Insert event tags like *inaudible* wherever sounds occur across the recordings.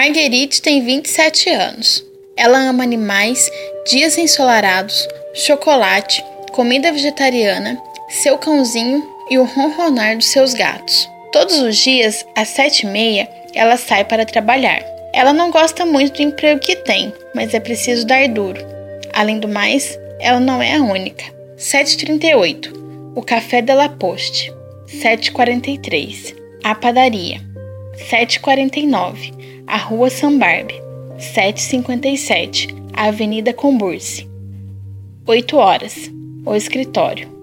Marguerite tem 27 anos. Ela ama animais, dias ensolarados, chocolate, comida vegetariana, seu cãozinho e o ronronar dos seus gatos. Todos os dias, às sete e meia, ela sai para trabalhar. Ela não gosta muito do emprego que tem, mas é preciso dar duro. Além do mais, ela não é a única. 7h38. O Café de la Poste. 7h43. A Padaria. 7h49. A Rua Sambarbe. 7h57. A Avenida Comburse. 8 horas. O escritório.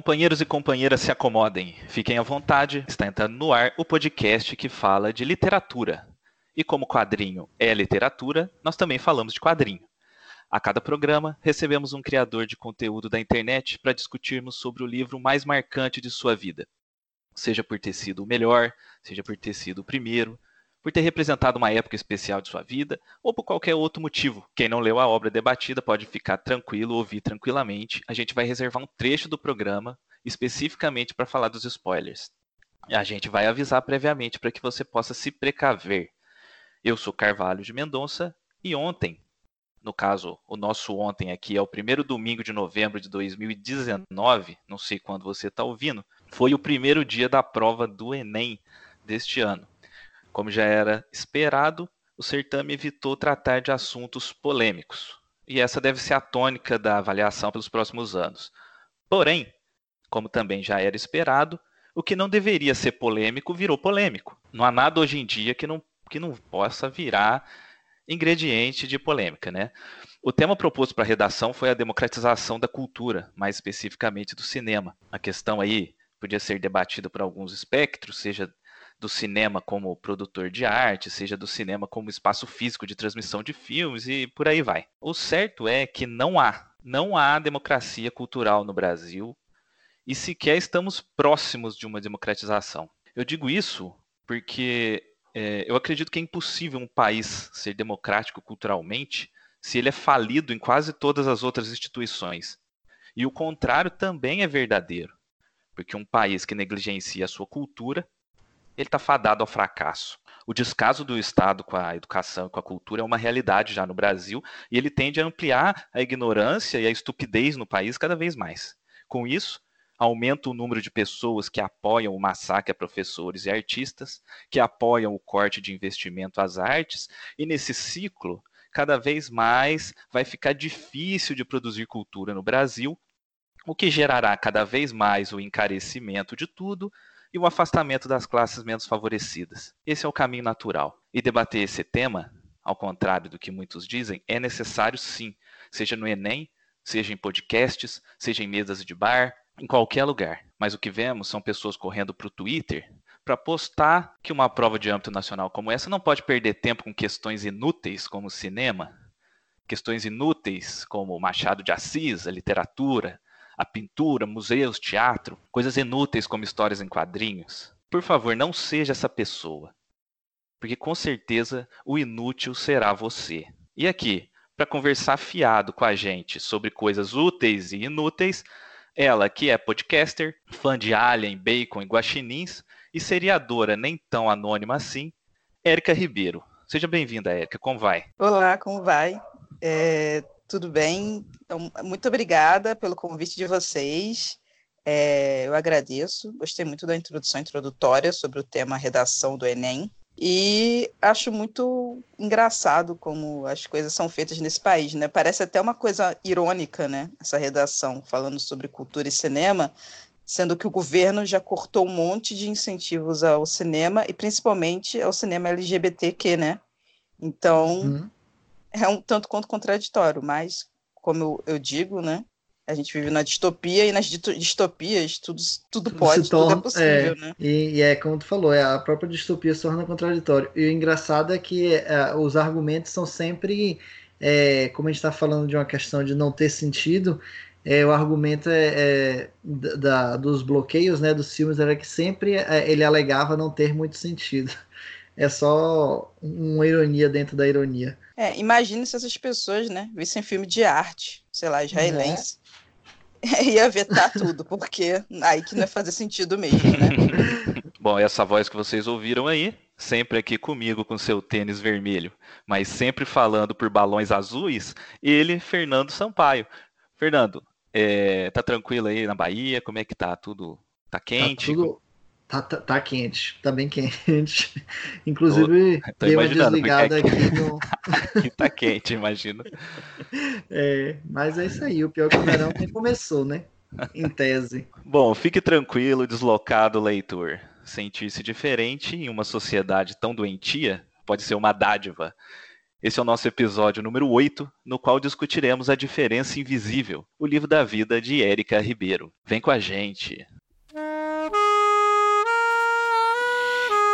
Companheiros e companheiras, se acomodem, fiquem à vontade. Está entrando no ar o podcast que fala de literatura. E como quadrinho é literatura, nós também falamos de quadrinho. A cada programa, recebemos um criador de conteúdo da internet para discutirmos sobre o livro mais marcante de sua vida. Seja por ter sido o melhor, seja por ter sido o primeiro, por ter representado uma época especial de sua vida ou por qualquer outro motivo. Quem não leu a obra debatida pode ficar tranquilo, ouvir tranquilamente. A gente vai reservar um trecho do programa especificamente para falar dos spoilers. A gente vai avisar previamente para que você possa se precaver. Eu sou Carvalho de Mendonça e ontem, no caso, o nosso ontem aqui é o primeiro domingo de novembro de 2019, não sei quando você está ouvindo, foi o primeiro dia da prova do Enem deste ano. Como já era esperado, o certame evitou tratar de assuntos polêmicos, e essa deve ser a tônica da avaliação pelos próximos anos. Porém, como também já era esperado, o que não deveria ser polêmico virou polêmico. Não há nada hoje em dia que não, que não possa virar ingrediente de polêmica, né? O tema proposto para a redação foi a democratização da cultura, mais especificamente do cinema. A questão aí podia ser debatida por alguns espectros, seja do cinema como produtor de arte, seja do cinema como espaço físico de transmissão de filmes e por aí vai. O certo é que não há, não há democracia cultural no Brasil e sequer estamos próximos de uma democratização. Eu digo isso porque é, eu acredito que é impossível um país ser democrático culturalmente se ele é falido em quase todas as outras instituições. E o contrário também é verdadeiro, porque um país que negligencia a sua cultura ele está fadado ao fracasso. O descaso do Estado com a educação e com a cultura é uma realidade já no Brasil e ele tende a ampliar a ignorância e a estupidez no país cada vez mais. Com isso, aumenta o número de pessoas que apoiam o massacre a professores e artistas, que apoiam o corte de investimento às artes, e nesse ciclo, cada vez mais vai ficar difícil de produzir cultura no Brasil, o que gerará cada vez mais o encarecimento de tudo, e o afastamento das classes menos favorecidas. Esse é o caminho natural. E debater esse tema, ao contrário do que muitos dizem, é necessário sim, seja no Enem, seja em podcasts, seja em mesas de bar, em qualquer lugar. Mas o que vemos são pessoas correndo para o Twitter para postar que uma prova de âmbito nacional como essa não pode perder tempo com questões inúteis como cinema, questões inúteis como Machado de Assis, a literatura, a pintura, museus, teatro, coisas inúteis como histórias em quadrinhos. Por favor, não seja essa pessoa. Porque com certeza o inútil será você. E aqui, para conversar fiado com a gente sobre coisas úteis e inúteis, ela que é podcaster, fã de Alien, Bacon e Guaxinins e seriadora nem tão anônima assim, Érica Ribeiro. Seja bem-vinda, Érica. Como vai? Olá, como vai? É, tudo bem? Então, muito obrigada pelo convite de vocês. É, eu agradeço. Gostei muito da introdução introdutória sobre o tema redação do Enem. E acho muito engraçado como as coisas são feitas nesse país, né? Parece até uma coisa irônica, né? Essa redação falando sobre cultura e cinema, sendo que o governo já cortou um monte de incentivos ao cinema e principalmente ao cinema LGBTQ, né? Então, uhum é um tanto quanto contraditório, mas, como eu, eu digo, né? A gente vive na distopia e nas distopias tudo, tudo pode, torna, tudo é possível, é, né? E, e, é como tu falou, é, a própria distopia se torna contraditório. E o engraçado é que é, os argumentos são sempre é, como a gente está falando de uma questão de não ter sentido, é, o argumento é, é da, dos bloqueios né, dos filmes era que sempre é, ele alegava não ter muito sentido. É só uma ironia dentro da ironia. É, imagine se essas pessoas né, vissem filme de arte, sei lá, israelense. É. *laughs* Ia vetar tudo, porque aí que não ia fazer sentido mesmo, né? *laughs* Bom, essa voz que vocês ouviram aí, sempre aqui comigo com seu tênis vermelho, mas sempre falando por balões azuis, ele, Fernando Sampaio. Fernando, é, tá tranquilo aí na Bahia? Como é que tá? Tudo tá, tá quente? Tá, tudo, tá, tá, tá quente, tá bem quente. *laughs* Inclusive, tô, tô dei uma desligada aqui, aqui no. *laughs* aqui tá quente, imagino. *laughs* É, mas é isso aí, o pior é que o verão nem começou, né? Em tese. Bom, fique tranquilo, deslocado leitor. Sentir-se diferente em uma sociedade tão doentia pode ser uma dádiva. Esse é o nosso episódio número 8, no qual discutiremos A Diferença Invisível, o livro da vida de Érica Ribeiro. Vem com a gente!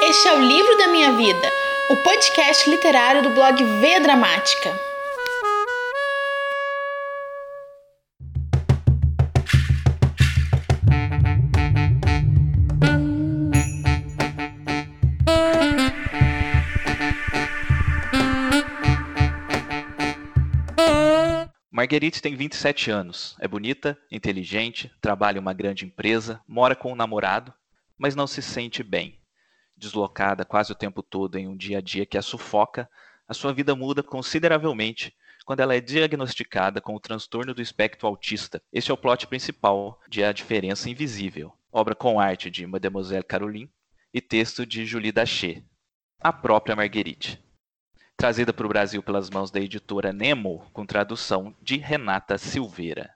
Este é o Livro da Minha Vida, o podcast literário do blog V Dramática. Marguerite tem 27 anos, é bonita, inteligente, trabalha em uma grande empresa, mora com um namorado, mas não se sente bem. Deslocada quase o tempo todo em um dia a dia que a sufoca, a sua vida muda consideravelmente quando ela é diagnosticada com o transtorno do espectro autista. Esse é o plot principal de A Diferença Invisível, obra com arte de Mademoiselle Caroline e texto de Julie Daché, a própria Marguerite trazida para o Brasil pelas mãos da editora Nemo, com tradução de Renata Silveira.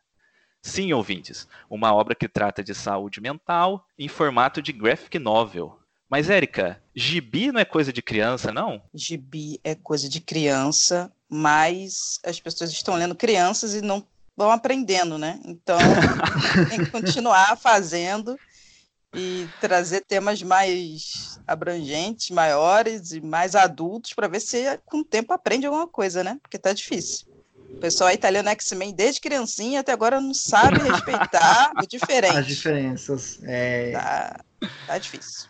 Sim, ouvintes, uma obra que trata de saúde mental em formato de graphic novel. Mas, Érica, gibi não é coisa de criança, não? Gibi é coisa de criança, mas as pessoas estão lendo crianças e não vão aprendendo, né? Então, *laughs* tem que continuar fazendo e trazer temas mais abrangentes, maiores e mais adultos para ver se com o tempo aprende alguma coisa, né? Porque tá difícil. O pessoal italiano X-Men desde criancinha até agora não sabe respeitar o *laughs* diferente. As diferenças. É... Tá, tá difícil.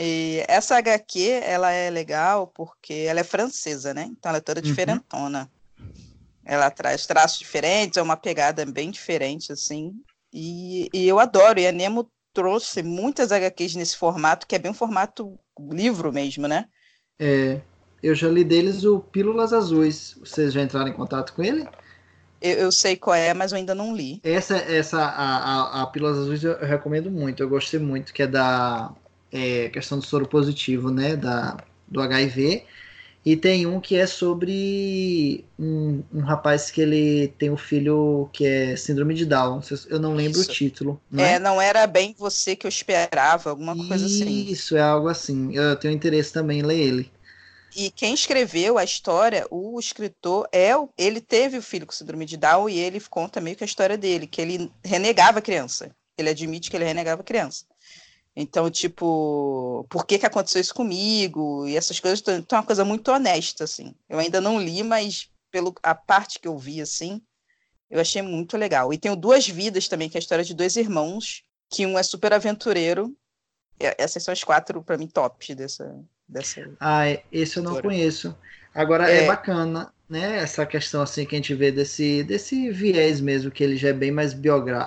E essa HQ, ela é legal porque ela é francesa, né? Então ela é toda uhum. diferentona. Ela traz traços diferentes, é uma pegada bem diferente, assim. E, e eu adoro. E a Nemo trouxe muitas HQs nesse formato, que é bem um formato livro mesmo, né? É, eu já li deles o Pílulas Azuis. Vocês já entraram em contato com ele? Eu, eu sei qual é, mas eu ainda não li. Essa, essa a, a, a Pílulas Azuis eu recomendo muito. Eu gostei muito, que é da é, questão do soro positivo, né? Da, do HIV. E tem um que é sobre um, um rapaz que ele tem um filho que é síndrome de Down. Eu não lembro Isso. o título. Não é? é? não era bem você que eu esperava, alguma coisa assim. Isso, é algo assim. Eu tenho interesse também em ler ele. E quem escreveu a história, o escritor, é ele teve o filho com síndrome de Down e ele conta meio que a história dele, que ele renegava a criança. Ele admite que ele renegava a criança. Então, tipo, por que, que aconteceu isso comigo? E essas coisas. Então, é uma coisa muito honesta, assim. Eu ainda não li, mas pelo a parte que eu vi, assim, eu achei muito legal. E tenho duas vidas também, que é a história de dois irmãos, que um é super aventureiro. Essas são as quatro, para mim, top dessa. dessa ah, esse eu não conheço. Agora é... é bacana, né? Essa questão assim que a gente vê desse, desse viés mesmo, que ele já é bem mais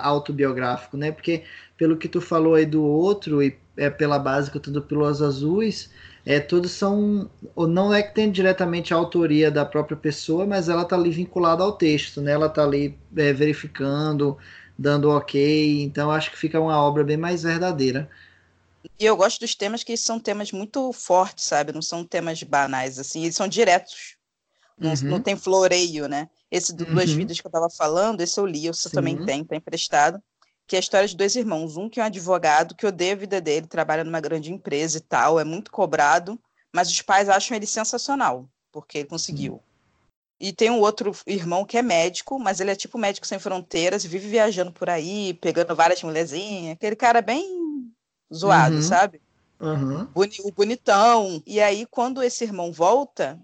autobiográfico, né? Porque pelo que tu falou aí do outro e é pela base que tudo Pílulas Azuis, é, todos são. Não é que tem diretamente a autoria da própria pessoa, mas ela tá ali vinculada ao texto, né? Ela tá ali é, verificando, dando ok. Então acho que fica uma obra bem mais verdadeira. E eu gosto dos temas que são temas muito fortes, sabe? Não são temas banais, assim, eles são diretos. Não, uhum. não tem floreio, né? Esse do uhum. Duas Vidas que eu tava falando, esse eu li, você também tem, tá emprestado que é a história de dois irmãos. Um que é um advogado, que odeia a vida dele, trabalha numa grande empresa e tal, é muito cobrado, mas os pais acham ele sensacional, porque ele conseguiu. Hum. E tem um outro irmão que é médico, mas ele é tipo médico sem fronteiras, vive viajando por aí, pegando várias mulherzinhas, aquele cara bem zoado, uhum. sabe? Uhum. O bonitão. E aí, quando esse irmão volta,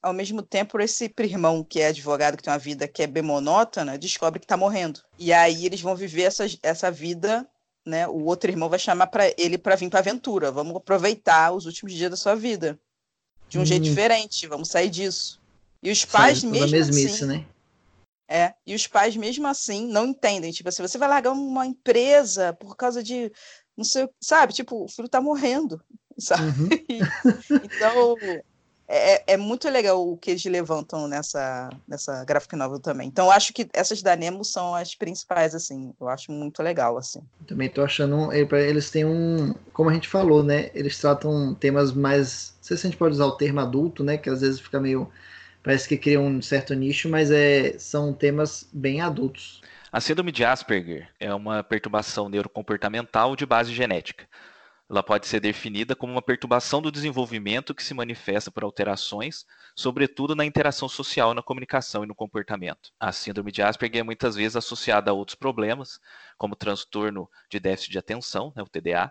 ao mesmo tempo, esse irmão, que é advogado, que tem uma vida que é bem monótona, descobre que está morrendo. E aí eles vão viver essa, essa vida, né? O outro irmão vai chamar para ele para vir para aventura. Vamos aproveitar os últimos dias da sua vida. De um hum. jeito diferente, vamos sair disso. E os pais Sai, mesmo mesmice, assim, né? É, e os pais mesmo assim não entendem, tipo assim, você vai largar uma empresa por causa de não sei, sabe? Tipo, o filho tá morrendo, *laughs* sabe? Uhum. então, é, é, é, muito legal o que eles levantam nessa, nessa graphic novel também. Então, acho que essas da Nemo são as principais, assim. Eu acho muito legal, assim. Também tô achando. Eles têm um. Como a gente falou, né? Eles tratam temas mais. Não sei se a gente pode usar o termo adulto, né? Que às vezes fica meio. Parece que cria um certo nicho, mas é, são temas bem adultos. A síndrome de Asperger é uma perturbação neurocomportamental de base genética ela pode ser definida como uma perturbação do desenvolvimento que se manifesta por alterações, sobretudo na interação social, na comunicação e no comportamento. A síndrome de Asperger é muitas vezes associada a outros problemas, como transtorno de déficit de atenção, né, o TDA,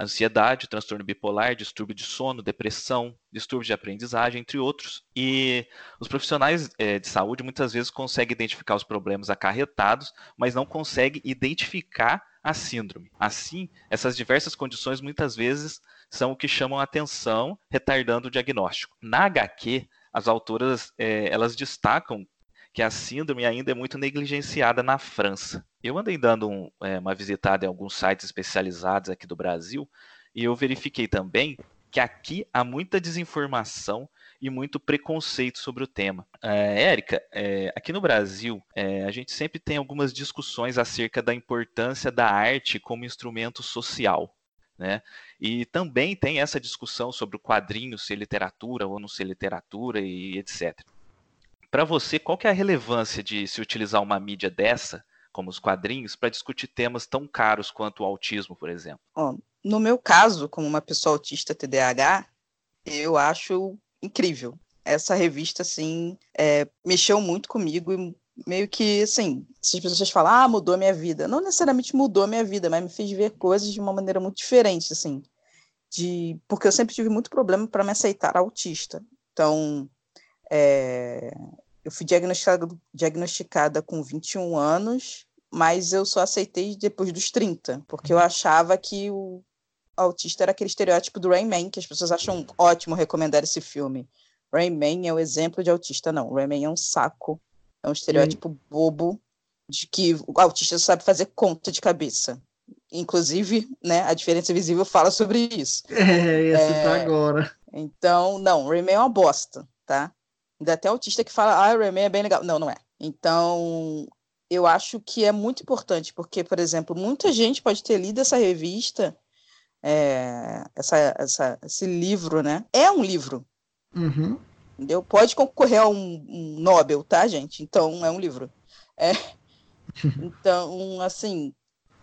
ansiedade, transtorno bipolar, distúrbio de sono, depressão, distúrbio de aprendizagem, entre outros. E os profissionais é, de saúde muitas vezes conseguem identificar os problemas acarretados, mas não conseguem identificar a síndrome. Assim, essas diversas condições muitas vezes são o que chamam a atenção, retardando o diagnóstico. Na HQ, as autoras é, elas destacam que a síndrome ainda é muito negligenciada na França. Eu andei dando um, é, uma visitada em alguns sites especializados aqui do Brasil e eu verifiquei também que aqui há muita desinformação e muito preconceito sobre o tema. É, Érica, é, aqui no Brasil, é, a gente sempre tem algumas discussões acerca da importância da arte como instrumento social. Né? E também tem essa discussão sobre o quadrinho ser literatura ou não ser literatura e etc. Para você, qual que é a relevância de se utilizar uma mídia dessa, como os quadrinhos, para discutir temas tão caros quanto o autismo, por exemplo? no meu caso, como uma pessoa autista TDAH, eu acho incrível. Essa revista, assim, é, mexeu muito comigo e meio que, assim, se as pessoas falam, ah, mudou minha vida. Não necessariamente mudou minha vida, mas me fez ver coisas de uma maneira muito diferente, assim. De, porque eu sempre tive muito problema para me aceitar autista. Então, é, eu fui diagnosticada, diagnosticada com 21 anos, mas eu só aceitei depois dos 30, porque eu uhum. achava que o autista era aquele estereótipo do Rain Man, que as pessoas acham ótimo recomendar esse filme. Rain Man é o exemplo de autista, não. Rain Man é um saco, é um estereótipo hum. bobo de que o autista sabe fazer conta de cabeça. Inclusive, né, a diferença visível fala sobre isso. *laughs* É, ia é, agora. Então, não, Rain Man é uma bosta, tá? Ainda até autista que fala, ah, Rain Man é bem legal. Não, não é. Então, eu acho que é muito importante, porque, por exemplo, muita gente pode ter lido essa revista é, essa, essa, esse livro, né? É um livro. Uhum. Entendeu? Pode concorrer a um, um, Nobel, tá, gente? Então, é um livro. É, *laughs* então, assim,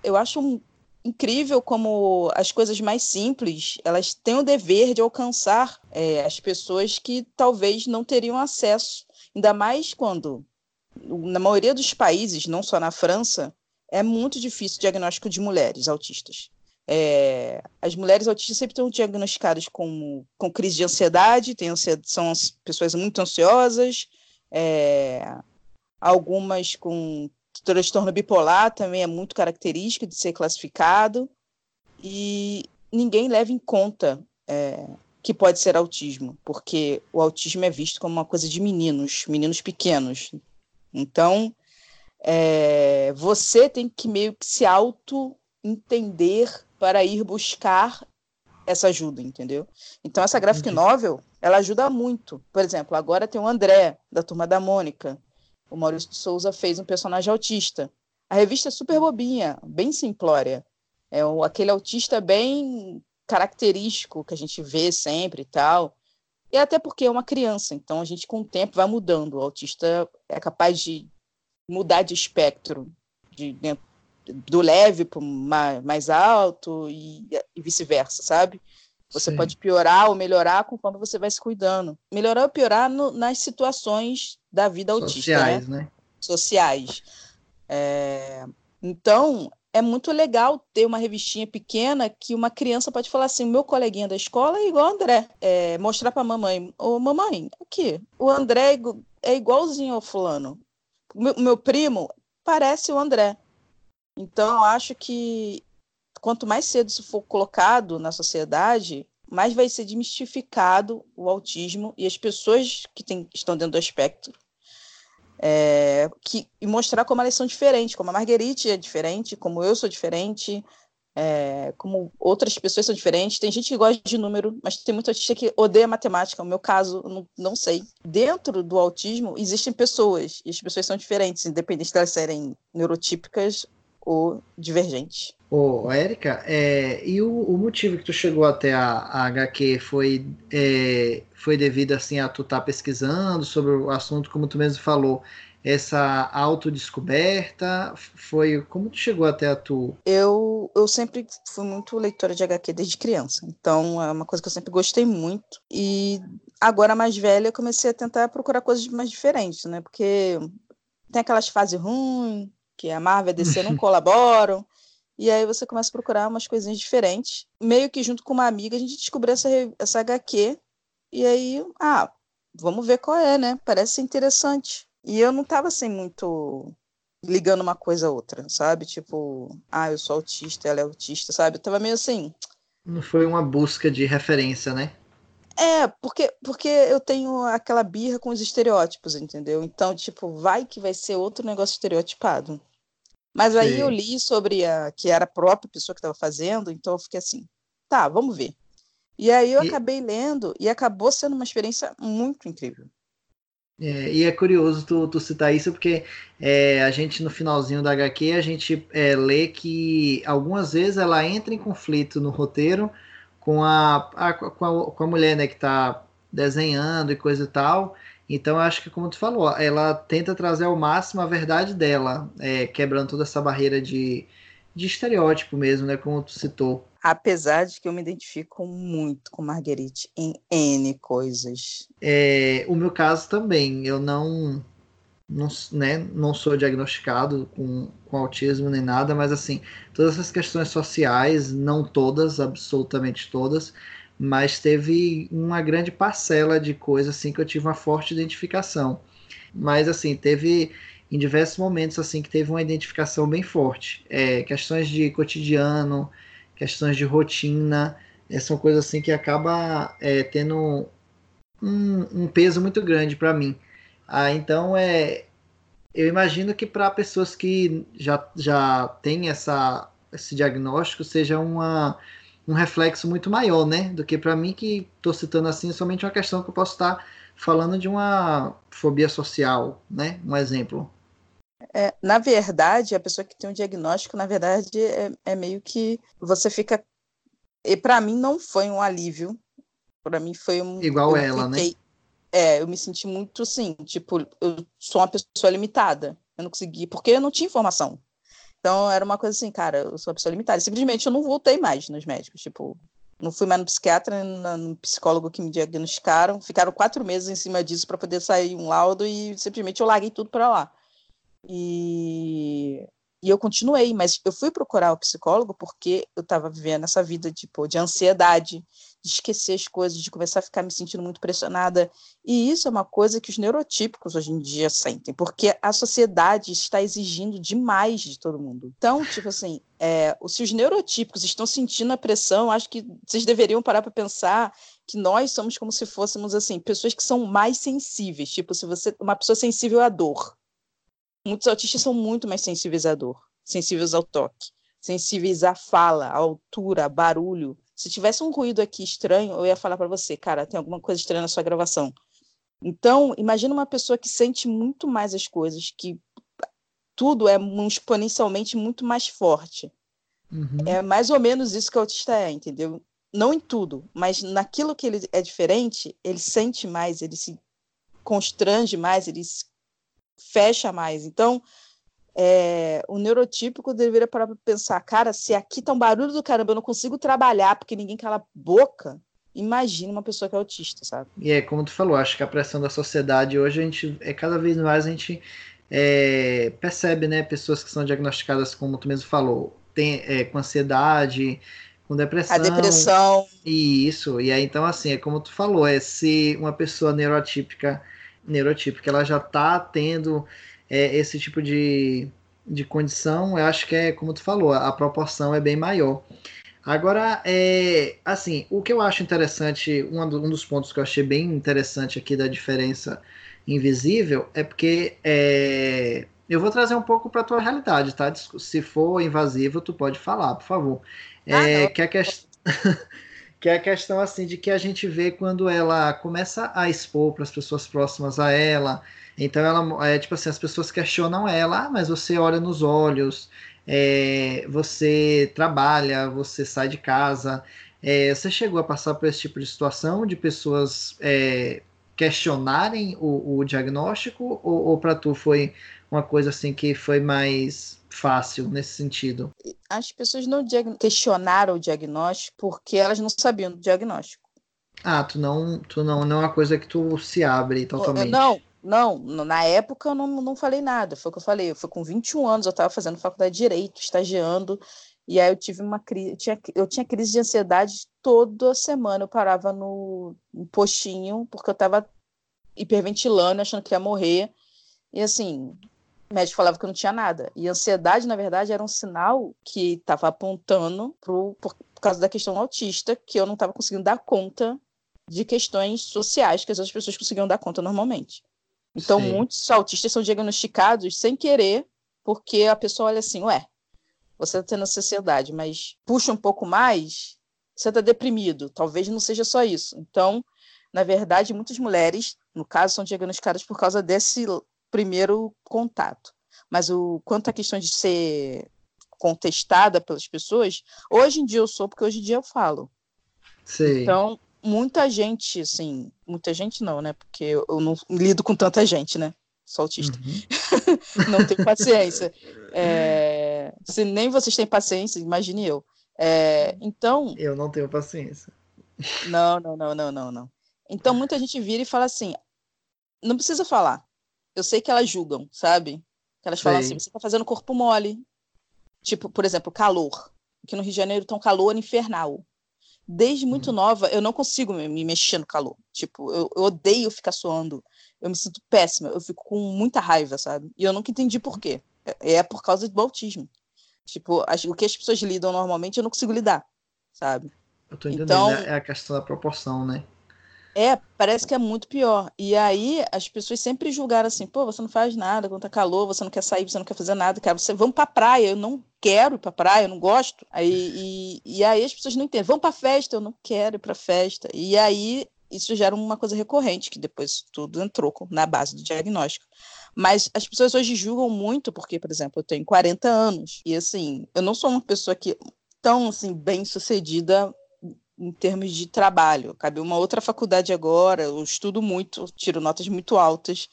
eu acho um, incrível como as coisas mais simples, elas têm o dever de alcançar é, as pessoas que talvez não teriam acesso. Ainda mais quando, na maioria dos países, não só na França, é muito difícil o diagnóstico de mulheres autistas. É, as mulheres autistas sempre estão diagnosticadas com, com crise de ansiedade, ansiedade, são pessoas muito ansiosas, é, algumas com transtorno bipolar também é muito característico de ser classificado, e ninguém leva em conta é, que pode ser autismo, porque o autismo é visto como uma coisa de meninos, meninos pequenos. Então, é, você tem que meio que se auto entender para ir buscar essa ajuda, entendeu? Então essa graphic novel, ela ajuda muito. Por exemplo, agora tem o André, da Turma da Mônica. O Maurício de Souza fez um personagem autista. A revista é super bobinha, bem simplória. É aquele autista bem característico que a gente vê sempre e tal. E até porque é uma criança, então a gente com o tempo vai mudando. O autista é capaz de mudar de espectro de dentro do leve para mais alto e, e vice-versa, sabe? Você Sim. pode piorar ou melhorar conforme você vai se cuidando. Melhorar ou piorar no, nas situações da vida autista. Sociais, né? né? Sociais. É, então, é muito legal ter uma revistinha pequena que uma criança pode falar assim: meu coleguinha da escola é igual o André. É, mostrar para a mamãe: Ô mamãe, aqui, o André é, é igualzinho ao fulano. O meu, meu primo parece o André. Então, eu acho que quanto mais cedo isso for colocado na sociedade, mais vai ser desmistificado o autismo e as pessoas que tem, estão dentro do espectro é, que, e mostrar como elas são diferentes, como a Marguerite é diferente, como eu sou diferente, é, como outras pessoas são diferentes. Tem gente que gosta de número, mas tem muita gente que odeia matemática. No meu caso, não, não sei. Dentro do autismo, existem pessoas, e as pessoas são diferentes, independente de elas serem neurotípicas ou divergentes. Ô, Érica, é, e o, o, motivo que tu chegou até a, a HQ foi, é, foi devido assim a tu estar tá pesquisando sobre o assunto, como tu mesmo falou, essa autodescoberta? Foi como tu chegou até a tu? Eu, eu sempre fui muito leitora de HQ desde criança, então é uma coisa que eu sempre gostei muito. E agora mais velha, eu comecei a tentar procurar coisas mais diferentes, né? Porque tem aquelas fases ruins, que a Marvel e a DC não colaboram. E aí você começa a procurar umas coisinhas diferentes. Meio que junto com uma amiga, a gente descobriu essa, essa HQ. E aí, ah, vamos ver qual é, né? Parece interessante. E eu não tava assim muito ligando uma coisa a outra, sabe? Tipo, ah, eu sou autista, ela é autista, sabe? Eu tava meio assim. Não foi uma busca de referência, né? É, porque, porque eu tenho aquela birra com os estereótipos, entendeu? Então, tipo, vai que vai ser outro negócio estereotipado. Mas aí Sim. eu li sobre a que era a própria pessoa que estava fazendo, então eu fiquei assim, tá, vamos ver. E aí eu e... acabei lendo e acabou sendo uma experiência muito incrível. É, e é curioso tu, tu citar isso, porque é, a gente no finalzinho da HQ, a gente é, lê que algumas vezes ela entra em conflito no roteiro com a, a, com a, com a mulher né, que está desenhando e coisa e tal, então, acho que, como tu falou, ela tenta trazer ao máximo a verdade dela, é, quebrando toda essa barreira de, de estereótipo mesmo, né? Como tu citou. Apesar de que eu me identifico muito com Marguerite em N coisas. É, o meu caso também, eu não, não, né, não sou diagnosticado com, com autismo nem nada, mas assim, todas essas questões sociais, não todas, absolutamente todas, mas teve uma grande parcela de coisas assim que eu tive uma forte identificação. Mas assim, teve em diversos momentos assim que teve uma identificação bem forte. É, questões de cotidiano, questões de rotina, é, são coisas assim que acaba é, tendo um, um, peso muito grande para mim. Ah, então é, eu imagino que para pessoas que já, já têm essa, esse diagnóstico seja uma um reflexo muito maior, né? Do que para mim que estou citando assim somente uma questão que eu posso estar falando de uma fobia social, né? Um exemplo. É, na verdade, a pessoa que tem um diagnóstico, na verdade, é, é meio que você fica. E para mim não foi um alívio. Para mim foi um. Igual ela, né? fiquei... né? É, eu me senti muito assim, tipo, eu sou uma pessoa limitada. Eu não consegui, porque eu não tinha informação. Então era uma coisa assim, cara, eu sou uma pessoa limitada. Simplesmente eu não voltei mais nos médicos. Tipo, não fui mais no psiquiatra, no psicólogo que me diagnosticaram. Ficaram quatro meses em cima disso para poder sair um laudo e simplesmente eu larguei tudo para lá. E e eu continuei, mas eu fui procurar o psicólogo porque eu estava vivendo essa vida tipo, de ansiedade, de esquecer as coisas, de começar a ficar me sentindo muito pressionada. E isso é uma coisa que os neurotípicos hoje em dia sentem, porque a sociedade está exigindo demais de todo mundo. Então, tipo assim, é, se os neurotípicos estão sentindo a pressão, acho que vocês deveriam parar para pensar que nós somos como se fôssemos assim, pessoas que são mais sensíveis. Tipo, se você uma pessoa sensível à dor Muitos autistas são muito mais sensíveis à dor, sensíveis ao toque, sensíveis à fala, à altura, a barulho. Se tivesse um ruído aqui estranho, eu ia falar para você, cara, tem alguma coisa estranha na sua gravação. Então, imagina uma pessoa que sente muito mais as coisas, que tudo é exponencialmente muito mais forte. Uhum. É mais ou menos isso que o autista é, entendeu? Não em tudo, mas naquilo que ele é diferente, ele sente mais, ele se constrange mais, ele se fecha mais. Então, é, o neurotípico deveria parar para pensar, cara, se aqui tá um barulho do caramba, eu não consigo trabalhar porque ninguém cala a boca, imagina uma pessoa que é autista, sabe? E é como tu falou, acho que a pressão da sociedade hoje a gente é cada vez mais a gente é, percebe, né, pessoas que são diagnosticadas como tu mesmo falou, tem, é, com ansiedade, com depressão. A depressão. E isso. E aí, então, assim, é como tu falou, é se uma pessoa neurotípica, neurotípica, ela já tá tendo é, esse tipo de, de condição, eu acho que é, como tu falou, a, proporção é bem maior. Agora, é, assim, o que eu acho interessante, um, um dos pontos que eu achei bem interessante aqui da diferença invisível é porque é, eu vou trazer um pouco para a tua realidade, tá? Se for invasivo, tu pode falar, por favor. É, ah, que, a que... *laughs* que é a questão assim de que a gente vê quando ela começa a expor para as pessoas próximas a ela. Então ela é tipo assim, as pessoas questionam ela, ah, mas você olha nos olhos, é, você trabalha, você sai de casa. É, você chegou a passar por esse tipo de situação de pessoas é, questionarem o, o diagnóstico ou, ou para tu foi uma coisa assim que foi mais fácil nesse sentido? As pessoas não questionaram o diagnóstico porque elas não sabiam do diagnóstico. Ah, tu não, tu não, não é uma coisa que tu se abre totalmente. Não, não, na época eu não, não falei nada, foi o que eu falei, fui com 21 anos, eu estava fazendo faculdade de Direito, estagiando, e aí eu tive uma crise, eu tinha, eu tinha crise de ansiedade toda semana, eu parava no, no postinho, porque eu estava hiperventilando, achando que ia morrer, e assim, o médico falava que eu não tinha nada. E ansiedade, na verdade, era um sinal que estava apontando pro, por, por causa da questão autista, que eu não estava conseguindo dar conta de questões sociais que as outras pessoas conseguiam dar conta normalmente. Então, Sim. muitos autistas são diagnosticados sem querer, porque a pessoa olha assim, ué, você está tendo ansiedade, mas puxa um pouco mais, você está deprimido. Talvez não seja só isso. Então, na verdade, muitas mulheres, no caso, são diagnosticadas por causa desse primeiro contato. Mas o quanto à questão de ser contestada pelas pessoas, hoje em dia eu sou, porque hoje em dia eu falo. Sim. Então, muita gente, assim, muita gente não, né? Porque eu não lido com tanta gente, né? Sou autista. Uhum. *laughs* não tenho paciência. *laughs* É, se nem vocês têm paciência, imagine eu. É, então. Eu não tenho paciência. Não, não, não, não, não, não. Então muita gente vira e fala assim: não precisa falar eu sei que elas julgam, sabe? Que elas falam assim, você tá fazendo corpo mole. Tipo, por exemplo, calor. Aqui no Rio de Janeiro tá um calor infernal. Desde muito hum. nova, eu não consigo me mexer no calor. Tipo, eu, eu, odeio ficar suando. Eu me sinto péssima. Eu fico com muita raiva, sabe? E eu nunca entendi por quê. É, é por causa do autismo. Tipo, o que as pessoas lidam normalmente, eu não consigo lidar, sabe? Eu tô entendendo. Então, é a questão da proporção, né? É, parece que é muito pior. E aí as pessoas sempre julgaram assim, pô, você não faz nada quando tá calor, você não quer sair, você não quer fazer nada, cara, você vamos pra praia, eu não quero ir pra praia, eu não gosto. Aí, e, e aí as pessoas não entendem, vamos pra festa, eu não quero ir pra festa. E aí isso gera uma coisa recorrente, que depois tudo entrou na base do diagnóstico. Mas as pessoas hoje julgam muito, porque, por exemplo, eu tenho 40 anos, e assim, eu não sou uma pessoa que tão assim, bem sucedida em termos de trabalho. Cabe uma outra faculdade agora, eu estudo muito, tiro notas muito altas,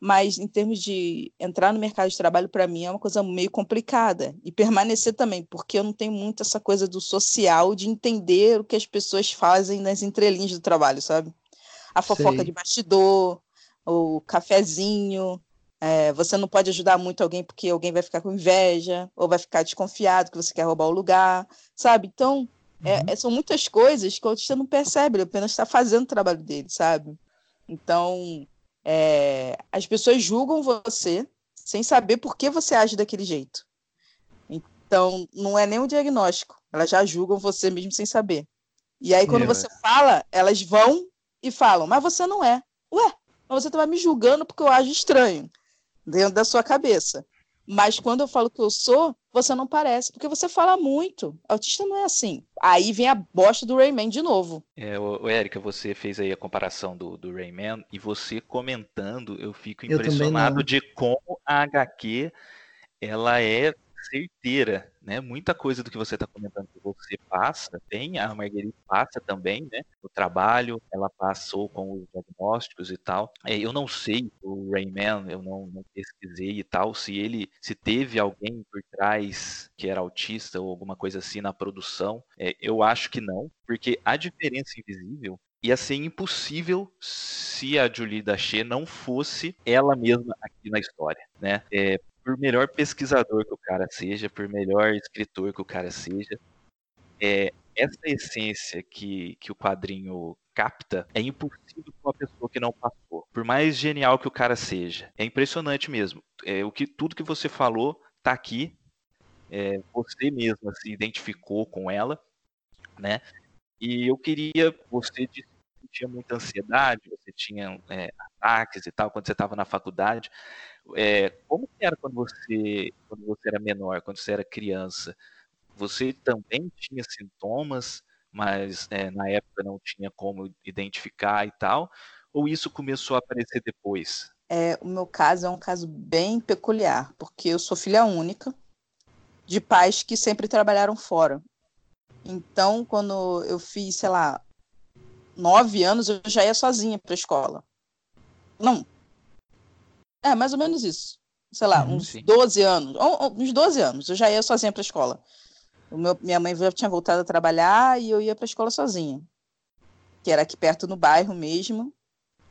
mas em termos de entrar no mercado de trabalho, para mim é uma coisa meio complicada. E permanecer também, porque eu não tenho muito essa coisa do social, de entender o que as pessoas fazem nas entrelinhas do trabalho, sabe? A fofoca Sei. de bastidor, o cafezinho. É, você não pode ajudar muito alguém porque alguém vai ficar com inveja, ou vai ficar desconfiado que você quer roubar o lugar, sabe? Então, é, uhum. É, são muitas coisas que o autista não percebe, ele apenas está fazendo o trabalho dele, sabe? Então, é, as pessoas julgam você sem saber por que você age daquele jeito. Então, não é nem um diagnóstico, elas já julgam você mesmo sem saber. E aí, quando é. você fala, elas vão e falam, mas você não é. Ué, mas você estava me julgando porque eu ajo estranho dentro da sua cabeça. Mas quando eu falo que eu sou, você não parece, porque você fala muito. Autista não é assim. Aí vem a bosta do Rayman de novo. É, o, Érica, você fez aí a comparação do, do Rayman e você comentando, eu fico impressionado eu de como a HQ ela é certeira, né? Muita coisa do que você está comentando que você passa, tem, a Marguerite passa também, né? O trabalho, ela passou com os diagnósticos e tal. É, eu não sei, o Rayman, eu não, não, pesquisei e tal, se ele, se teve alguém por trás que era autista ou alguma coisa assim na produção. É, eu acho que não, porque a diferença invisível ia ser impossível se a Julie Dachê não fosse ela mesma aqui na história, né? É, por melhor pesquisador que o cara seja, por melhor escritor que o cara seja, é, essa essência que, que o quadrinho capta é impossível para uma pessoa que não passou. Por mais genial que o cara seja. É impressionante mesmo. É, o que, tudo que você falou tá aqui. É, você mesma se identificou com ela, né? E eu queria, você tinha muita ansiedade, você tinha é, ataques e tal quando você estava na faculdade. É, como era quando você, quando você era menor, quando você era criança? Você também tinha sintomas, mas é, na época não tinha como identificar e tal? Ou isso começou a aparecer depois? É, o meu caso é um caso bem peculiar, porque eu sou filha única de pais que sempre trabalharam fora. Então, quando eu fiz, sei lá, nove anos, eu já ia sozinha para a escola. Não. É, mais ou menos isso. Sei lá, uhum, uns sim. 12 anos. Uns 12 anos, eu já ia sozinha para a escola. Meu, minha mãe já tinha voltado a trabalhar e eu ia para a escola sozinha, que era aqui perto no bairro mesmo.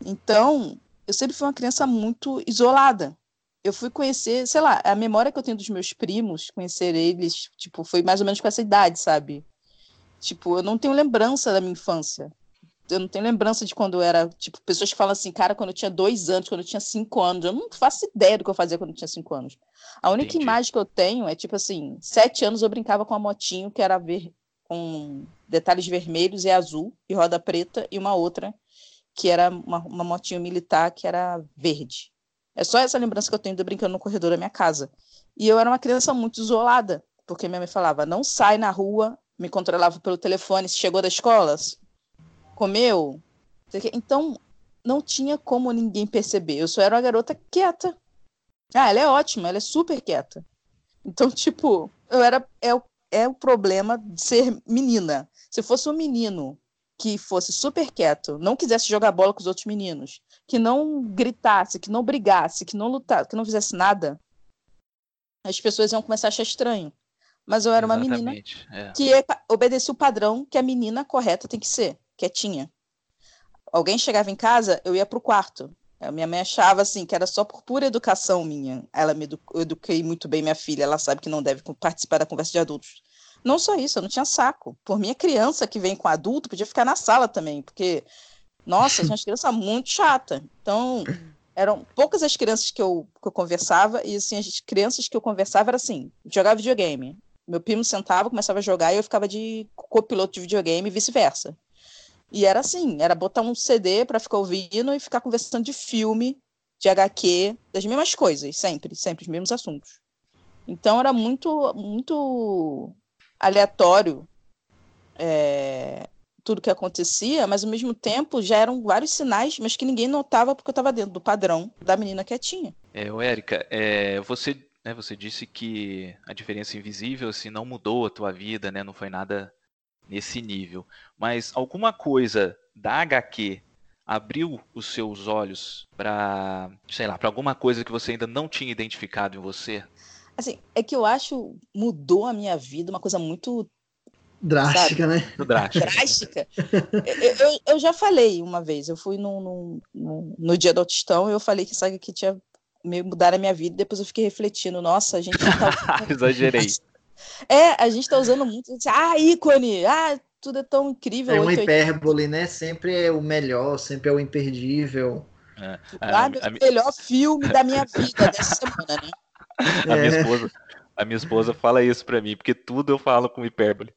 Então, eu sempre fui uma criança muito isolada. Eu fui conhecer, sei lá, a memória que eu tenho dos meus primos, conhecer eles, tipo, foi mais ou menos com essa idade, sabe? Tipo, eu não tenho lembrança da minha infância eu não tenho lembrança de quando eu era, tipo, pessoas que falam assim, cara, quando eu tinha dois anos, quando eu tinha cinco anos, eu não faço ideia do que eu fazia quando eu tinha cinco anos. A única Entendi. imagem que eu tenho é, tipo assim, sete anos eu brincava com a motinho que era ver, com detalhes vermelhos e azul, e roda preta, e uma outra que era uma, uma motinho militar que era verde. É só essa lembrança que eu tenho de brincando no corredor da minha casa. E eu era uma criança muito isolada, porque minha mãe falava, não sai na rua, me controlava pelo telefone, se chegou da escola, comeu. Então, não tinha como ninguém perceber. Eu só era uma garota quieta. Ah, ela é ótima, ela é super quieta. Então, *laughs* tipo, eu era. É, o, é o problema de ser menina. Se fosse um menino que fosse super quieto, não quisesse jogar bola com os outros meninos, que não gritasse, que não brigasse, que não lutasse, que não fizesse nada, as pessoas iam começar a achar estranho. Mas eu era Exatamente, uma menina é. que obedecia o padrão que a menina correta tem que ser quietinha. Alguém chegava em casa, eu ia para o quarto. Minha mãe achava assim que era só por pura educação minha. Ela me edu eduquei muito bem minha filha, ela sabe que não deve participar da conversa de adultos. Não só isso, eu não tinha saco. Por minha criança que vem com adulto, podia ficar na sala também, porque nossa, tinha uma criança muito chata. Então, eram poucas as crianças que eu, que eu conversava, e assim, as crianças que eu conversava era assim, jogava videogame. Meu primo sentava, começava a jogar e eu ficava de copiloto de videogame e vice-versa. E era assim, era botar um CD para ficar ouvindo e ficar conversando de filme, de HQ, das mesmas coisas, sempre, sempre os mesmos assuntos. Então era muito, muito aleatório é, tudo que acontecia, mas ao mesmo tempo já eram vários sinais, mas que ninguém notava porque eu estava dentro do padrão da menina quietinha. É, Érica, é, você, né, você disse que a diferença invisível assim, não mudou a tua vida, né, não foi nada nesse nível. Mas alguma coisa da HQ abriu os seus olhos para, sei lá, para alguma coisa que você ainda não tinha identificado em você? Assim, é que eu acho mudou a minha vida uma coisa muito drástica, sabe? né? Muito drástica. drástica. eu, eu, eu, já falei uma vez, eu fui no, no, no, no dia do autistão e eu falei que sabe que tinha meio mudar a minha vida, depois eu fiquei refletindo, nossa, a gente tá... *laughs* Exagerei. É, a gente tá usando muito. Ah, ícone! Ah, tudo é tão incrível. É uma hipérbole, né? Sempre é o melhor, sempre é o imperdível. É, ah, a, o melhor filme da minha vida dessa semana, né? *laughs* A minha, é. esposa, a minha esposa fala isso pra mim, porque tudo eu falo com hipérbole.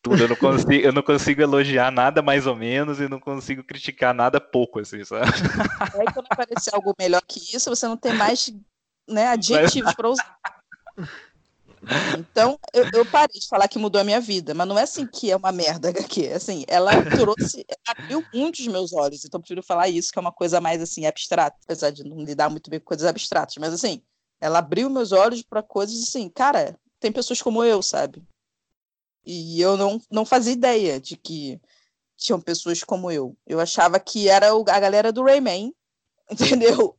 Tudo, eu não consigo, eu não consigo elogiar nada mais ou menos e não consigo criticar nada pouco, assim, sabe? Aí quando aparecer algo melhor que isso, você não tem mais né, adjetivos para usar. *laughs* Então, eu, eu, parei de falar que mudou a minha vida, mas não é assim que é uma merda *laughs* HQ. Assim, ela trouxe, abriu muitos meus olhos, então eu prefiro falar isso, que é uma coisa mais assim, abstrata, apesar de não lidar muito bem com coisas abstratas, mas assim, ela abriu meus olhos para coisas assim, cara, tem pessoas como eu, sabe? E eu não, não fazia ideia de que tinham pessoas como eu. Eu achava que era a galera do Rayman, *laughs* entendeu?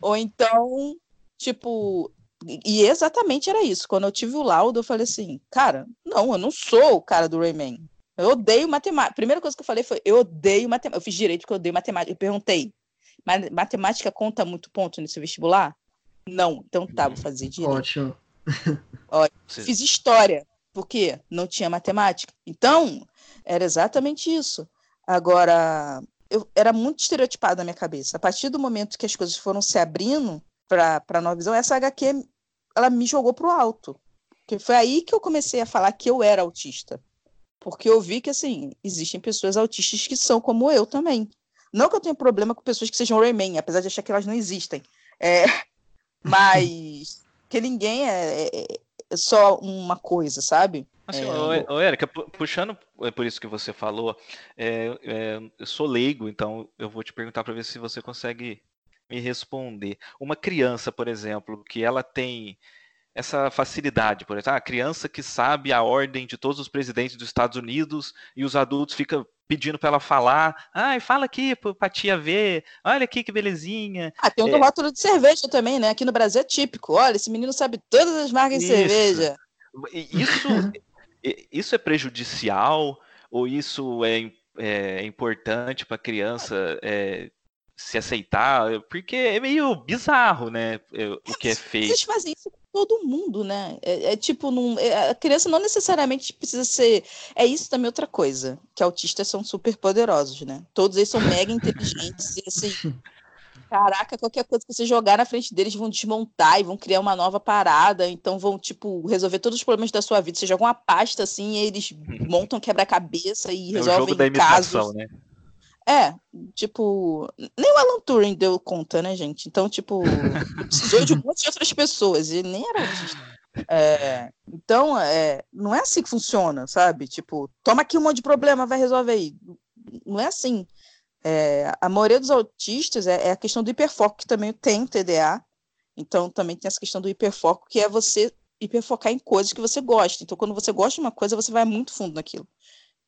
Ou então, tipo, e exatamente era isso. Quando eu tive o laudo, eu falei assim, cara, não, eu não sou o cara do Rayman. Eu odeio matemática. A primeira coisa que eu falei foi, eu odeio matemática. Eu fiz direito porque eu odeio matemática. Eu perguntei, matemática conta muito ponto nesse vestibular? Não, então tá, vou fazer direito. Ótimo. *laughs* Ótimo. Fiz história, porque não tinha matemática. Então, era exatamente isso. Agora, eu era muito estereotipado na minha cabeça. A partir do momento que as coisas foram se abrindo para a nova visão, essa HQ ela me jogou para o alto. Que foi aí que eu comecei a falar que eu era autista. Porque eu vi que, assim, existem pessoas autistas que são como eu também. Não que eu tenha problema com pessoas que sejam Rayman, apesar de achar que elas não existem. É, *laughs* mas que ninguém é, é, é, só uma coisa, sabe? Assim, é, ô, Érica, puxando é por isso que você falou, é, é, eu sou leigo, então eu vou te perguntar para ver se você consegue me responder. Uma criança, por exemplo, que ela tem essa facilidade, por exemplo, a criança que sabe a ordem de todos os presidentes dos Estados Unidos e os adultos ficam pedindo para ela falar, ai, fala aqui para tia ver, olha aqui que belezinha. Ah, tem um do é... rótulo de cerveja também, né? Aqui no Brasil é típico. Olha, esse menino sabe todas as marcas isso. de cerveja. Isso, *laughs* isso é prejudicial ou isso é, é importante para a criança é, se aceitar, porque é meio bizarro, né? O que é feito. Eles fazem isso com todo mundo, né? É, é tipo, não, é, a criança não necessariamente precisa ser. É isso também outra coisa, que autistas são super poderosos, né? Todos eles são mega *laughs* inteligentes e assim. Caraca, qualquer coisa que você jogar na frente deles vão desmontar e vão criar uma nova parada, então vão, tipo, resolver todos os problemas da sua vida. Você joga uma pasta assim, e eles montam quebra-cabeça e resolvem é o jogo da imitação, casos. Né? É, tipo, nem o Alan Turing deu conta, né, gente? Então, tipo, *laughs* precisou de um monte de outras pessoas, e nem era autista. É, então, é, não é assim que funciona, sabe? Tipo, toma aqui um monte de problema, vai resolver aí. Não é assim. É, a maioria dos autistas é, é, a questão do hiperfoco, que também tem TDA. Então, também tem essa questão do hiperfoco, que é você hiperfocar em coisas que você gosta. Então, quando você gosta de uma coisa, você vai muito fundo naquilo.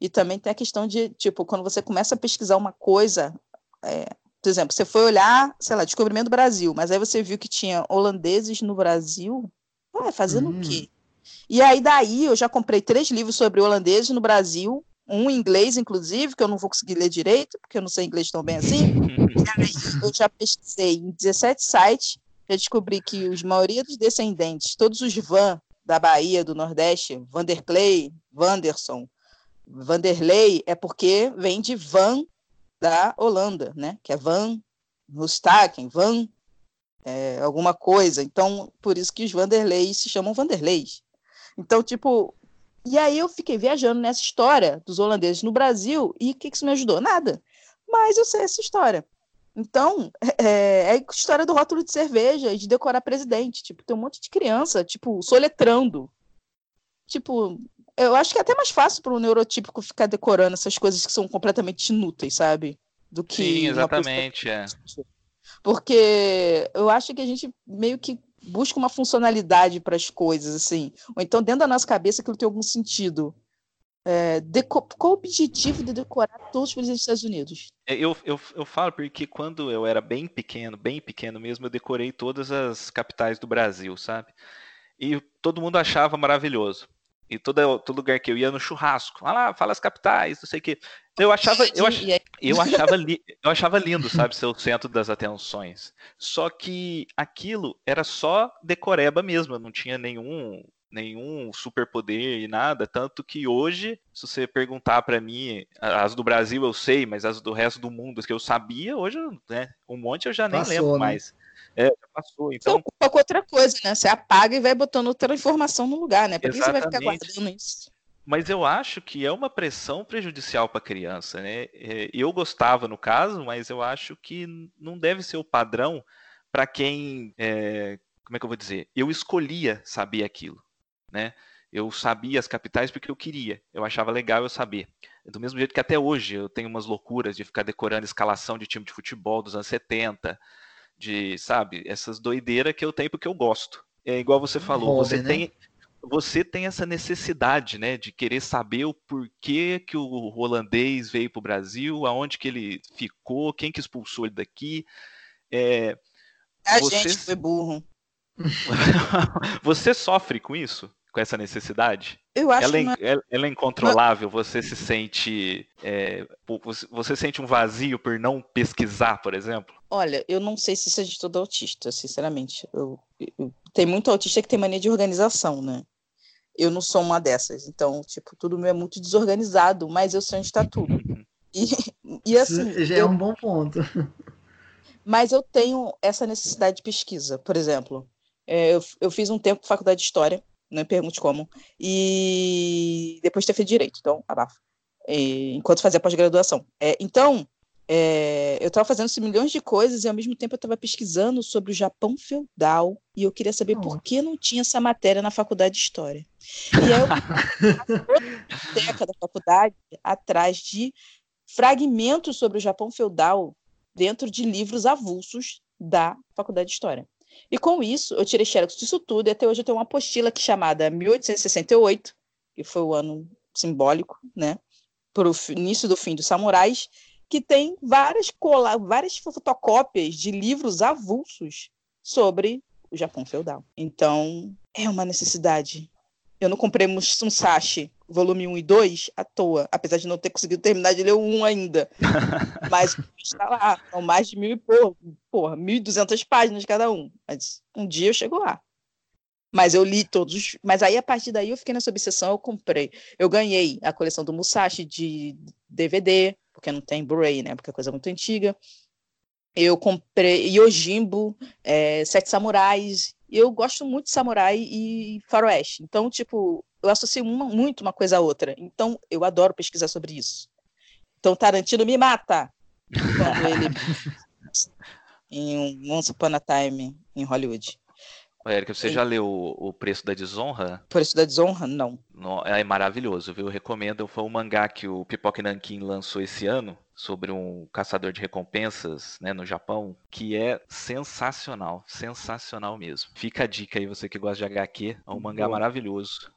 E também tem a questão de, tipo, quando você começa a pesquisar uma coisa, é, por exemplo, você foi olhar, sei lá, descobrimento do Brasil, mas aí você viu que tinha holandeses no Brasil, ué, fazendo hum. o quê? E aí daí eu já comprei três livros sobre holandeses no Brasil, um em inglês, inclusive, que eu não vou conseguir ler direito, porque eu não sei inglês tão bem assim. *laughs* e aí eu já pesquisei em 17 sites, já descobri que os maioria dos descendentes, todos os Van da Bahia, do Nordeste, Vanderclay, Wanderson, Vanderlei é porque vem de Van da Holanda, né? Que é Van Rustaken, Van é, alguma coisa. Então, por isso que os Vanderlei se chamam Vanderleis. Então, tipo, e aí eu fiquei viajando nessa história dos holandeses no Brasil e o que, que isso me ajudou? Nada. Mas eu sei essa história. Então, *laughs* é, é a história do rótulo de cerveja e de decorar presidente. Tipo, tem um monte de criança, tipo, soletrando. Tipo, eu acho que é até mais fácil para um neurotípico ficar decorando essas coisas que são completamente inúteis, sabe? Do que. Sim, exatamente. É. Porque eu acho que a gente meio que busca uma funcionalidade para as coisas, assim. Ou então, dentro da nossa cabeça, aquilo tem algum sentido. É, qual o objetivo de decorar todos os presidentes dos Estados Unidos? É, eu, eu, eu falo porque quando eu era bem pequeno, bem pequeno mesmo, eu decorei todas as capitais do Brasil, sabe? E todo mundo achava maravilhoso. E todo, todo lugar que eu ia no churrasco, ah lá, fala as capitais, não sei o quê. Eu achava, eu, ach, eu, achava li, eu achava lindo, sabe, ser o centro das atenções. Só que aquilo era só decoreba mesmo, não tinha nenhum nenhum superpoder e nada, tanto que hoje, se você perguntar para mim, as do Brasil eu sei, mas as do resto do mundo que eu sabia, hoje, né, um monte eu já nem Passou, lembro né? mais. É, já passou. Então... Ocupa com outra coisa, né? Você apaga e vai botando outra informação no lugar, né? Por que você vai ficar guardando isso? Mas eu acho que é uma pressão prejudicial para a criança, né? É, eu gostava no caso, mas eu acho que não deve ser o padrão para quem, é, como é que eu vou dizer? Eu escolhia saber aquilo, né? Eu sabia as capitais porque eu queria, eu achava legal eu saber. Do mesmo jeito que até hoje eu tenho umas loucuras de ficar decorando escalação de time de futebol dos anos 70, de, sabe, essas doideiras que eu tenho porque eu gosto. É igual você falou, você né? tem você tem essa necessidade, né, de querer saber o porquê que o holandês veio para o Brasil, aonde que ele ficou, quem que expulsou ele daqui. É, a você... gente foi burro. *laughs* você sofre com isso? com essa necessidade? Eu acho ela, é, que é... ela é incontrolável, você se sente. É, você sente um vazio por não pesquisar, por exemplo? Olha, eu não sei se isso é de todo autista, sinceramente. Eu, eu, tem muito autista que tem mania de organização, né? Eu não sou uma dessas. Então, tipo, tudo meu é muito desorganizado, mas eu sei onde está tudo. E, e assim. Isso já é um bom ponto. Mas eu tenho essa necessidade de pesquisa. Por exemplo, é, eu, eu fiz um tempo faculdade de História, não me pergunte como, e depois ter feito Direito, então, abafa. E, enquanto fazia pós-graduação. É, então, é, eu estava fazendo milhões de coisas e ao mesmo tempo eu estava pesquisando sobre o Japão feudal e eu queria saber oh. por que não tinha essa matéria na faculdade de História. E aí eu década da faculdade atrás de fragmentos sobre o Japão feudal dentro de livros avulsos da Faculdade de História. E com isso, eu tirei xerox disso tudo, e até hoje eu tenho uma apostila aqui chamada 1868, que foi o ano simbólico, né, para o início do fim dos samurais, que tem várias, várias fotocópias de livros avulsos sobre o Japão feudal. Então, é uma necessidade. Eu não comprei Musashi volume 1 e 2 à toa, apesar de não ter conseguido terminar de ler o 1 ainda. *laughs* Mas está lá, são mais de mil e pouco, porra, 1.200 páginas cada um. Mas um dia eu chego lá. Mas eu li todos. Mas aí, a partir daí, eu fiquei nessa obsessão, eu comprei. Eu ganhei a coleção do Musashi de DVD, porque não tem Blu-ray, né? Porque é coisa muito antiga. Eu comprei Yojimbo, é, Sete Samurais. Eu gosto muito de samurai e faroeste. Então, tipo, eu associo uma, muito uma coisa a outra. Então, eu adoro pesquisar sobre isso. Então, Tarantino me mata quando ele *laughs* em Once Upon a Time em Hollywood. Érica, você já leu o, Preço da Desonra? O Preço da Desonra, não. É maravilhoso, viu? Eu recomendo. Foi um mangá que o Pipoque Nankin lançou esse ano sobre um caçador de recompensas né, no Japão, que é sensacional, sensacional mesmo. Fica a dica aí, você que gosta de HQ, é um mangá Bom. maravilhoso.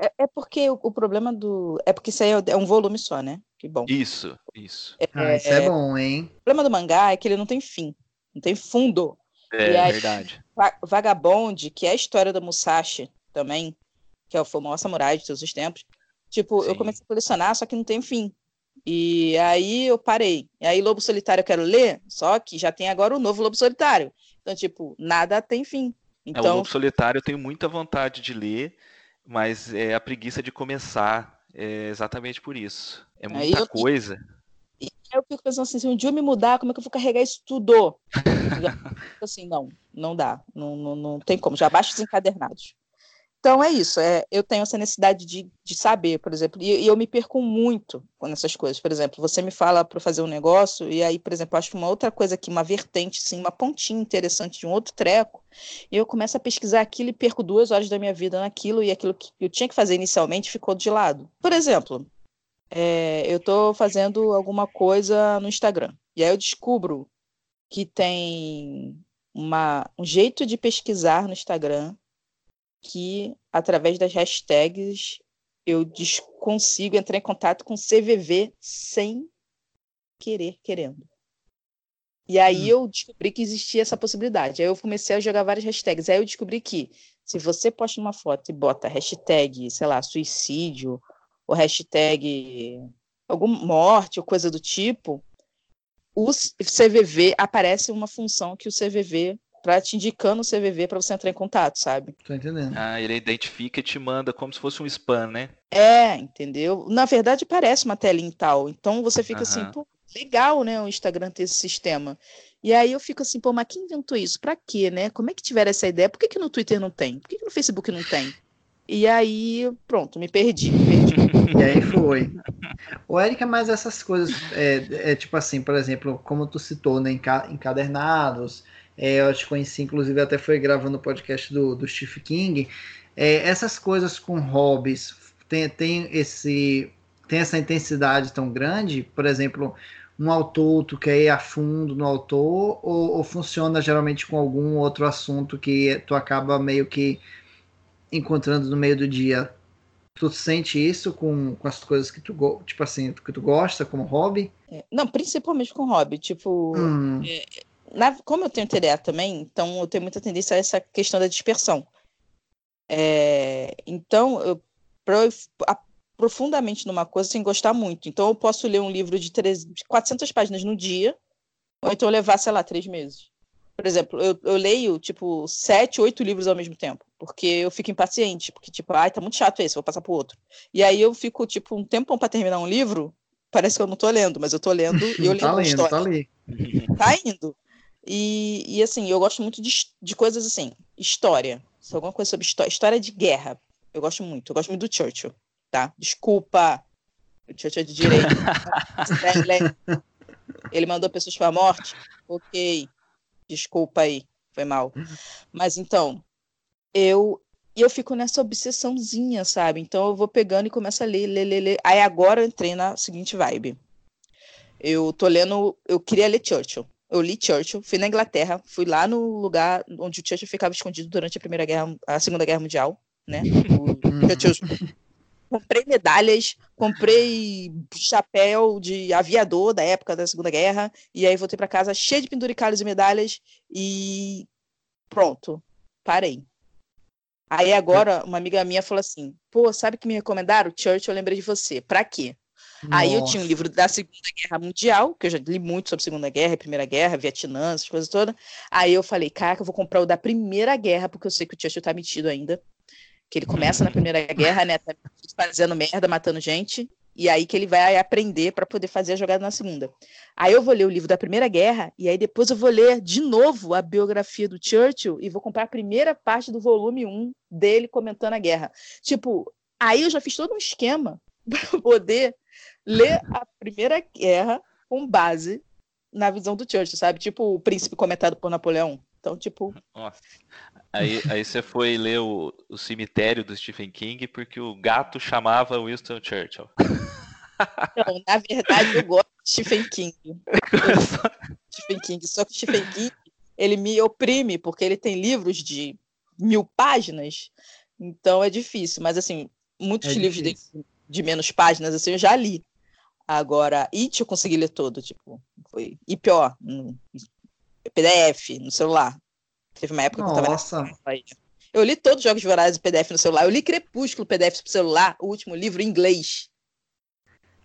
É, é porque o, o, problema do. É porque isso aí é, é um volume só, né? Que bom. Isso, isso. É, ah, isso é bom, hein? O problema do mangá é que ele não tem fim, não tem fundo. É, aí, verdade. Vagabond, que é a história do Musashi também, que é o maior samurai de todos os tempos. Tipo, Sim. eu comecei a colecionar, só que não tem fim. E aí eu parei. E aí Lobo Solitário eu quero ler, só que já tem agora o novo Lobo Solitário. Então, tipo, nada tem fim. Então... É, o Lobo Solitário eu tenho muita vontade de ler, mas é a preguiça de começar é exatamente por isso. É muita eu, coisa. E eu fico pensando assim, se um dia eu me mudar, como é que eu vou carregar isso tudo? *laughs* assim, não, não dá. Não, não, não tem como. Já baixa os encadernados. Então é isso, é, eu tenho essa necessidade de, de saber, por exemplo, e, e eu me perco muito nessas coisas. Por exemplo, você me fala para fazer um negócio, e aí, por exemplo, acho uma outra coisa aqui, uma vertente, assim, uma pontinha interessante de um outro treco, e eu começo a pesquisar aquilo e perco duas horas da minha vida naquilo, e aquilo que eu tinha que fazer inicialmente ficou de lado. Por exemplo, é, eu estou fazendo alguma coisa no Instagram, e aí eu descubro que tem uma, um jeito de pesquisar no Instagram que, através das hashtags, eu consigo entrar em contato com CVV sem querer, querendo. E aí hum. eu descobri que existia essa possibilidade. Aí eu comecei a jogar várias hashtags. Aí eu descobri que se você posta uma foto e bota hashtag, sei lá, suicídio, ou hashtag alguma morte ou coisa do tipo, o CVV aparece uma função que o CVV para te indicando o CVV para você entrar em contato, sabe? Tô entendendo. Ah, ele identifica e te manda como se fosse um spam, né? É, entendeu? Na verdade parece uma telinha tal. Então você fica assim, pô, legal, né, o Instagram ter esse sistema. E aí eu fico assim, pô, mas quem inventou isso? Para quê, né? Como é que tiveram essa ideia? Por que, que no Twitter não tem? Por que, que no Facebook não tem? E aí, pronto, me perdi, me perdi. *laughs* e aí foi. O Érica, mas essas coisas, é, é, tipo assim, por exemplo, como tu citou, né, encadernados, é, eu te conheci, inclusive, até foi gravando o podcast do, do Steve King. É, essas coisas com hobbies tem, tem, esse, tem essa intensidade tão grande? Por exemplo, um autor, tu quer ir a fundo no autor, ou, ou funciona geralmente com algum outro assunto que tu acaba meio que encontrando no meio do dia? Tu sente isso com, com as coisas que tu, tipo assim, que tu gosta como hobby? É, não, principalmente com hobby. Tipo, hum. é, na, como eu tenho TDA também, então eu tenho muita tendência a essa questão da dispersão. É, então, eu, para profundamente numa coisa sem gostar muito. Então, eu posso ler um livro de, 3, de 400 páginas no dia, ou então levar, sei lá, três meses. Por exemplo, eu, eu leio, tipo, sete, oito livros ao mesmo tempo, porque eu fico impaciente, porque, tipo, ai, tá muito chato esse, vou passar pro outro. E aí eu fico, tipo, um tempão para terminar um livro, parece que eu não tô lendo, mas eu tô lendo *laughs* e eu tá lendo lendo, tá ali. Tá indo. E, e assim, eu gosto muito de, de coisas assim, história. Se alguma coisa sobre história, história de guerra. Eu gosto muito. Eu gosto muito do Churchill, tá? Desculpa. O Churchill é de direita. *laughs* Ele mandou pessoas para a morte? Ok. Desculpa aí. Foi mal. Mas então, eu eu fico nessa obsessãozinha, sabe? Então eu vou pegando e começo a ler, ler, ler, ler. Aí agora eu entrei na seguinte vibe. Eu tô lendo, eu queria ler Churchill. Eu li Churchill, fui na Inglaterra, fui lá no lugar onde o Churchill ficava escondido durante a Primeira Guerra, a Segunda Guerra Mundial, né? *laughs* Churchill comprei medalhas, comprei chapéu de aviador da época da Segunda Guerra, e aí voltei para casa cheio de penduricalhos e medalhas e pronto, parei. Aí agora uma amiga minha falou assim: "Pô, sabe que me recomendaram? Churchill, eu lembrei de você. Para quê?" Nossa. Aí eu tinha um livro da Segunda Guerra Mundial, que eu já li muito sobre Segunda Guerra, Primeira Guerra, Vietnã, essas coisas todas. Aí eu falei, caraca, eu vou comprar o da Primeira Guerra, porque eu sei que o Churchill tá metido ainda. Que ele começa na Primeira Guerra, né? Tá *laughs* fazendo merda, matando gente. E aí que ele vai aprender para poder fazer a jogada na segunda. Aí eu vou ler o livro da Primeira Guerra, e aí depois eu vou ler de novo a biografia do Churchill e vou comprar a primeira parte do volume 1 dele comentando a guerra. Tipo, aí eu já fiz todo um esquema *laughs* para poder ler a Primeira Guerra com base na visão do Churchill, sabe? Tipo o príncipe comentado por Napoleão. Então, tipo. Nossa. Aí, aí você foi ler o, o cemitério do Stephen King porque o gato chamava Winston Churchill. Não, na verdade, eu gosto de Stephen King. *laughs* Stephen King. Só que Stephen King, ele me oprime, porque ele tem livros de mil páginas, então é difícil. Mas, assim, muitos é livros de, de, menos páginas, assim, eu já li. Agora, It eu consegui ler todo, tipo, foi. E pior, no PDF, no celular. Teve uma época Nossa. que eu tava nessa... Eu li todos os Jogos Vorazes em PDF no celular. Eu li Crepúsculo PDF pro celular, o último livro em inglês.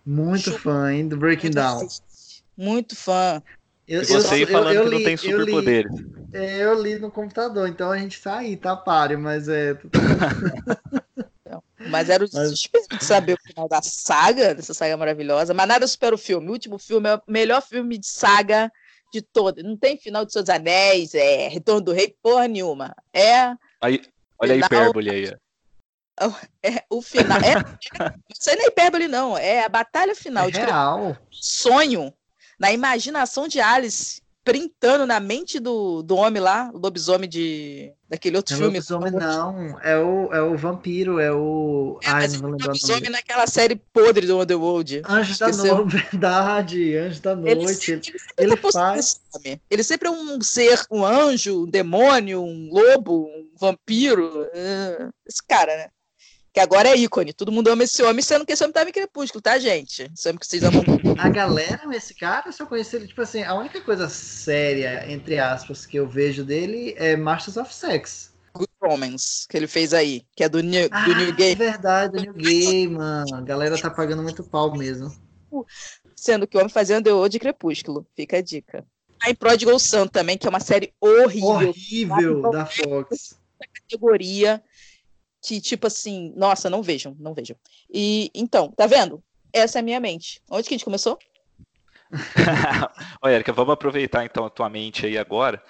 Muito Chu... fã, hein, do Breaking Muito Down. Muito fã. Eu, e você eu, falando eu, eu que li, não tem superpoderes. É, eu li no computador, então a gente tá aí, tá páreo, mas é. *laughs* Mas era o desespero de saber o final da saga, dessa saga maravilhosa. Mas nada supera o filme. O último filme é o melhor filme de saga de todas. Não tem final de Seus Anéis, é Retorno do Rei, porra nenhuma. É. Aí, olha final, a hipérbole aí. É, o final. É, é, não é nem hipérbole, não. É a batalha final. É de real. Sonho na imaginação de Alice printando na mente do, do homem lá, o lobisomem de daquele outro é filme. Lobisomem não, é o, é o vampiro, é o. É, Ai, não vou lembrar lobisomem naquela série podre do Underworld. Anjo da Noite, *laughs* verdade, Anjo da Noite. Ele, sempre, ele, ele faz. Ele sempre é um ser, um anjo, um demônio, um lobo, um vampiro. É, esse cara, né? Que agora é ícone. Todo mundo ama esse homem, sendo que esse homem tava em Crepúsculo, tá, gente? Esse homem que vocês amam. *laughs* A galera esse cara, eu só conheci ele, tipo assim, a única coisa séria, entre aspas, que eu vejo dele é Masters of Sex. Good Romance, que ele fez aí, que é do New, ah, do New Game. É verdade, do New Game, mano. A galera tá pagando muito pau mesmo. Sendo que o homem fazia Underworld de Crepúsculo, fica a dica. Aí Prodigal Son também, que é uma série horrível. Horrível da Fox. Categoria que, tipo assim, nossa, não vejam, não vejam. E então, tá vendo? Essa é a minha mente. Onde que a gente começou? *laughs* Olha, Erika, vamos aproveitar então a tua mente aí agora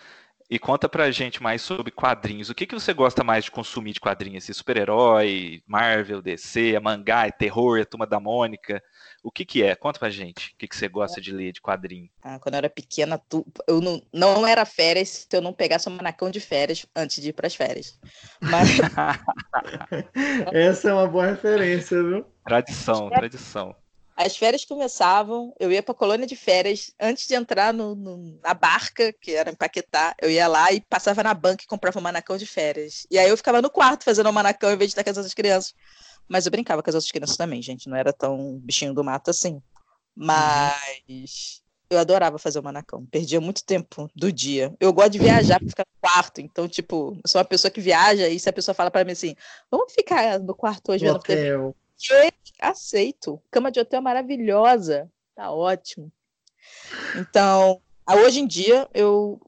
e conta pra gente mais sobre quadrinhos. O que, que você gosta mais de consumir de quadrinhos? Super-herói, Marvel, DC, é mangá, é terror, é Turma da Mônica? O que que é? Conta pra gente. O que, que você gosta de ler de quadrinho? Ah, quando eu era pequena, tu... eu não, não era férias se eu não pegasse um manacão de férias antes de ir pras férias. Mas... *laughs* Essa é uma boa referência, viu? Tradição, tradição. As férias começavam, eu ia para a colônia de férias, antes de entrar no, no, na barca, que era em Paquetá, eu ia lá e passava na banca e comprava um manacão de férias. E aí eu ficava no quarto fazendo o um manacão em vez de estar com as outras crianças. Mas eu brincava com as outras crianças também, gente, não era tão bichinho do mato assim. Mas eu adorava fazer o manacão. Perdia muito tempo do dia. Eu gosto de viajar para ficar no quarto. Então, tipo, eu sou uma pessoa que viaja e se a pessoa fala para mim assim, vamos ficar no quarto hoje vendo hotel. Aceito. Cama de hotel maravilhosa. Tá ótimo. Então, hoje em dia, eu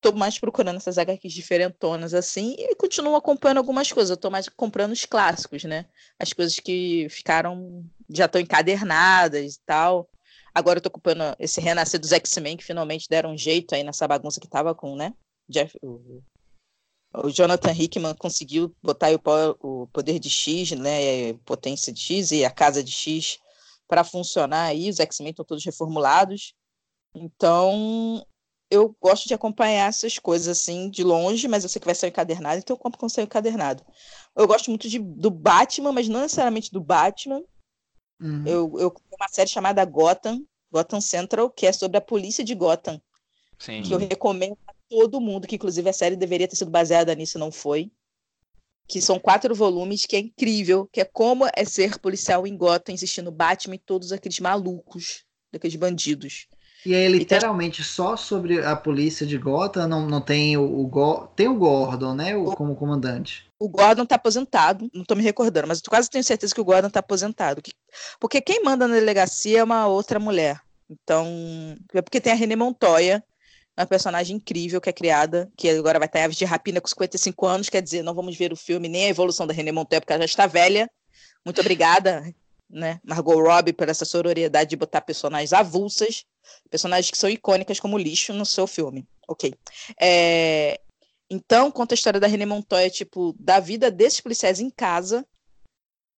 tô mais procurando essas HQs diferentonas assim e continuo acompanhando algumas coisas. Eu tô mais comprando os clássicos, né? As coisas que ficaram já estão encadernadas e tal. Agora eu tô ocupando esse renascer dos X-Men que finalmente deram um jeito aí nessa bagunça que tava com, né? Jeff, o Jonathan Hickman conseguiu botar o, poder de X, né? Potência de X e a casa de X para funcionar aí. Os X-Men estão todos reformulados. Então, eu gosto de acompanhar essas coisas assim de longe, mas eu sei que vai ser encadernado, então eu compro com seu encadernado. Eu gosto muito de, do Batman, mas não necessariamente do Batman. Uhum. Eu, eu tenho uma série chamada Gotham, Gotham Central, que é sobre a polícia de Gotham. Sim. Que eu recomendo a todo mundo, que inclusive a série deveria ter sido baseada nisso, não foi. Que são quatro volumes, que é incrível, que é como é ser policial em Gotham, existindo Batman e todos aqueles malucos, aqueles bandidos. E é literalmente então, só sobre a polícia de Gotham, não, não tem o, o tem o Gordon, né, o, como comandante. O Gordon tá aposentado, não tô me recordando, mas eu quase tenho certeza que o Gordon tá aposentado. Porque quem manda na delegacia é uma outra mulher. Então, é porque tem a René Montoya, uma personagem incrível que é criada, que agora vai estar em Aves de Rapina com 55 anos, quer dizer, não vamos ver o filme nem a evolução da René Montoya, porque ela já está velha. Muito obrigada, né, Margot Robbie, por essa sororidade de botar personagens avulsas, personagens que são icônicas como lixo no seu filme. Ok. É... Então, conta a história da René Montoya, tipo, da vida desses policiais em casa,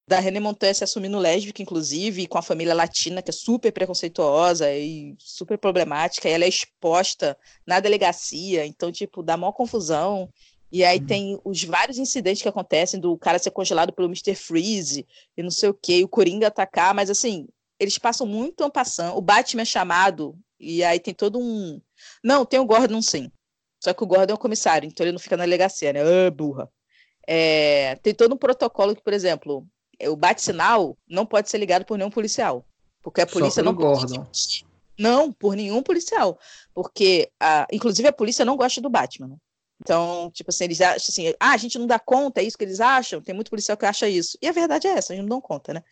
da René Montoya se assumindo lésbica, inclusive, e com a família latina, que é super preconceituosa e super problemática, e ela é exposta na delegacia, então, tipo, dá maior confusão. E aí uhum. tem os vários incidentes que acontecem do cara ser congelado pelo Mr. Freeze e não sei o que, o Coringa atacar, mas assim, eles passam muito ampassando. O Batman é chamado, e aí tem todo um. Não, tem o Gordon sim. Só que o Gordon é o comissário, então ele não fica na delegacia, né? Ah, burra. É... tem todo um protocolo que, por exemplo, o bate-sinal não pode ser ligado por nenhum policial. Porque a polícia não Gordon. pode. Não, por nenhum policial. Porque, a... inclusive, a polícia não gosta do Batman. Então, tipo assim, eles acham assim, ah, a gente não dá conta, é isso que eles acham. Tem muito policial que acha isso. E a verdade é essa, a gente não dá conta, né?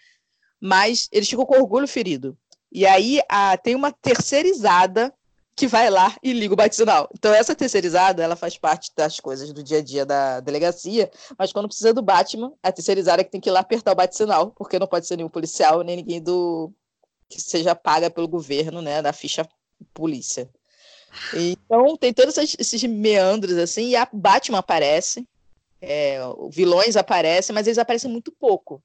Mas eles ficam com orgulho ferido. E aí a, tem uma terceirizada que vai lá e liga o bate-sinal. Então essa terceirizada, ela faz parte das coisas do dia a dia da delegacia, mas quando precisa do Batman, a terceirizada é que tem que ir lá apertar o bate-sinal, porque não pode ser nenhum policial, nem ninguém do que seja paga pelo governo, né, da ficha polícia. Então tem todos esses meandros assim, e a Batman aparece, é, vilões aparecem, mas eles aparecem muito pouco.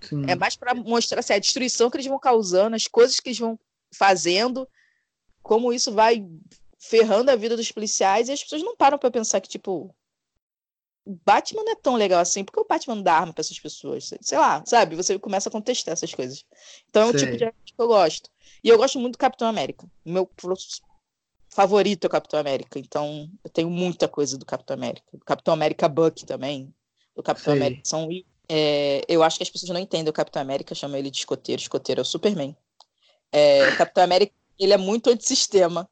Sim. É mais para mostrar assim, a destruição que eles vão causando, as coisas que eles vão fazendo, como isso vai ferrando a vida dos policiais, e as pessoas não param para pensar que, tipo, o Batman não é tão legal assim, porque o Batman dá arma para essas pessoas. Sei lá, sabe? Você começa a contestar essas coisas. Então é um tipo de arte que eu gosto. E eu gosto muito do Capitão América. Meu favorito é o Capitão América. Então eu tenho muita coisa do Capitão América. Do Capitão América Buck também. Do Capitão Sei. América são é, eu acho que as pessoas não entendem o Capitão América, chamam ele de escoteiro. Escoteiro é o Superman. É, Capitão América, ele é muito antissistema.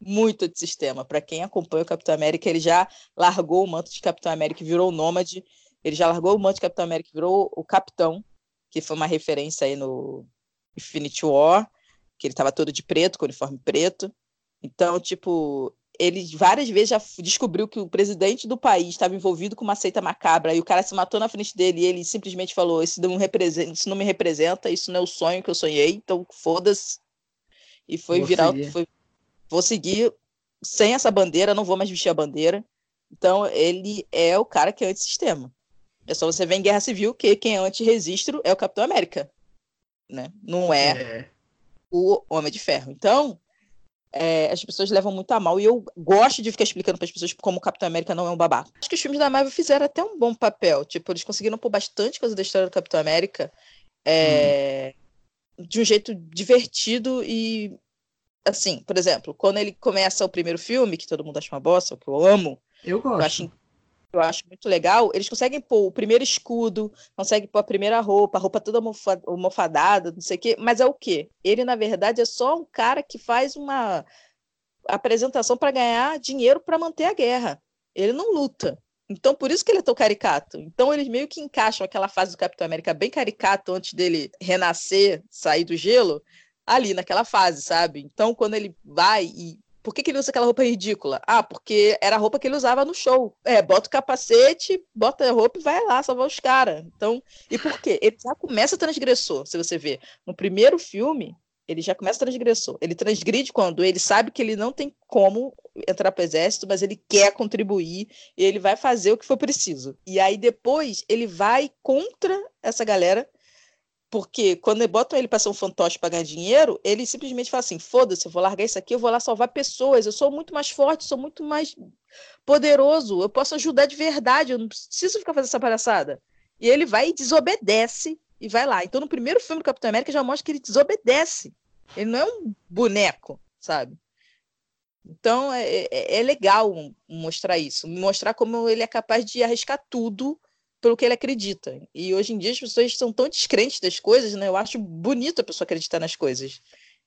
Muito antissistema. Para quem acompanha o Capitão América, ele já largou o manto de Capitão América e virou o nômade. Ele já largou o manto de Capitão América e virou o Capitão, que foi uma referência aí no Infinity War, que ele estava todo de preto, com uniforme preto. Então, tipo, ele várias vezes já descobriu que o presidente do país estava envolvido com uma seita macabra e o cara se matou na frente dele e ele simplesmente falou: Isso não, representa, isso não me representa, isso não é o sonho que eu sonhei, então foda-se. E foi vou virar. Seguir. Foi, vou seguir sem essa bandeira, não vou mais vestir a bandeira. Então ele é o cara que é antissistema. É só você ver em Guerra Civil que quem é anti-registro é o Capitão América. Né? Não é, é o Homem de Ferro. Então, é, as pessoas levam muito a mal. E eu gosto de ficar explicando para as pessoas como o Capitão América não é um babaca. Acho que os filmes da Marvel fizeram até um bom papel. Tipo, eles conseguiram pôr bastante coisa da história do Capitão América é, hum. De um jeito divertido e. Assim, por exemplo, quando ele começa o primeiro filme, que todo mundo acha uma bosta, que eu amo. Eu gosto. Eu acho, eu acho muito legal, eles conseguem pôr o primeiro escudo, conseguem pôr a primeira roupa, a roupa toda almofadada, não sei o quê, mas é o quê? Ele, na verdade, é só um cara que faz uma apresentação para ganhar dinheiro para manter a guerra. Ele não luta. Então, por isso que ele é tão caricato. Então, eles meio que encaixam aquela fase do Capitão América bem caricato antes dele renascer, sair do gelo, ali naquela fase, sabe? Então, quando ele vai e por que, que, ele usa aquela roupa ridícula? Ah, porque era a roupa que ele usava no show. É, bota o capacete, bota a roupa e vai lá salvar os caras. Então, e por quê? Ele já começa transgressor, se você ver. No primeiro filme, ele já começa transgressor. Ele transgride quando ele sabe que ele não tem como entrar para o exército, mas ele quer contribuir e ele vai fazer o que for preciso. E aí depois ele vai contra essa galera porque quando botam ele para ser um fantoche para ganhar dinheiro, ele simplesmente fala assim: foda-se, eu vou largar isso aqui, eu vou lá salvar pessoas. Eu sou muito mais forte, sou muito mais poderoso, eu posso ajudar de verdade, eu não preciso ficar fazendo essa palhaçada. E ele vai e desobedece e vai lá. Então, no primeiro filme do Capitão América já mostra que ele desobedece. Ele não é um boneco, sabe? Então é, é, é legal mostrar isso, mostrar como ele é capaz de arriscar tudo pelo que ele acredita. E hoje em dia as pessoas são tão descrentes das coisas, né? Eu acho bonito a pessoa acreditar nas coisas.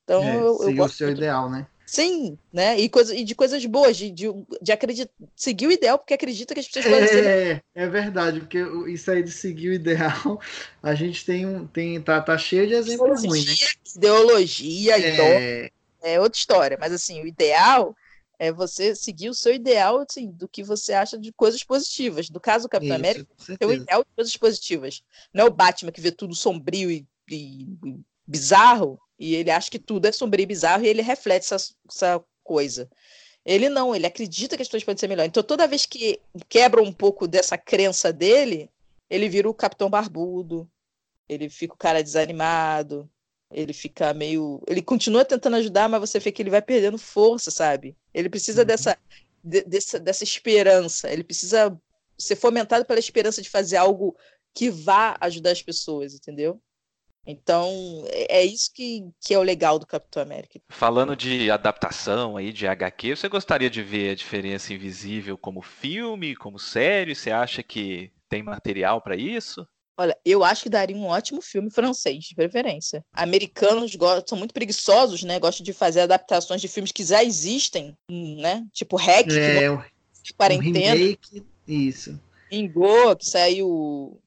Então, é, eu, eu gosto o seu ideal, né? Sim, né? E, coisa, e de coisas boas, de, de, de acreditar, seguir o ideal, porque acredita que as pessoas podem é, ser. É, é verdade, porque isso aí de seguir o ideal, *laughs* a gente tem um. Tem, tá, tá cheio de exemplos ruins, né? Ideologia, é... é outra história, mas assim, o ideal é você seguir o seu ideal assim, do que você acha de coisas positivas. No caso do Capitão Isso, América, é o ideal de coisas positivas. Não é o Batman que vê tudo sombrio e, e, e bizarro, e ele acha que tudo é sombrio e bizarro, e ele reflete essa, essa coisa. Ele não, ele acredita que as coisas podem ser melhores. Então, toda vez que quebra um pouco dessa crença dele, ele vira o Capitão Barbudo, ele fica o cara desanimado, ele fica meio. Ele continua tentando ajudar, mas você vê que ele vai perdendo força, sabe? Ele precisa uhum. dessa, de, dessa, dessa esperança. Ele precisa ser fomentado pela esperança de fazer algo que vá ajudar as pessoas, entendeu? Então, é, é isso que, que é o legal do Capitão América. Falando de adaptação aí de HQ, você gostaria de ver a diferença invisível como filme, como série? Você acha que tem material para isso? Olha, eu acho que daria um ótimo filme francês, de preferência. Americanos gostam, são muito preguiçosos, né? Gostam de fazer adaptações de filmes que já existem, né? Tipo Hack, é, que de quarentena. Um remake, isso. Ingo, que saiu.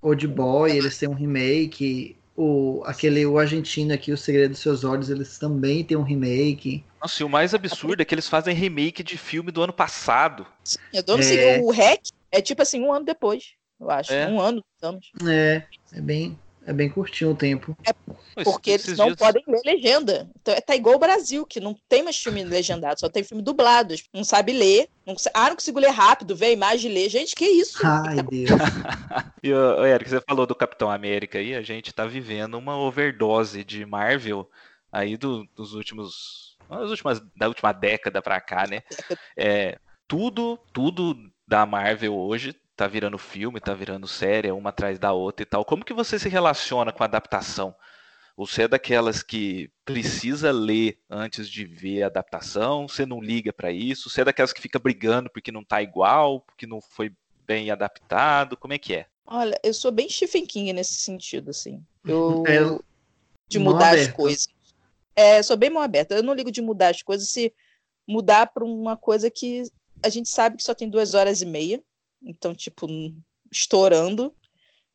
Old Boy, eles têm um remake. O, aquele, o argentino aqui, O Segredo dos Seus Olhos, eles também têm um remake. Nossa, e o mais absurdo é que eles fazem remake de filme do ano passado. Sim, eu dou é... o Hack é tipo assim, um ano depois eu acho. É. Um ano, anos. É, é bem, é bem curtinho o tempo. É porque eles não dias... podem ler legenda. Então, tá igual o Brasil, que não tem mais filme legendado, só tem filme dublado. Não sabe ler. Não, ah, não consigo ler rápido, ver a imagem e ler. Gente, que isso? Ai, Deus. *laughs* e, o Eric, você falou do Capitão América aí, a gente tá vivendo uma overdose de Marvel aí do, dos últimos. Das últimas, da última década pra cá, né? É, tudo, tudo da Marvel hoje tá virando filme, tá virando série, uma atrás da outra e tal. Como que você se relaciona com a adaptação? Você é daquelas que precisa ler antes de ver a adaptação? Você não liga para isso? Você é daquelas que fica brigando porque não tá igual, porque não foi bem adaptado? Como é que é? Olha, eu sou bem Stephen King nesse sentido, assim. Eu *laughs* é, de mudar as coisas. É, sou bem mão aberta. Eu não ligo de mudar as coisas se mudar para uma coisa que a gente sabe que só tem duas horas e meia então, tipo, estourando.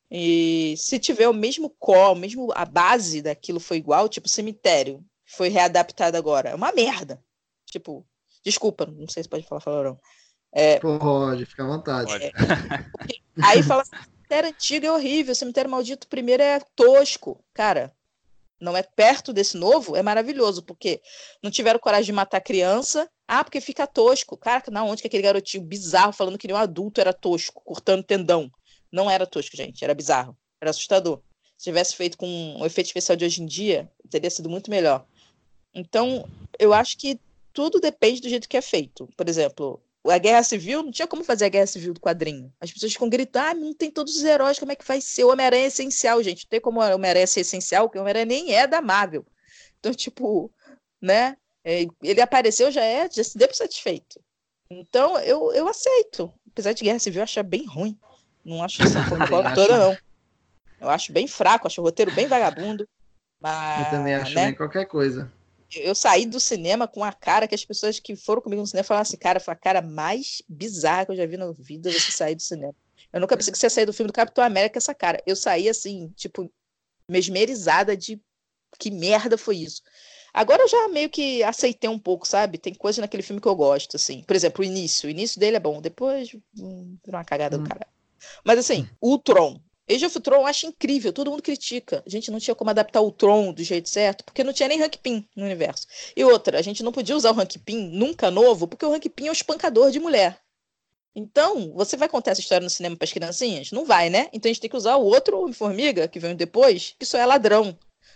E se tiver o mesmo core, mesmo a base daquilo foi igual, tipo cemitério, foi readaptado agora, é uma merda. Tipo, desculpa, não sei se pode falar palavrão. É, pode, fica à vontade. É, *laughs* aí fala, cemitério antigo é horrível, cemitério maldito primeiro é tosco. Cara, não é perto desse novo, é maravilhoso, porque não tiveram coragem de matar criança. Ah, porque fica tosco. Cara, não, onde que aquele garotinho bizarro falando que nem um adulto era tosco, cortando tendão. Não era tosco, gente, era bizarro. Era assustador. Se tivesse feito com o um efeito especial de hoje em dia, teria sido muito melhor. Então, eu acho que tudo depende do jeito que é feito. Por exemplo, a Guerra Civil, não tinha como fazer a Guerra Civil do quadrinho. As pessoas ficam gritando, ah, não tem todos os heróis, como é que vai ser? O Homem-Aranha é essencial, gente. Não tem como o Homem-Aranha ser essencial, porque o Homem-Aranha nem é da Marvel. Então, tipo, né? É, ele apareceu, já é, já se deu por satisfeito. Então, eu, eu aceito. Apesar de Guerra Civil, eu acho bem ruim. Não acho essa *laughs* Coca-Cola toda, não. Eu acho bem fraco, acho o roteiro bem vagabundo. Mas, eu também acho né? bem qualquer coisa. Eu saí do cinema com a cara que as pessoas que foram comigo no cinema falaram assim, cara, foi a cara mais bizarra que eu já vi na vida você sair do cinema. Eu nunca pensei que você ia sair do filme do Capitão América essa cara. Eu saí assim, tipo, mesmerizada de que merda foi isso. Agora eu já meio que aceitei um pouco, sabe? Tem coisa naquele filme que eu gosto, assim. Por exemplo, o início. O início dele é bom. Depois, hum, uma cagada hum. do cara. Mas assim, o Tron. Age of Tron eu acho incrível, todo mundo critica. A gente não tinha como adaptar o Tron do jeito certo, porque não tinha nem Rank Pin no universo. E outra, a gente não podia usar o Rank Pin nunca novo, porque o Rank Pin é o espancador de mulher. Então, você vai contar essa história no cinema para as criancinhas? Não vai, né? Então a gente tem que usar o outro Homem-Formiga, que veio depois, que só é ladrão.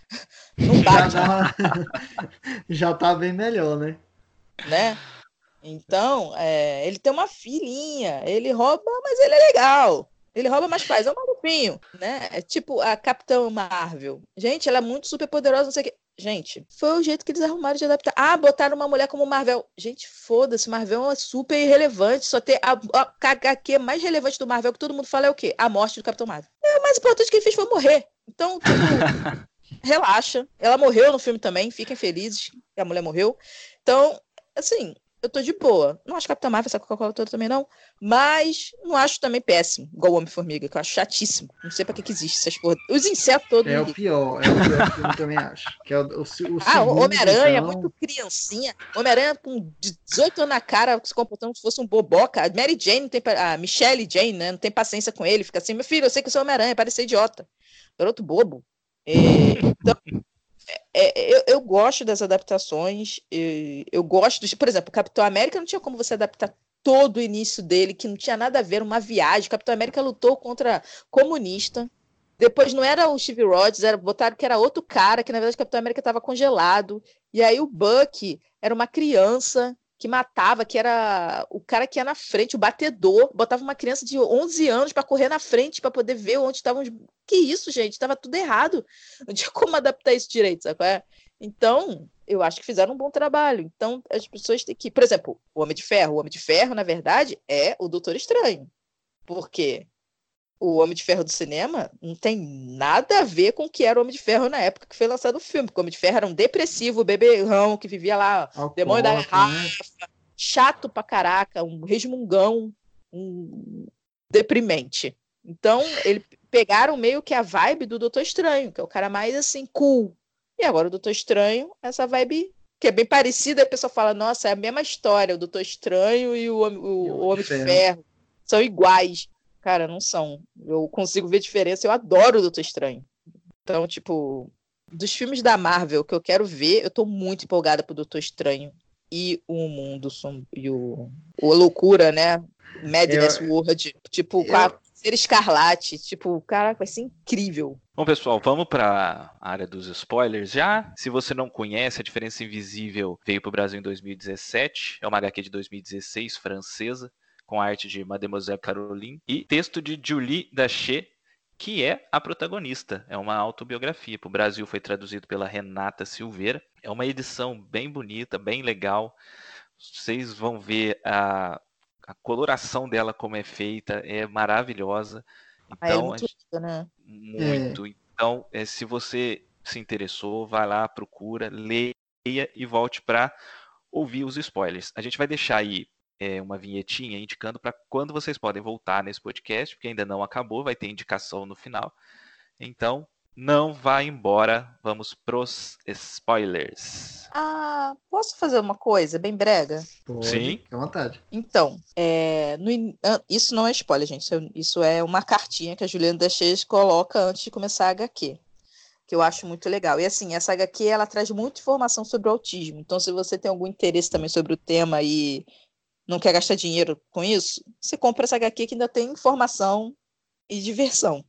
*laughs* Não bate. Já tá, *laughs* já tá bem melhor, né? Né? Então, é, ele tem uma filhinha, ele rouba, mas ele é legal. Ele rouba, mas faz, é um maluquinho, né? É tipo a Capitã Marvel. Gente, ela é muito super poderosa, não sei o quê. Gente, foi o jeito que eles arrumaram de adaptar. Ah, botaram uma mulher como Marvel. Gente, foda-se, Marvel é super irrelevante. Só ter a, a HQ mais relevante do Marvel que todo mundo fala é o quê? A morte do Capitão Marvel. É, o mais importante que ele fez foi morrer. Então, tipo, *laughs* relaxa. Ela morreu no filme também, fiquem felizes que a mulher morreu. Então, assim, eu tô de boa. Não acho Capitã Marvel essa Coca-Cola toda também, não. Mas não acho também péssimo, igual o Homem-Formiga, que eu acho chatíssimo. Não sei pra que, que existe essas porra. Os insetos todos. É o pior, é o pior filme também acho. Que é o, o, o ah, Homem-Aranha, então... muito criancinha. Homem-Aranha com 18 anos na cara, se comportando como se fosse um boboca. A Mary Jane não tem. A Michelle Jane, né? Não tem paciência com ele. Fica assim, meu filho, eu sei que eu sou Homem-Aranha, parece ser idiota. Garoto bobo. É, então, é, eu, eu, gosto das adaptações, eu, eu gosto, por exemplo, Capitão América não tinha como você adaptar todo o início dele, que não tinha nada a ver, uma viagem. Capitão América lutou contra comunista. Depois não era o Steve Rogers, era, botaram que era outro cara, que na verdade Capitão América estava congelado. E aí o Buck era uma criança que matava, que era o cara que ia na frente, o batedor, botava uma criança de 11 anos para correr na frente para poder ver onde estavam. Que isso, gente? Estava tudo errado. *laughs* Não tinha como adaptar isso direito, sabe? É? Então, eu acho que fizeram um bom trabalho. Então, as pessoas têm que. Por exemplo, o Homem de Ferro. O Homem de Ferro, na verdade, é o Doutor Estranho. Porque o Homem de Ferro do cinema não tem nada a ver com o que era o Homem de Ferro na época que foi lançado o filme. Porque o Homem de Ferro era um depressivo, beberrão, que vivia lá, Alcoólatra, demônio da garrafa, né? chato pra caraca, um resmungão, um deprimente. Então, eles pegaram meio que a vibe do Doutor Estranho, que é o cara mais assim, cool. E agora o Doutor Estranho, essa vibe que é bem parecida, a pessoa fala, nossa, é a mesma história, o Doutor Estranho e o, o, o, Homem de. Ferro são iguais. Cara, não são. Eu consigo ver diferença. Eu adoro o Doutor Estranho. Então, tipo, dos filmes da Marvel que eu quero ver, eu tô muito empolgada pro Doutor Estranho e o Mundo e o, o Loucura, né? Madness eu, World. Tipo, eu, com a Ser Escarlate. Tipo, caraca, vai ser incrível. Bom, pessoal, vamos para a área dos spoilers já. Se você não conhece, A Diferença Invisível veio para o Brasil em 2017. É uma HQ de 2016, francesa com arte de Mademoiselle Caroline, e texto de Julie Daché, que é a protagonista. É uma autobiografia. Para o Brasil foi traduzido pela Renata Silveira. É uma edição bem bonita, bem legal. Vocês vão ver a, a coloração dela como é feita, é maravilhosa. Então, ah, é então, muito, gente, né? muito. É. Então, é, se você se interessou, vai lá, procura, leia e volte para ouvir os spoilers. A gente vai deixar aí é, uma vinhetinha indicando para quando vocês podem voltar nesse podcast, porque ainda não acabou, vai ter indicação no final. Então, não vá embora, vamos pros spoilers. Ah, posso fazer uma coisa bem brega? Pode, Sim. Fique à vontade. Então, é, no, isso não é spoiler, gente. Isso é uma cartinha que a Juliana Deschês coloca antes de começar a HQ. Que eu acho muito legal. E assim, essa HQ ela traz muita informação sobre o autismo. Então, se você tem algum interesse também sobre o tema e não quer gastar dinheiro com isso, você compra essa HQ que ainda tem informação e diversão.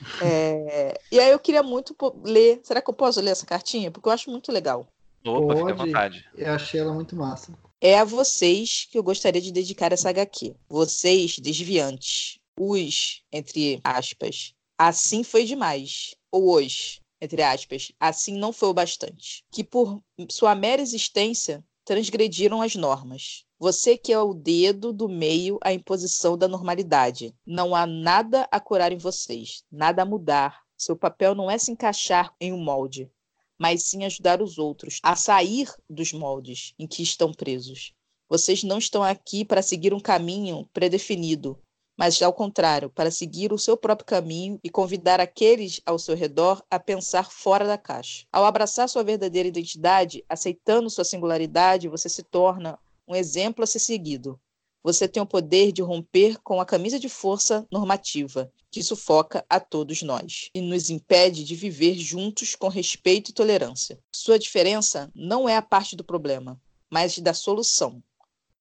*laughs* É, e aí eu queria muito ler. Será que eu posso ler essa cartinha? Porque eu acho muito legal. Opa, Pode. fica à vontade. Eu achei ela muito massa. É a vocês que eu gostaria de dedicar essa HQ. Vocês, desviantes. Os, entre aspas, assim foi demais. Ou hoje, entre aspas, assim não foi o bastante. Que por sua mera existência transgrediram as normas. Você que é o dedo do meio à imposição da normalidade. Não há nada a curar em vocês, nada a mudar. Seu papel não é se encaixar em um molde, mas sim ajudar os outros a sair dos moldes em que estão presos. Vocês não estão aqui para seguir um caminho predefinido, mas ao contrário, para seguir o seu próprio caminho e convidar aqueles ao seu redor a pensar fora da caixa. Ao abraçar sua verdadeira identidade, aceitando sua singularidade, você se torna um exemplo a ser seguido. Você tem o poder de romper com a camisa de força normativa, que sufoca a todos nós e nos impede de viver juntos com respeito e tolerância. Sua diferença não é a parte do problema, mas da solução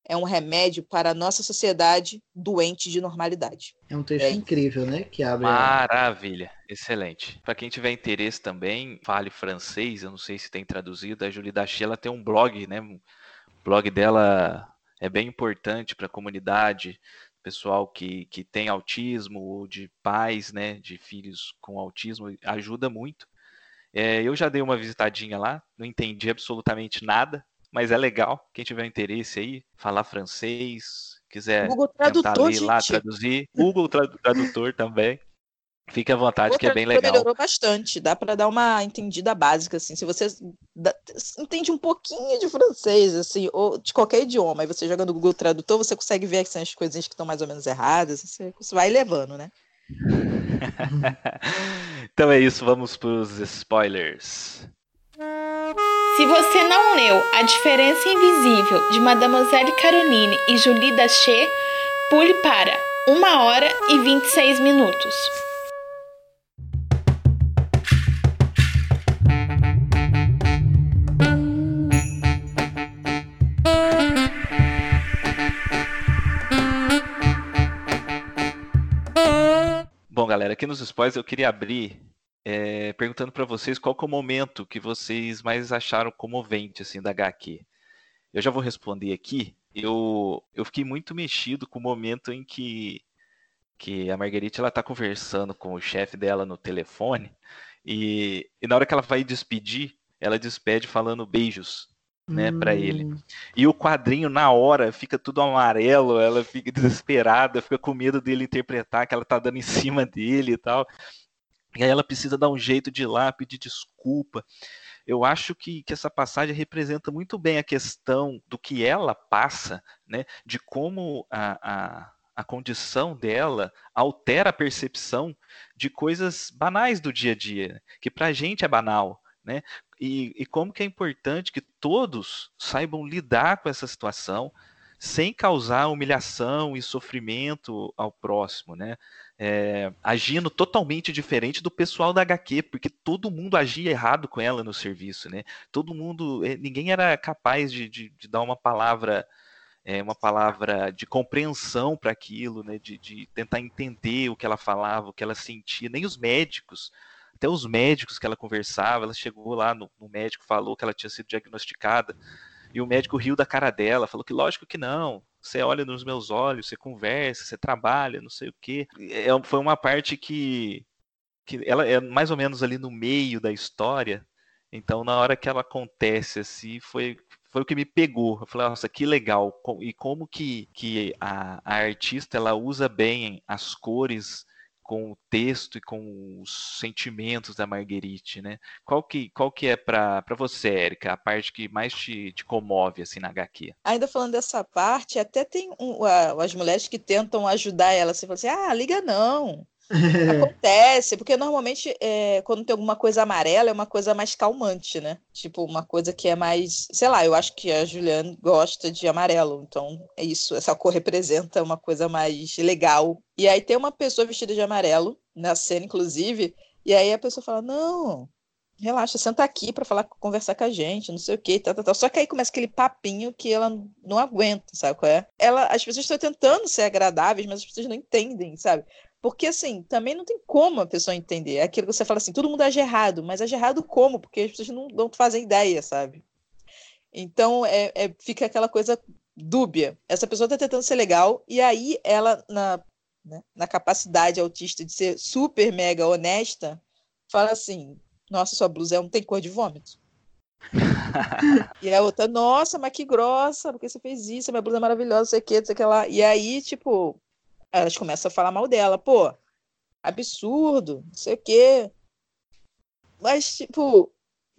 é um remédio para a nossa sociedade doente de normalidade. É um texto é. incrível, né? Que abre. Maravilha, excelente. Para quem tiver interesse também, fale francês, eu não sei se tem traduzido. A Julie Dachi, ela tem um blog, né? O blog dela é bem importante para a comunidade, pessoal que, que tem autismo, ou de pais, né? De filhos com autismo, ajuda muito. É, eu já dei uma visitadinha lá, não entendi absolutamente nada, mas é legal. Quem tiver interesse aí, falar francês, quiser Google Tradutor, ler lá, traduzir, Google Tradutor também. Fique à vontade, que é bem legal. Melhorou bastante, dá para dar uma entendida básica, assim. Se você entende um pouquinho de francês, assim, ou de qualquer idioma, e você joga no Google Tradutor, você consegue ver que são as coisinhas que estão mais ou menos erradas, você, você vai levando, né? *laughs* então é isso, vamos para os spoilers. Se você não leu A Diferença Invisível de Mademoiselle Caroline e Julie Daché, pule para 1 hora e 26 minutos. Bom, galera, aqui nos spoilers eu queria abrir é, perguntando para vocês qual é o momento que vocês mais acharam comovente assim da HQ. Eu já vou responder aqui. Eu, eu fiquei muito mexido com o momento em que, que a Marguerite ela tá conversando com o chefe dela no telefone e, e na hora que ela vai despedir, ela despede falando beijos né, hum. para ele. E o quadrinho na hora fica tudo amarelo, ela fica *laughs* desesperada, fica com medo dele interpretar que ela tá dando em cima dele e tal. E aí ela precisa dar um jeito de ir lá, pedir desculpa. Eu acho que, que essa passagem representa muito bem a questão do que ela passa, né? De como a, a, a condição dela altera a percepção de coisas banais do dia a dia, que para a gente é banal, né? E, e como que é importante que todos saibam lidar com essa situação sem causar humilhação e sofrimento ao próximo, né? É, agindo totalmente diferente do pessoal da HQ, porque todo mundo agia errado com ela no serviço, né? Todo mundo, é, ninguém era capaz de, de, de dar uma palavra, é, uma palavra de compreensão para aquilo, né? De, de, tentar entender o que ela falava, o que ela sentia, nem os médicos. Até os médicos que ela conversava, ela chegou lá no, no médico, falou que ela tinha sido diagnosticada, e o médico riu da cara dela, falou que lógico que não, você olha nos meus olhos, você conversa, você trabalha, não sei o quê. É, foi uma parte que, que ela é mais ou menos ali no meio da história. Então, na hora que ela acontece assim, foi, foi o que me pegou. Eu falei, nossa, que legal. E como que, que a, a artista ela usa bem as cores com o texto e com os sentimentos da Marguerite, né? Qual que, qual que é para você, Érica, a parte que mais te, te, comove assim na HQ? Ainda falando dessa parte, até tem um, as mulheres que tentam ajudar ela, você fala assim, ah, liga não, Acontece, porque normalmente é, quando tem alguma coisa amarela é uma coisa mais calmante, né? Tipo, uma coisa que é mais. Sei lá, eu acho que a Juliane gosta de amarelo, então é isso. Essa cor representa uma coisa mais legal. E aí tem uma pessoa vestida de amarelo, na cena, inclusive, e aí a pessoa fala: Não, relaxa, senta aqui para falar, conversar com a gente, não sei o que, tal, tal, tal. Só que aí começa aquele papinho que ela não aguenta, sabe qual é? Ela, as pessoas estão tentando ser agradáveis, mas as pessoas não entendem, sabe? Porque, assim, também não tem como a pessoa entender. É aquilo que você fala assim, todo mundo age errado, mas age errado como? Porque as pessoas não, não fazem ideia, sabe? Então, é, é, fica aquela coisa dúbia. Essa pessoa está tentando ser legal, e aí ela, na, né, na capacidade autista de ser super mega honesta, fala assim: nossa, sua blusa é não tem cor de vômito. *laughs* e a outra, nossa, mas que grossa, porque você fez isso, minha blusa é maravilhosa, sei o que, sei que lá. E aí, tipo, elas começam a falar mal dela, pô, absurdo, não sei o quê. Mas, tipo,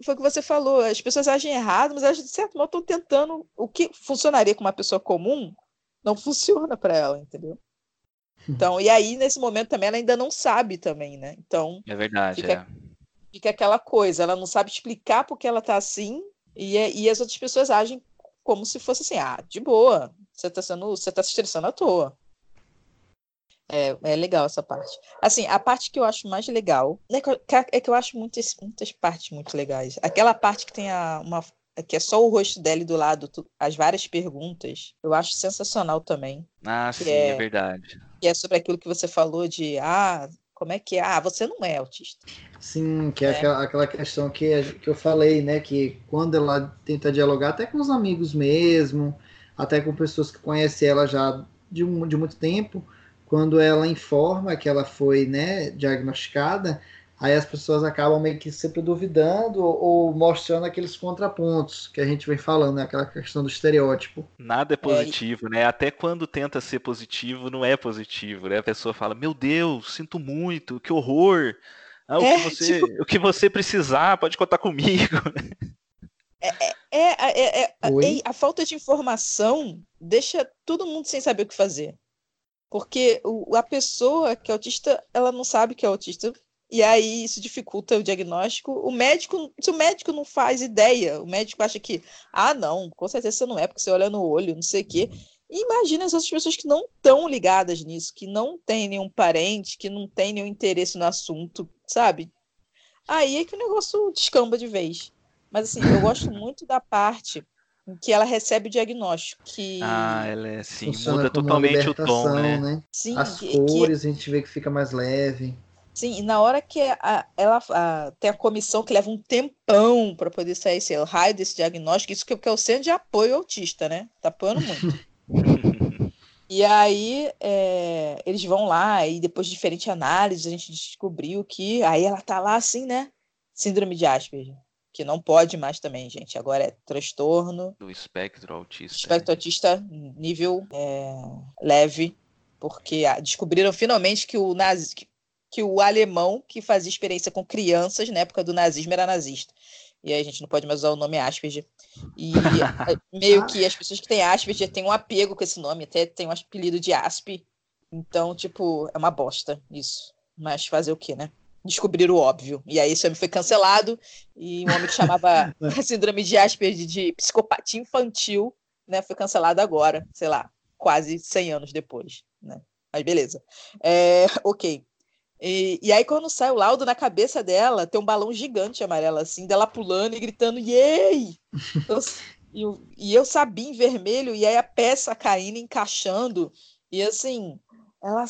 foi o que você falou, as pessoas agem errado, mas elas, de certo modo, estão tentando. O que funcionaria com uma pessoa comum não *laughs* funciona para ela, entendeu? Então, e aí, nesse momento também, ela ainda não sabe também, né? Então. É verdade, fica, é. fica aquela coisa, ela não sabe explicar porque ela tá assim, e, e as outras pessoas agem como se fosse assim, ah, de boa, você tá sendo. Você tá se estressando à toa. É, é legal essa parte. Assim, a parte que eu acho mais legal é que eu, é que eu acho muitas, muitas partes muito legais. Aquela parte que tem a, uma. que é só o rosto dela e do lado tu, as várias perguntas, eu acho sensacional também. Ah, sim, é, é verdade. Que é sobre aquilo que você falou de ah, como é que é? Ah, você não é autista. Sim, que é, é. Aquela, aquela, questão que, que eu falei, né? Que quando ela tenta dialogar, até com os amigos mesmo, até com pessoas que conhecem ela já de, um, de muito tempo, quando ela informa que ela foi né, diagnosticada, aí as pessoas acabam meio que sempre duvidando ou, ou, mostrando aqueles contrapontos que a gente vem falando, né? aquela questão do estereótipo. Nada é positivo, é. né? Até quando tenta ser positivo, não é positivo, né? A pessoa fala, meu Deus, sinto muito, que horror. Ah, o, é, que você, tipo... o que você precisar, pode contar comigo. É, é, é, a falta de informação deixa todo mundo sem saber o que fazer. Porque o, a pessoa que é autista, ela não sabe que é autista, e aí isso dificulta o diagnóstico. O médico, se o médico não faz ideia, o médico acha que, ah, não, com certeza você não é, porque você olha no olho, não sei o quê. E imagina essas pessoas que não estão ligadas nisso, que não tem nenhum parente, que não tem nenhum interesse no assunto, sabe? Aí é que o negócio descamba de vez. Mas assim, eu gosto muito da parte que ela recebe o diagnóstico. Que... Ah, ela é assim, muda totalmente o tom, né? né? Sim, As que, cores que... a gente vê que fica mais leve. Sim, e na hora que a, ela a, tem a comissão que leva um tempão para poder sair esse raio desse diagnóstico, isso que, que é o centro de apoio autista, né? Tá apoiando muito. *laughs* e aí é, eles vão lá e depois de diferentes análises a gente descobriu que aí ela tá lá assim, né? Síndrome de Asperger que não pode mais também, gente. Agora é transtorno. Do espectro autista. Espectro autista, nível é, leve, porque descobriram finalmente que o nazi, que, que o alemão que fazia experiência com crianças na época do nazismo era nazista. E aí a gente não pode mais usar o nome Asperger. E *laughs* meio que as pessoas que têm Asperger têm um apego com esse nome, até tem um apelido de Asp. Então, tipo, é uma bosta isso. Mas fazer o quê, né? Descobrir o óbvio. E aí esse homem foi cancelado e um homem que chamava *laughs* síndrome de Asperger de psicopatia infantil, né, foi cancelado agora, sei lá, quase 100 anos depois, né? Mas beleza. É, ok. E, e, aí, quando sai o laudo na cabeça dela, tem um balão gigante amarelo, assim, dela pulando e gritando, yay! Eu, e, e eu sabia em vermelho, e aí a peça caindo, encaixando, e assim, ela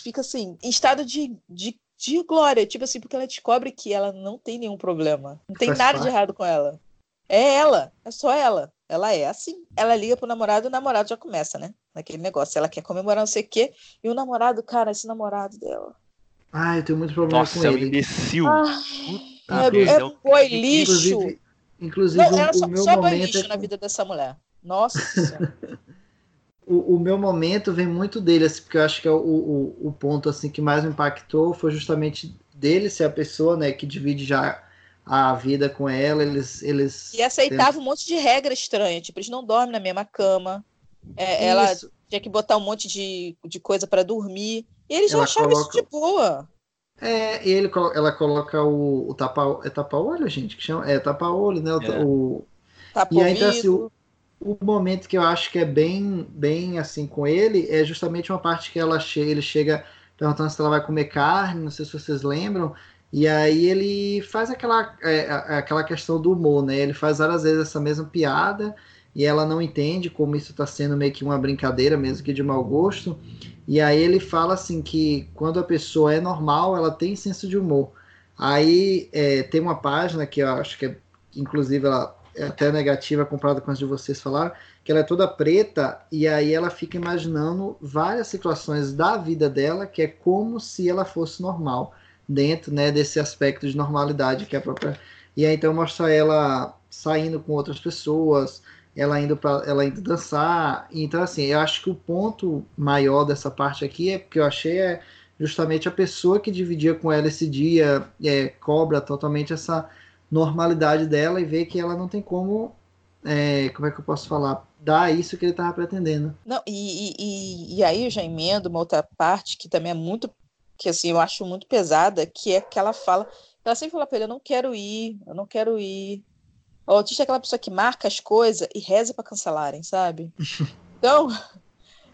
fica assim, em estado de, de de glória, tipo assim, porque ela descobre que ela não tem nenhum problema. Não tem Faz nada parte. de errado com ela. É ela, é só ela. Ela é assim. Ela liga pro namorado e o namorado já começa, né? Naquele negócio. Ela quer comemorar não sei o quê. E o namorado, cara, esse namorado dela. Ah, eu tenho muito problema Nossa, com ele. Nossa, é um imbecil. Ah, Puta é, é, foi lixo. Inclusive, inclusive não, o, só, o meu só momento lixo é... na vida dessa mulher. Nossa *laughs* o, o, meu momento vem muito dele, assim, porque eu acho que é o, o, o, ponto assim que mais me impactou foi justamente dele ser a pessoa, né, que divide já a vida com ela, eles... eles e aceitava um monte de regra estranha, tipo, eles não dormem na mesma cama, é, ela tinha que botar um monte de, de coisa para dormir, e eles já achavam coloca... isso de boa. É, e ele, ela coloca o, o tapa, é tapa-olho, gente, que chama? É tapa-olho, né? É. O, tapa e aí, então, assim, o, o momento que eu acho que é bem, bem assim com ele é justamente uma parte que ela che ele chega perguntando se ela vai comer carne, não sei se vocês lembram, e aí ele faz aquela, é, aquela questão do humor, né? Ele faz várias vezes essa mesma piada e ela não entende como isso está sendo meio que uma brincadeira, mesmo que de mau gosto. E aí ele fala assim que quando a pessoa é normal, ela tem senso de humor. Aí é, tem uma página que eu acho que é, inclusive ela até negativa comparada com as de vocês falaram, que ela é toda preta e aí ela fica imaginando várias situações da vida dela que é como se ela fosse normal dentro né, desse aspecto de normalidade que é a própria. E aí então mostra ela saindo com outras pessoas, ela indo para ela indo dançar. Então assim, eu acho que o ponto maior dessa parte aqui é porque eu achei é justamente a pessoa que dividia com ela esse dia é, cobra totalmente essa normalidade dela e vê que ela não tem como é, como é que eu posso falar dar isso que ele estava pretendendo. Não, e, e, e aí eu já emendo uma outra parte que também é muito que assim eu acho muito pesada, que é que ela fala, ela sempre fala para ele, eu não quero ir, eu não quero ir. O autista é aquela pessoa que marca as coisas e reza para cancelarem, sabe? *laughs* Então,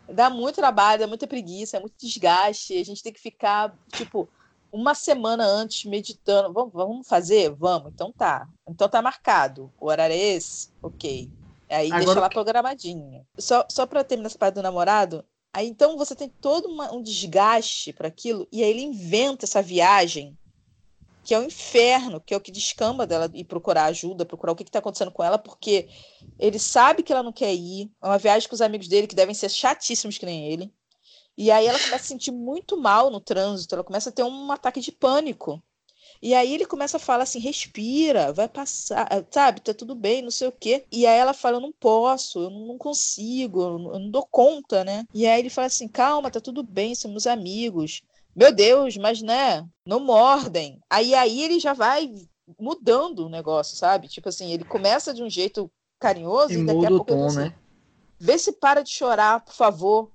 dá muito trabalho, dá muita preguiça, é muito desgaste. A gente tem que ficar, tipo, uma semana antes meditando. Vamos, vamos fazer? Vamos. Então tá. Então tá marcado. O horário é esse? Ok. Aí Agora... deixa lá programadinho. Só, só para terminar essa parte do namorado, aí então você tem todo uma, um desgaste para aquilo, e aí ele inventa essa viagem que é o inferno, que é o que descamba dela ir procurar ajuda, procurar o que está acontecendo com ela, porque ele sabe que ela não quer ir. É uma viagem com os amigos dele, que devem ser chatíssimos que nem ele. E aí ela começa a se sentir muito mal no trânsito, ela começa a ter um ataque de pânico. E aí ele começa a falar assim: respira, vai passar, sabe, tá tudo bem, não sei o quê. E aí ela fala: eu não posso, eu não consigo, eu não, dou conta, né? E aí ele fala assim: calma, tá tudo bem, somos amigos meu Deus, mas né, não mordem. Aí aí ele já vai mudando o negócio, sabe? Tipo assim, ele começa de um jeito carinhoso e, e daqui a pouco tom, assim, né? Vê se para de chorar, por favor.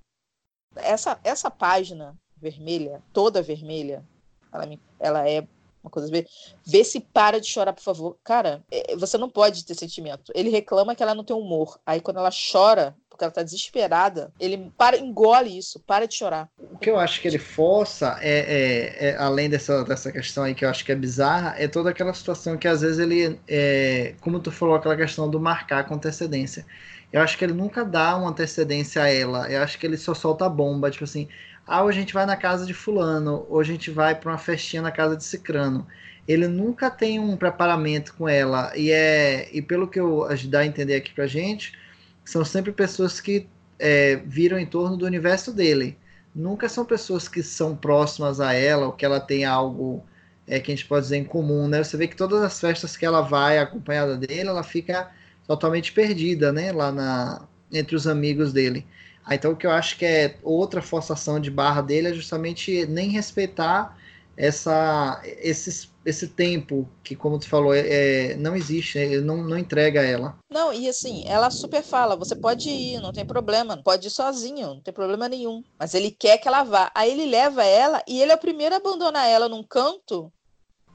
Essa essa página vermelha, toda vermelha, ela, me, ela é uma coisa vê, vê se para de chorar, por favor. Cara, é, você não pode ter sentimento. Ele reclama que ela não tem humor. Aí quando ela chora, porque ela tá desesperada, ele para, engole isso, para de chorar. O que eu acho que ele força é, é, é, além dessa, dessa questão aí que eu acho que é bizarra, é toda aquela situação que às vezes ele, é, como tu falou, aquela questão do marcar com antecedência. Eu acho que ele nunca dá uma antecedência a ela. Eu acho que ele só solta a bomba, tipo assim, ah, hoje a gente vai na casa de fulano, hoje a gente vai para uma festinha na casa de cicrano. Ele nunca tem um preparamento com ela e é e pelo que eu dá a entender aqui pra gente, são sempre pessoas que é, viram em torno do universo dele. Nunca são pessoas que são próximas a ela ou que ela tem algo é, que a gente pode dizer em comum, né? Você vê que todas as festas que ela vai acompanhada dele, ela fica totalmente perdida, né? Lá na, entre os amigos dele. Ah, então o que eu acho que é outra forçação de barra dele é justamente nem respeitar essa, esses, esse tempo que, como tu falou, é, é não existe, né? ele não, não entrega ela. Não, e assim, ela super fala: você pode ir, não tem problema, pode ir sozinho, não tem problema nenhum. Mas ele quer que ela vá. Aí ele leva ela e ele é o primeiro a abandonar ela num canto.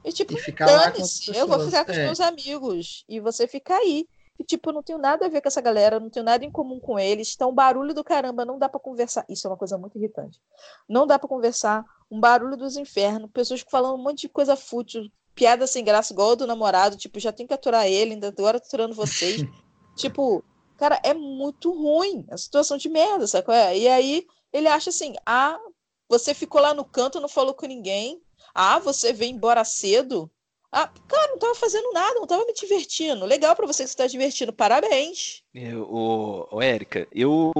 E tipo, e com eu vou ficar com os é. meus amigos e você fica aí. E, tipo, eu não tenho nada a ver com essa galera, não tenho nada em comum com eles. Então, barulho do caramba, não dá para conversar. Isso é uma coisa muito irritante. Não dá para conversar. Um barulho dos infernos, pessoas falando um monte de coisa fútil, piada sem graça, igual do namorado, tipo, já tem que aturar ele, ainda agora aturando vocês. *laughs* tipo, cara, é muito ruim. A situação de merda, sabe? E aí ele acha assim: ah, você ficou lá no canto, não falou com ninguém. Ah, você veio embora cedo. Ah, cara, não tava fazendo nada, não tava me divertindo. Legal para você que está divertindo, parabéns. O, o Érica, eu,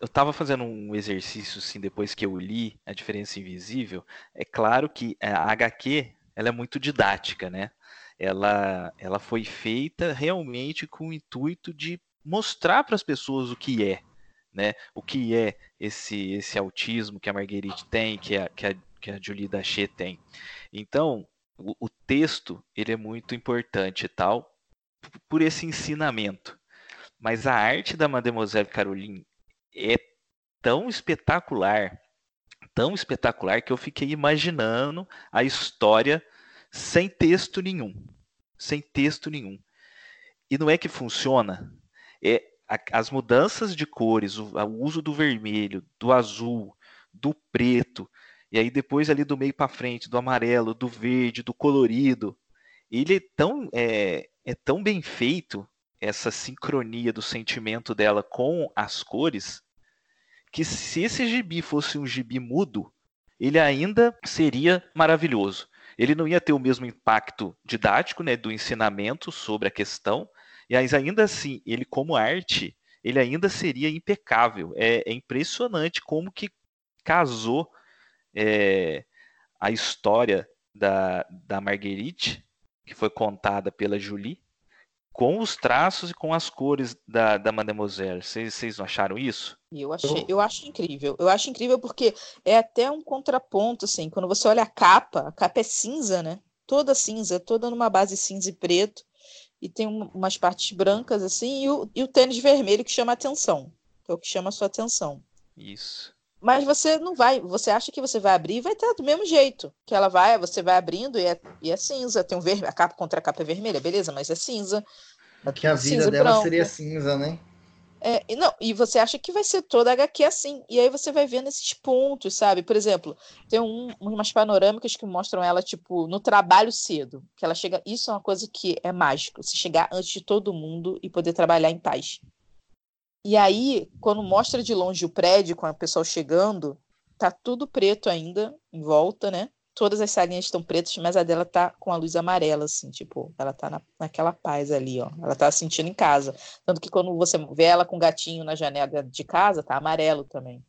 eu tava fazendo um exercício assim depois que eu li A Diferença Invisível. É claro que a HQ ela é muito didática, né? Ela, ela foi feita realmente com o intuito de mostrar para as pessoas o que é, né? O que é esse esse autismo que a Marguerite tem, que a, que a, que a Julie Dachet tem. Então, o, o texto ele é muito importante e tal por esse ensinamento. Mas a arte da Mademoiselle Caroline é tão espetacular, tão espetacular que eu fiquei imaginando a história sem texto nenhum, sem texto nenhum. E não é que funciona, é as mudanças de cores, o, o uso do vermelho, do azul, do preto, e aí depois ali do meio para frente, do amarelo, do verde, do colorido, ele é tão, é, é tão bem feito, essa sincronia do sentimento dela com as cores, que se esse gibi fosse um gibi mudo, ele ainda seria maravilhoso. Ele não ia ter o mesmo impacto didático, né, do ensinamento sobre a questão, mas ainda assim, ele como arte, ele ainda seria impecável. É, é impressionante como que casou é, a história da, da Marguerite, que foi contada pela Julie, com os traços e com as cores da, da Mademoiselle. Vocês não acharam isso? Eu achei, eu acho incrível. Eu acho incrível porque é até um contraponto, assim, quando você olha a capa, a capa é cinza, né? Toda cinza, toda numa base cinza e preto, e tem um, umas partes brancas, assim, e o, e o tênis vermelho que chama a atenção, é o que chama a sua atenção. Isso. Mas você não vai, você acha que você vai abrir e vai estar do mesmo jeito. Que ela vai, você vai abrindo e é, e é cinza. Tem um vermelho, a capa contra a capa é vermelha, beleza, mas é cinza. Que a vida dela branco. seria cinza, né? É, e não, e você acha que vai ser toda HQ assim. E aí você vai vendo esses pontos, sabe? Por exemplo, tem um, umas panorâmicas que mostram ela, tipo, no trabalho cedo. Que ela chega. Isso é uma coisa que é mágico. Se chegar antes de todo mundo e poder trabalhar em paz. E aí, quando mostra de longe o prédio com a pessoa chegando, tá tudo preto ainda em volta, né? Todas as salinhas estão pretas, mas a dela tá com a luz amarela, assim, tipo, ela tá na, naquela paz ali, ó. Ela tá sentindo em casa. Tanto que quando você vê ela com o gatinho na janela de casa, tá amarelo também.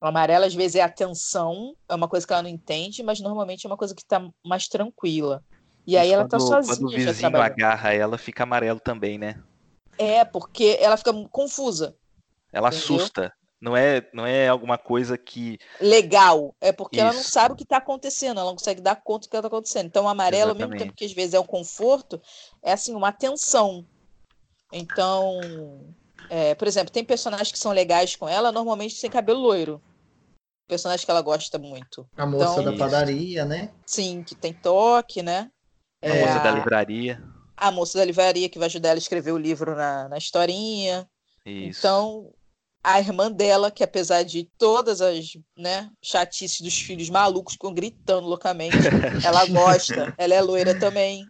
O amarelo, às vezes, é atenção, é uma coisa que ela não entende, mas normalmente é uma coisa que tá mais tranquila. E aí ela tá sozinha. Quando o vizinho agarra ela, fica amarelo também, né? É, porque ela fica confusa. Ela entendeu? assusta. Não é, não é alguma coisa que. Legal. É porque Isso. ela não sabe o que está acontecendo, ela não consegue dar conta do que está acontecendo. Então, o amarelo, Exatamente. ao mesmo tempo que às vezes é um conforto, é assim, uma tensão. Então, é, por exemplo, tem personagens que são legais com ela, normalmente sem cabelo loiro. Personagem que ela gosta muito. A moça então, da padaria, né? Sim, que tem toque, né? A é, moça da livraria a moça da livraria que vai ajudar ela a escrever o livro na, na historinha. Isso. Então, a irmã dela, que apesar de todas as né, chatices dos filhos malucos que ficam gritando loucamente, *laughs* ela gosta, ela é loira também.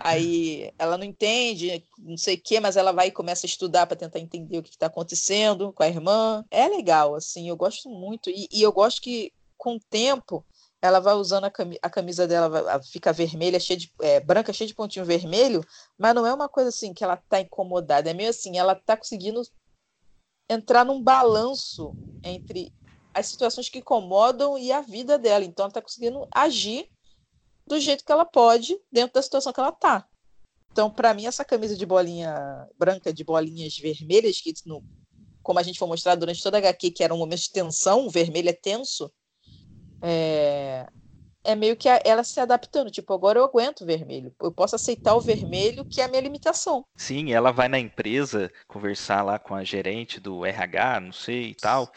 Aí ela não entende, não sei o quê, mas ela vai e começa a estudar para tentar entender o que está acontecendo com a irmã. É legal, assim, eu gosto muito. E, e eu gosto que, com o tempo, ela vai usando a, camisa, a camisa dela, fica vermelha, cheia de, é, branca, cheia de pontinho vermelho, mas não é uma coisa assim que ela tá incomodada, é meio assim, ela tá conseguindo entrar num balanço entre as situações que incomodam e a vida dela. Então ela tá conseguindo agir do jeito que ela pode dentro da situação que ela tá. Então, para mim, essa camisa de bolinha branca, de bolinhas vermelhas, que no, como a gente foi mostrado durante toda a HQ, que era um momento de tensão, o vermelho é tenso, é, é meio que ela se adaptando. Tipo, agora eu aguento o vermelho. Eu posso aceitar o vermelho, que é a minha limitação. Sim, ela vai na empresa conversar lá com a gerente do RH, não sei e tal,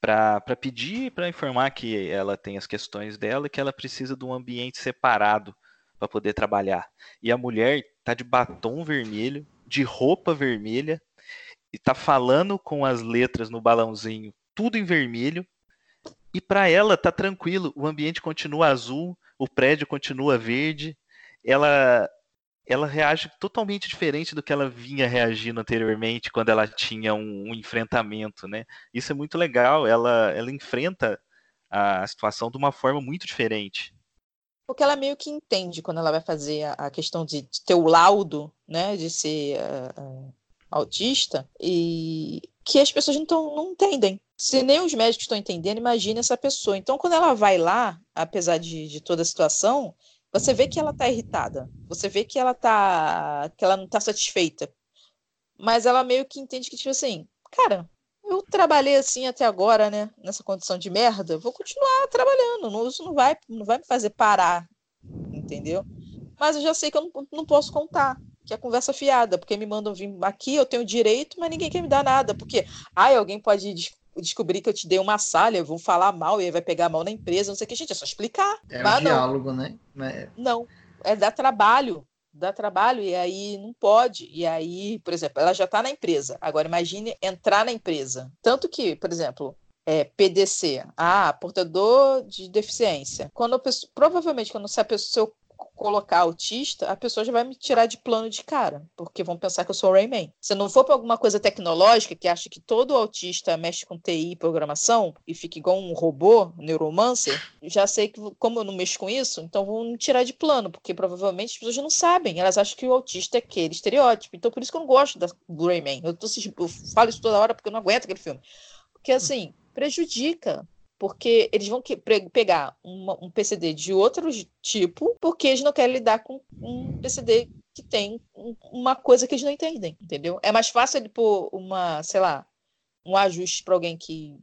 para pedir, para informar que ela tem as questões dela e que ela precisa de um ambiente separado para poder trabalhar. E a mulher tá de batom vermelho, de roupa vermelha, e tá falando com as letras no balãozinho, tudo em vermelho, e para ela tá tranquilo, o ambiente continua azul, o prédio continua verde. Ela ela reage totalmente diferente do que ela vinha reagindo anteriormente quando ela tinha um, um enfrentamento, né? Isso é muito legal. Ela ela enfrenta a situação de uma forma muito diferente. Porque ela meio que entende quando ela vai fazer a, questão de, de, ter o laudo, né, de ser uh, uh, autista, e que as pessoas não, não entendem. Se nem os médicos estão entendendo, imagine essa pessoa. Então, quando ela vai lá, apesar de, de toda a situação, você vê que ela está irritada. Você vê que ela tá. que ela não está satisfeita. Mas ela meio que entende que, tipo assim, cara, eu trabalhei assim até agora, né? Nessa condição de merda, vou continuar trabalhando. Isso não vai, não vai me fazer parar. Entendeu? Mas eu já sei que eu não, não posso contar que é conversa fiada, porque me mandam vir aqui, eu tenho direito, mas ninguém quer me dar nada, porque ai, alguém pode des descobrir que eu te dei uma salha, vão falar mal e aí vai pegar mal na empresa, não sei o que, gente, é só explicar. É um diálogo, né? É... Não, é dar trabalho, dá trabalho e aí não pode. E aí, por exemplo, ela já está na empresa. Agora imagine entrar na empresa. Tanto que, por exemplo, é, PDC, ah, portador de deficiência. Quando pessoa, provavelmente quando se a pessoa, colocar autista, a pessoa já vai me tirar de plano de cara, porque vão pensar que eu sou o Rayman. Se não for para alguma coisa tecnológica, que acha que todo autista mexe com TI e programação e fica igual um robô, neuromancer, já sei que, como eu não mexo com isso, então vão me tirar de plano, porque provavelmente as pessoas não sabem, elas acham que o autista é aquele estereótipo. Então por isso que eu não gosto do Rayman. Eu, tô, eu falo isso toda hora porque eu não aguento aquele filme. Porque assim, prejudica porque eles vão pegar uma, um PCD de outro tipo, porque eles não querem lidar com um PCD que tem uma coisa que eles não entendem, entendeu? É mais fácil ele pôr uma, sei lá, um ajuste para alguém que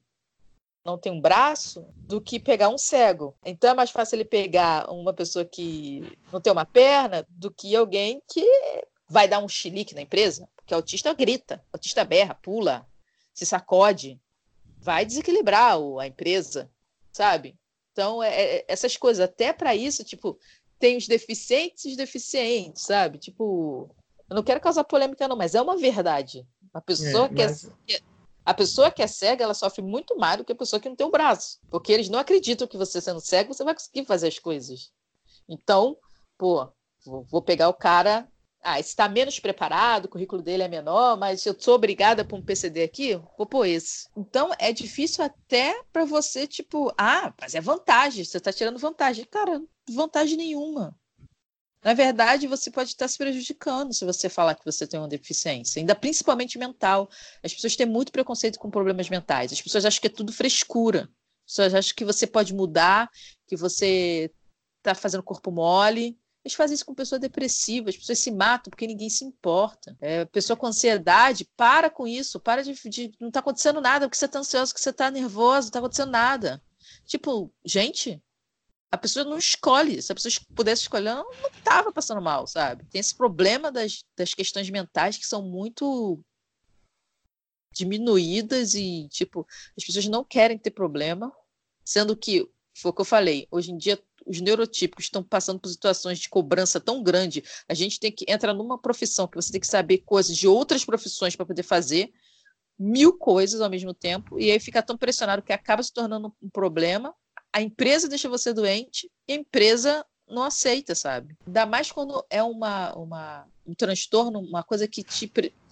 não tem um braço do que pegar um cego. Então é mais fácil ele pegar uma pessoa que não tem uma perna do que alguém que vai dar um chilique na empresa, porque autista grita, autista berra, pula, se sacode, vai desequilibrar a empresa, sabe? Então, é, é essas coisas, até para isso, tipo, tem os deficientes e os deficientes, sabe? Tipo, eu não quero causar polêmica, não, mas é uma verdade. A pessoa é, mas... que é, a pessoa que é cega, ela sofre muito mais do que a pessoa que não tem o braço. Porque eles não acreditam que você sendo cego, você vai conseguir fazer as coisas. Então, pô, vou pegar o cara ah, está menos preparado, o currículo dele é menor, mas eu sou obrigada por um PCD aqui, vou pôr esse. Então é difícil até para você, tipo, ah, mas é vantagem, você está tirando vantagem. Cara, vantagem nenhuma. Na verdade, você pode estar se prejudicando se você falar que você tem uma deficiência, ainda principalmente mental. As pessoas têm muito preconceito com problemas mentais. As pessoas acham que é tudo frescura. As pessoas acham que você pode mudar, que você está fazendo corpo mole. Eles fazem isso com pessoas depressivas, as pessoas se matam porque ninguém se importa. É, pessoa com ansiedade, para com isso, para de. de não está acontecendo nada, porque você está ansioso, que você está nervoso, não está acontecendo nada. Tipo, gente, a pessoa não escolhe. Se a pessoa pudesse escolher, não estava passando mal, sabe? Tem esse problema das, das questões mentais que são muito diminuídas e, tipo, as pessoas não querem ter problema, sendo que, foi o que eu falei, hoje em dia os neurotípicos estão passando por situações de cobrança tão grande, a gente tem que entrar numa profissão que você tem que saber coisas de outras profissões para poder fazer mil coisas ao mesmo tempo, e aí fica tão pressionado que acaba se tornando um problema. A empresa deixa você doente e a empresa não aceita, sabe? Ainda mais quando é uma, uma, um transtorno, uma coisa que te,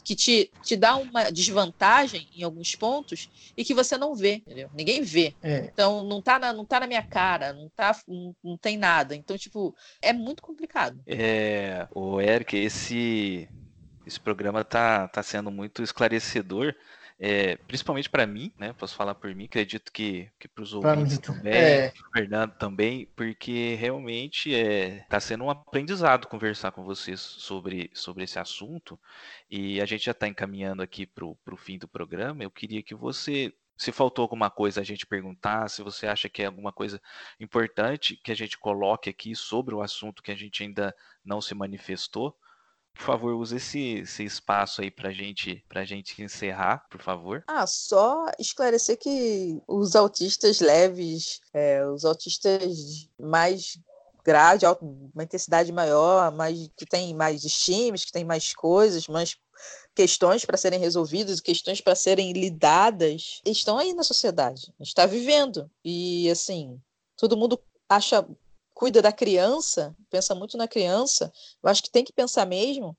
que te, te dá uma desvantagem em alguns pontos e que você não vê, entendeu? Ninguém vê. É. Então, não tá, na, não tá na minha cara, não, tá, não, não tem nada. Então, tipo, é muito complicado. É, o Eric, esse, esse programa tá, tá sendo muito esclarecedor é, principalmente para mim, né? Posso falar por mim, acredito que, que para os ouvintes também, é. Fernando também, porque realmente é, tá sendo um aprendizado conversar com vocês sobre, sobre esse assunto. E a gente já está encaminhando aqui para o fim do programa. Eu queria que você se faltou alguma coisa a gente perguntar, se você acha que é alguma coisa importante que a gente coloque aqui sobre o assunto que a gente ainda não se manifestou, por favor, use esse, esse espaço aí pra gente, pra gente encerrar, por favor. Ah, só esclarecer que os autistas leves, é, os autistas mais grade, uma intensidade maior, mais, que tem mais estímulos, que tem mais coisas, mais questões para serem resolvidas, questões para serem lidadas, estão aí na sociedade. A gente está vivendo. E, assim, todo mundo acha cuida da criança, pensa muito na criança, eu acho que tem que pensar mesmo,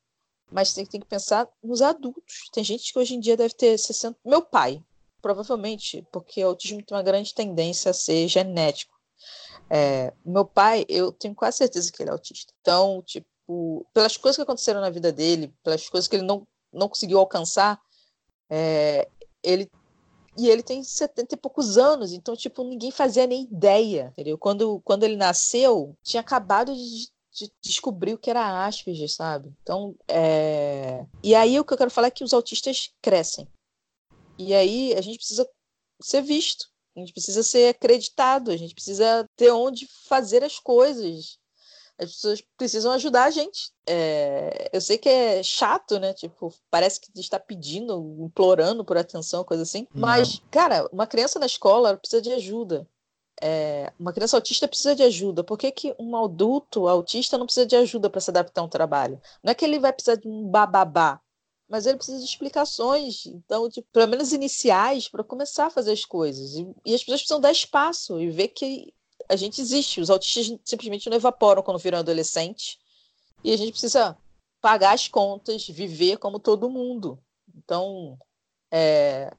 mas tem, tem que pensar nos adultos. Tem gente que hoje em dia deve ter 60. Meu pai, provavelmente, porque o autismo tem uma grande tendência a ser genético. É, meu pai, eu tenho quase certeza que ele é autista. Então, tipo, pelas coisas que aconteceram na vida dele, pelas coisas que ele não, não conseguiu alcançar, é, ele e ele tem 70 e poucos anos, então, tipo, ninguém fazia nem ideia, entendeu? Quando, quando ele nasceu, tinha acabado de, de descobrir o que era Asperger, sabe? Então, é... E aí o que eu quero falar é que os autistas crescem. E aí a gente precisa ser visto, a gente precisa ser acreditado, a gente precisa ter onde fazer as coisas. As pessoas precisam ajudar a gente. É, eu sei que é chato, né? Tipo, parece que está pedindo, implorando por atenção, coisa assim. Não. Mas, cara, uma criança na escola precisa de ajuda. É, uma criança autista precisa de ajuda. Por que, que um adulto autista não precisa de ajuda para se adaptar a um trabalho? Não é que ele vai precisar de um bababá, mas ele precisa de explicações, então, de, pelo menos iniciais, para começar a fazer as coisas. E, e, as pessoas precisam dar espaço e ver que a gente existe. Os autistas simplesmente não evaporam quando viram adolescente. E a gente precisa pagar as contas, viver como todo mundo. Então, é,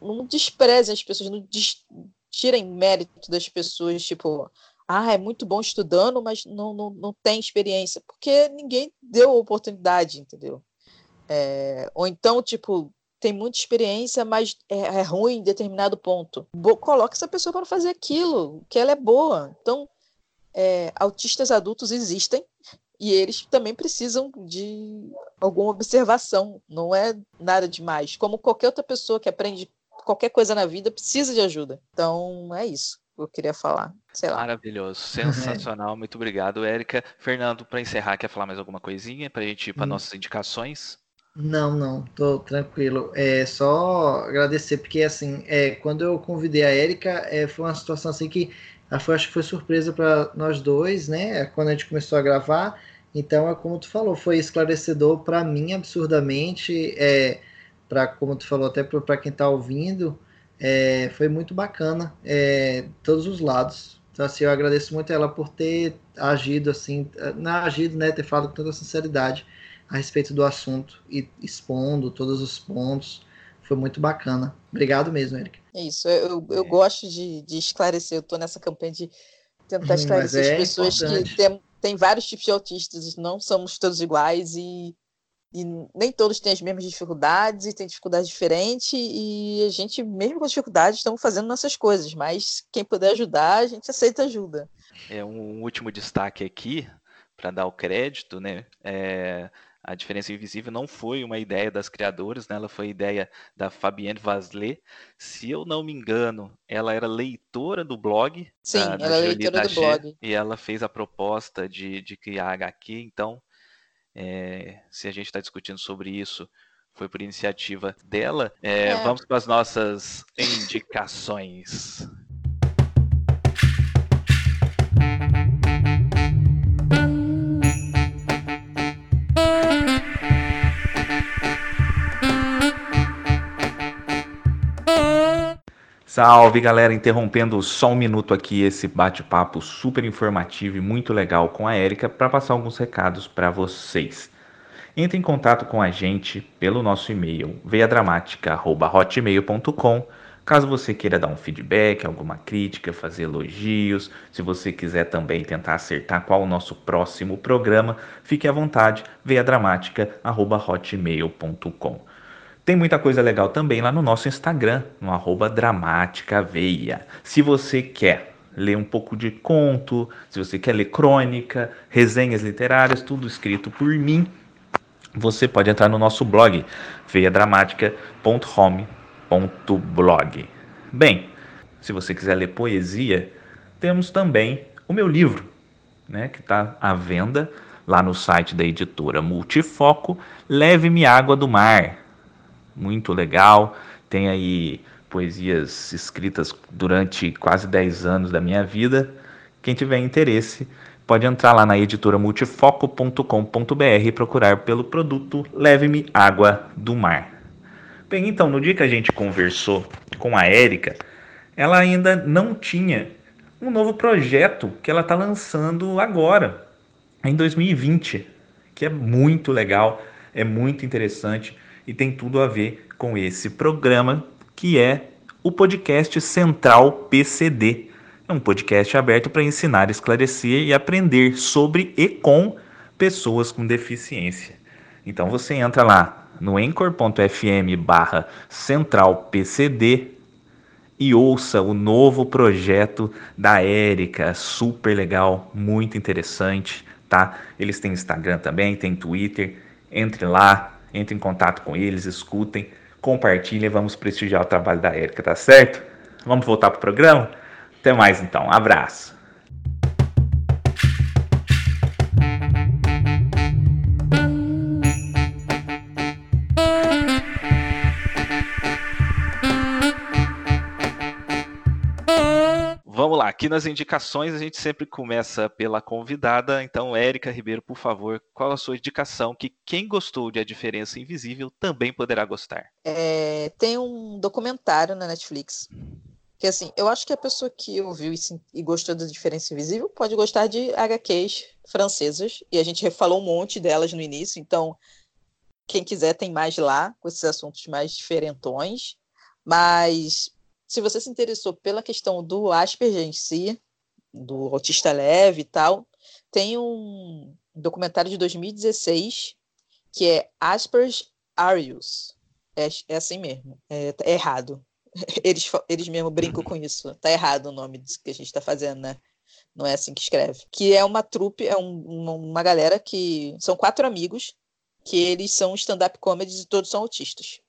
não desprezem as pessoas, não des, tirem mérito das pessoas, tipo, ah, é muito bom estudando, mas não, não, não tem experiência, porque ninguém deu oportunidade, entendeu? É, ou então, tipo, tem muita experiência, mas é, é ruim em determinado ponto. Bo coloca essa pessoa para fazer aquilo, que ela é boa. Então, é, autistas adultos existem e eles também precisam de alguma observação, não é nada demais. Como qualquer outra pessoa que aprende qualquer coisa na vida precisa de ajuda. Então, é isso que eu queria falar. Sei lá. Maravilhoso, *laughs* sensacional. Muito obrigado, Érica. Fernando, para encerrar, quer falar mais alguma coisinha para a gente ir para hum. nossas indicações? Não, não, tô tranquilo. É só agradecer, porque assim, é, quando eu convidei a Érica, é, foi uma situação assim que foi, acho que foi surpresa para nós dois, né? Quando a gente começou a gravar. Então, é como tu falou, foi esclarecedor para mim absurdamente, é, para como tu falou até para quem está ouvindo, é, foi muito bacana, é, todos os lados. Então, assim, eu agradeço muito ela por ter agido assim, não agido, né? Ter falado com toda sinceridade a respeito do assunto e expondo todos os pontos. Foi muito bacana. Obrigado mesmo, Eric. É isso, eu, eu é. gosto de, de esclarecer, eu estou nessa campanha de tentar esclarecer é as pessoas importante. que tem, tem vários tipos de autistas, não somos todos iguais e, e nem todos têm as mesmas dificuldades e têm dificuldades diferentes e a gente, mesmo com dificuldades, estamos fazendo nossas coisas, mas quem puder ajudar, a gente aceita ajuda. É um último destaque aqui, para dar o crédito, né? É, a diferença invisível não foi uma ideia das criadoras, né? ela foi ideia da Fabienne Vaslet. Se eu não me engano, ela era leitora do blog. Sim, da, ela é leitora do blog. E ela fez a proposta de, de criar HQ. Então, é, se a gente está discutindo sobre isso, foi por iniciativa dela. É, é. Vamos para as nossas indicações. Salve galera, interrompendo só um minuto aqui esse bate-papo super informativo e muito legal com a Érica para passar alguns recados para vocês. Entre em contato com a gente pelo nosso e-mail veiadramática.hotmail.com caso você queira dar um feedback, alguma crítica, fazer elogios, se você quiser também tentar acertar qual o nosso próximo programa, fique à vontade, veiadramática.hotmail.com. Tem muita coisa legal também lá no nosso Instagram, no arroba dramaticaveia. Se você quer ler um pouco de conto, se você quer ler crônica, resenhas literárias, tudo escrito por mim, você pode entrar no nosso blog, veiadramática.home.blog. Bem, se você quiser ler poesia, temos também o meu livro, né, que está à venda lá no site da editora Multifoco, Leve-me Água do Mar muito legal. Tem aí poesias escritas durante quase 10 anos da minha vida. Quem tiver interesse, pode entrar lá na editora multifoco.com.br e procurar pelo produto Leve-me Água do Mar. Bem, então, no dia que a gente conversou com a Érica, ela ainda não tinha um novo projeto que ela está lançando agora, em 2020, que é muito legal, é muito interessante e tem tudo a ver com esse programa que é o podcast Central PCD. É um podcast aberto para ensinar, esclarecer e aprender sobre e com pessoas com deficiência. Então você entra lá no anchor.fm barra centralpcd e ouça o novo projeto da Érica, super legal, muito interessante, tá? Eles têm Instagram também, tem Twitter, entre lá, entre em contato com eles, escutem, compartilhem, vamos prestigiar o trabalho da Érica, tá certo? Vamos voltar pro programa? Até mais então, abraço. Aqui nas indicações a gente sempre começa pela convidada. Então, Érica Ribeiro, por favor, qual a sua indicação que quem gostou de A Diferença Invisível também poderá gostar? É, tem um documentário na Netflix. Que assim, eu acho que a pessoa que ouviu e, e gostou da Diferença Invisível pode gostar de HQs francesas. E a gente falou um monte delas no início, então quem quiser tem mais lá, com esses assuntos mais diferentões. Mas se você se interessou pela questão do Asperger em si, do autista leve e tal, tem um documentário de 2016 que é Asperger Arius. É, é assim mesmo, é, é, errado. *laughs* Eles, eles mesmo brincam com isso. Tá errado o nome disso que a gente está fazendo, né? não é assim que escreve. Que é uma trupe, é um, uma, uma galera que são quatro amigos, que eles são stand-up comedies e todos são autistas.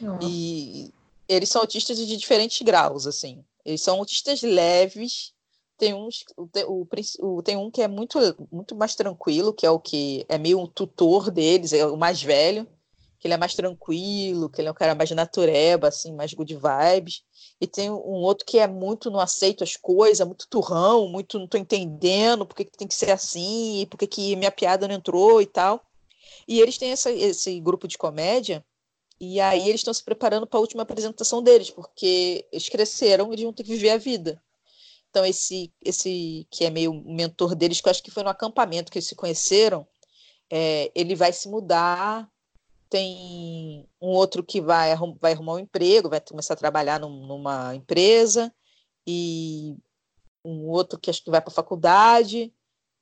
Nossa. E eles são autistas de diferentes graus, assim. Eles são autistas leves. Tem uns, o, o, tem um que é muito, muito mais tranquilo, que é o que é meio um tutor deles, é o mais velho, que ele é mais tranquilo, que ele é um cara mais natureba, assim, mais good vibes. E tem um outro que é muito não aceito as coisas, muito turrão, muito não tô entendendo porque que tem que ser assim, porque que minha piada não entrou e tal. E eles têm essa, esse grupo de comédia, e aí eles estão se preparando para a última apresentação deles, porque eles cresceram, eles vão ter que viver a vida. Então, esse, esse que é meio mentor deles, que eu acho que foi no acampamento que eles se conheceram, é, ele vai se mudar tem um outro que vai, vai arrumar um emprego, vai começar a trabalhar num, numa empresa, e um outro que acho que vai para a faculdade.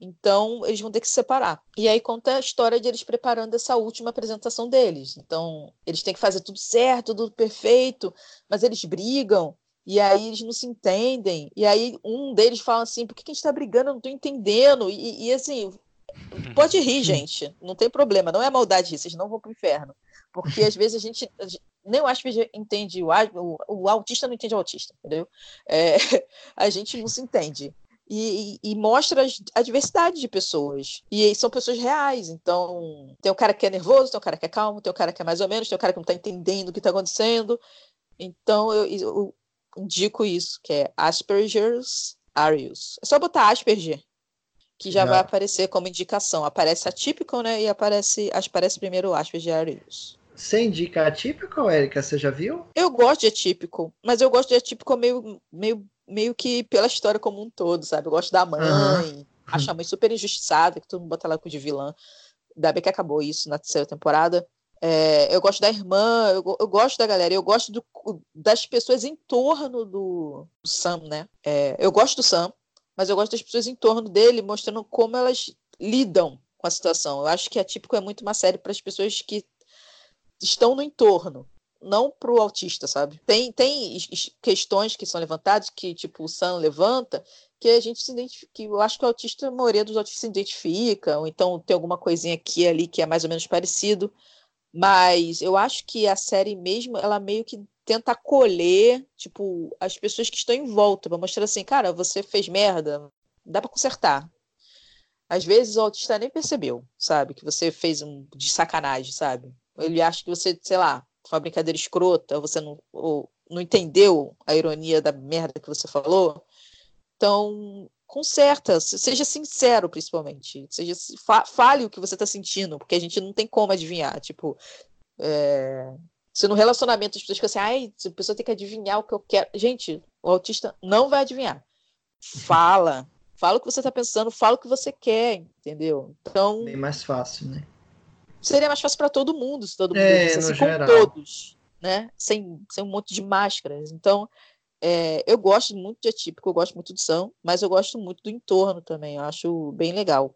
Então, eles vão ter que se separar. E aí conta a história de eles preparando essa última apresentação deles. Então, eles têm que fazer tudo certo, tudo perfeito, mas eles brigam, e aí eles não se entendem. E aí um deles fala assim: por que, que a gente está brigando? Eu não estou entendendo. E, e, assim, Pode rir, gente, não tem problema, não é maldade isso, vocês não vão pro inferno. Porque às vezes a gente, nem o Asperger entende o, o, o autista não entende o autista, entendeu? É, *laughs* a gente não se entende. E, e, e, mostra a diversidade de pessoas. E são pessoas reais. Então, tem o cara que é nervoso, tem o cara que é calmo, tem o cara que é mais ou menos, tem o cara que não está entendendo o que está acontecendo. Então, eu, eu, indico isso, que é Asperger's Arius. É só botar Asperger que já, já, vai aparecer como indicação. Aparece atípico, né? E aparece, aparece primeiro de Arius. Você indica atípico, Érica? Você já viu? Eu gosto de atípico, mas eu gosto de atípico meio, meio, meio que pela história como um todo, sabe? Eu gosto da mãe, uhum. acho a mãe super injustiçada, que todo mundo bota ela com de vilã. Ainda bem que acabou isso na terceira temporada. É, eu gosto da irmã, eu, eu, gosto da galera, eu gosto do, das pessoas em torno do, do Sam, né? É, eu gosto do Sam, mas eu gosto das pessoas em torno dele, mostrando como elas lidam com a situação. Eu acho que a Típico é muito uma série para as pessoas que estão no entorno, não para o autista, sabe? Tem, tem questões que são levantadas, que tipo o Sam levanta, que a gente se identifica, que eu acho que o autista, a maioria dos autistas se identifica, ou então tem alguma coisinha aqui e ali que é mais ou menos parecido, mas eu acho que a série mesmo, ela meio que tenta acolher, tipo, as pessoas que estão em volta, para mostrar assim, cara, você fez merda, dá para consertar. Às vezes o autista nem percebeu, sabe, que você fez um de sacanagem, sabe? Ele acha que você, sei lá, uma brincadeira escrota, você não, ou, não entendeu a ironia da merda que você falou. Então, conserta, seja sincero, principalmente. Seja, fale o que você está sentindo, porque a gente não tem como adivinhar. Tipo, é, se no relacionamento as pessoas ficam assim, ai, a pessoa tem que adivinhar o que eu quero. Gente, o autista não vai adivinhar. Fala. Fala o que você está pensando, fala o que você quer, entendeu? Então. Bem mais fácil, né? Seria mais fácil para todo mundo, se todo mundo é, assim, com geral. todos, né? Sem, sem um monte de máscaras. Então, é, eu gosto muito de atípico, eu gosto muito do São, mas eu gosto muito do entorno também. Eu acho bem legal.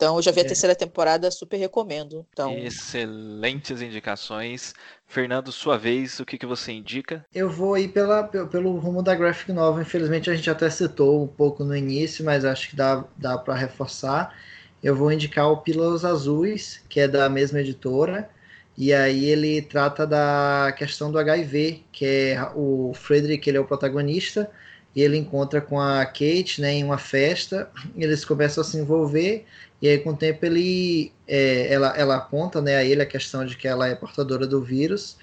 Então, eu já vi a é. terceira temporada, super recomendo. Então... Excelentes indicações. Fernando, sua vez, o que, que você indica? Eu vou ir pela, pelo rumo da graphic novel. Infelizmente, a gente até citou um pouco no início, mas acho que dá, dá para reforçar. Eu vou indicar o Pílulas Azuis, que é da mesma editora. E aí ele trata da questão do HIV, que é o Frederick, ele é o protagonista, e ele encontra com a Kate né, em uma festa, eles começam a se envolver, e aí, com o tempo, ele, é, ela, ela conta né, a ele a questão de que ela é portadora do vírus.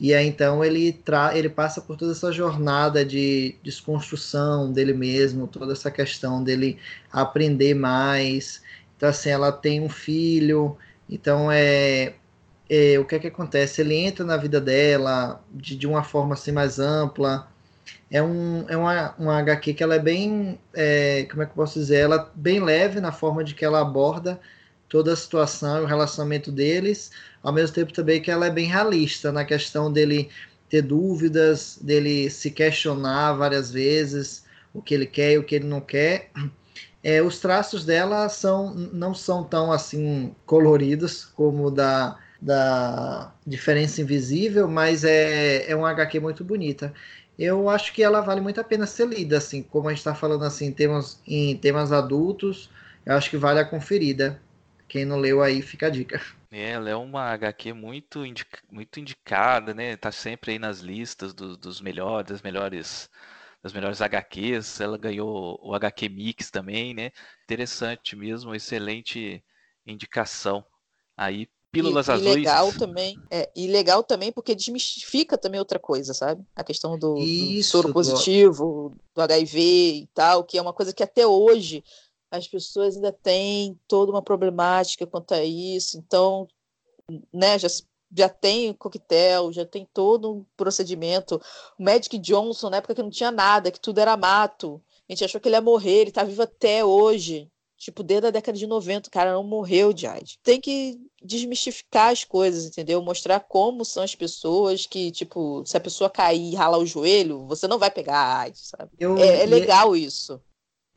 E aí, então, ele, tra ele passa por toda essa jornada de desconstrução dele mesmo, toda essa questão dele aprender mais. Então, assim, ela tem um filho. Então, é, é o que é que acontece? Ele entra na vida dela de, de uma forma assim mais ampla é, um, é uma, uma HQ que ela é bem, é, como é que eu posso dizer, ela é bem leve na forma de que ela aborda toda a situação e o relacionamento deles, ao mesmo tempo também que ela é bem realista na questão dele ter dúvidas, dele se questionar várias vezes o que ele quer e o que ele não quer. É, os traços dela são, não são tão assim coloridos como da da Diferença Invisível, mas é, é um HQ muito bonita. Eu acho que ela vale muito a pena ser lida, assim, como a gente está falando assim, em temas, em temas adultos, eu acho que vale a conferida. Quem não leu aí, fica a dica. É, ela é uma HQ muito, indica, muito indicada, né? Tá sempre aí nas listas do, dos melhores, das melhores das melhores HQs. Ela ganhou o HQ Mix também, né? Interessante mesmo, excelente indicação. Aí, Pílulas e, Azuis. E legal também, é, e legal também porque desmistifica também outra coisa, sabe? A questão do, do soro positivo, do HIV e tal, que é uma coisa que até hoje as pessoas ainda têm toda uma problemática quanto a isso. Então, né, já já tem coquetel, já tem todo um procedimento. O Magic Johnson, na época que não tinha nada, que tudo era mato, a gente achou que ele ia morrer, ele tá vivo até hoje. Tipo, desde a década de 90, o cara não morreu de AIDS. Tem que desmistificar as coisas, entendeu? Mostrar como são as pessoas que, tipo, se a pessoa cair e ralar o joelho, você não vai pegar a AIDS, sabe? Eu, é, é legal isso.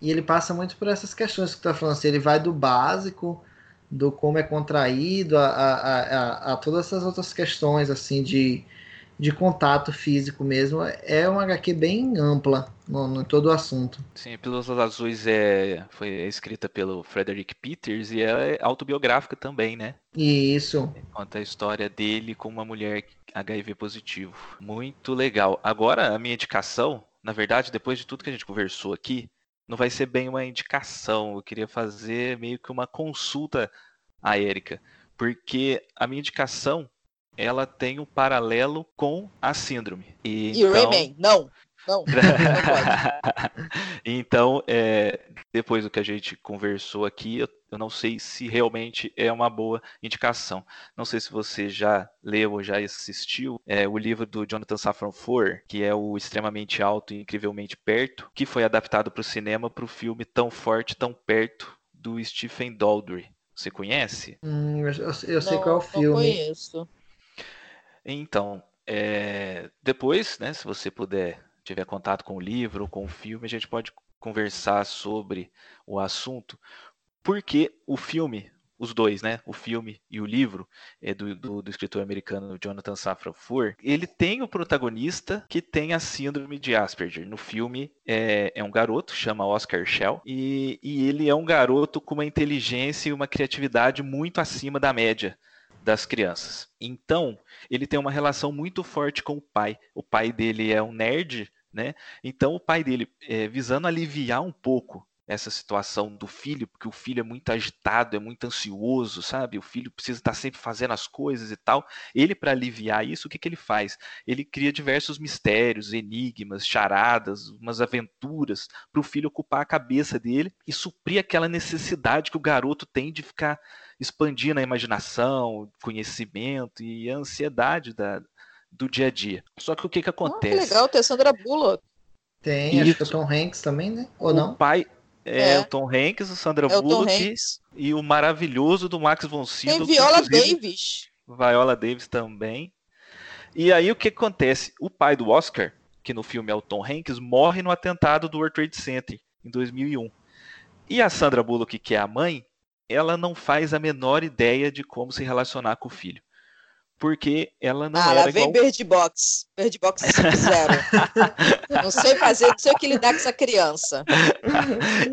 E ele passa muito por essas questões que tu tá falando, assim, ele vai do básico do como é contraído, a, a, a, a, todas essas outras questões assim de, de contato físico mesmo. É uma HQ bem ampla no, no todo o assunto. Sim, Pílulas Azuis é, foi escrita pelo Frederick Peters e é autobiográfica também, né? Isso. Conta a história dele com uma mulher HIV positivo. Muito legal. Agora, a minha indicação, na verdade, depois de tudo que a gente conversou aqui, não vai ser bem uma indicação. Eu queria fazer meio que uma consulta à Érica, porque a minha indicação ela tem um paralelo com a síndrome. E, e então... Rayman, não. Não, *laughs* então, é, depois do que a gente conversou aqui, eu, eu, não sei se realmente é uma boa indicação. Não sei se você já leu ou já assistiu é, o livro do Jonathan Safran Foer, que é o Extremamente Alto e Incrivelmente Perto, que foi adaptado para o cinema para o filme Tão Forte, Tão Perto, do Stephen Daldry. Você conhece? Hum, eu, eu, sei não, qual é o filme. Não conheço. Então, é, depois, né, se você puder tiver contato com o livro ou com o filme, a gente pode conversar sobre o assunto, porque o filme, os dois, né, o filme e o livro é do, do, do escritor americano Jonathan Safran Foer, ele tem o protagonista que tem a síndrome de Asperger. No filme é, é um garoto, chama Oscar Shell, e, e ele é um garoto com uma inteligência e uma criatividade muito acima da média das crianças. Então, ele tem uma relação muito forte com o pai. O pai dele é um nerd, né? Então, o pai dele, é, visando aliviar um pouco essa situação do filho, porque o filho é muito agitado, é muito ansioso, sabe? O filho precisa estar sempre fazendo as coisas e tal. Ele, para aliviar isso, o que, que ele faz? Ele cria diversos mistérios, enigmas, charadas, umas aventuras para o filho ocupar a cabeça dele e suprir aquela necessidade que o garoto tem de ficar expandindo a imaginação, conhecimento e a ansiedade da, do dia a dia. Só que o que, que acontece? Oh, que legal, tem Sandra Bullock. Tem, Isso. acho que é o Tom Hanks também, né? Ou o não? pai, é, é, o Tom Hanks, o Sandra é Bullock e o maravilhoso do Max von Sydow. Tem Viola Davis. Viola Davis também. E aí o que acontece? O pai do Oscar, que no filme é o Tom Hanks, morre no atentado do World Trade Center em 2001. E a Sandra Bullock, que é a mãe, ela não faz a menor ideia de como se relacionar com o filho. Porque ela não ah, era lá vem igual... Bird Box. Bird Box zero. *laughs* não sei fazer, não sei o que lidar com essa criança.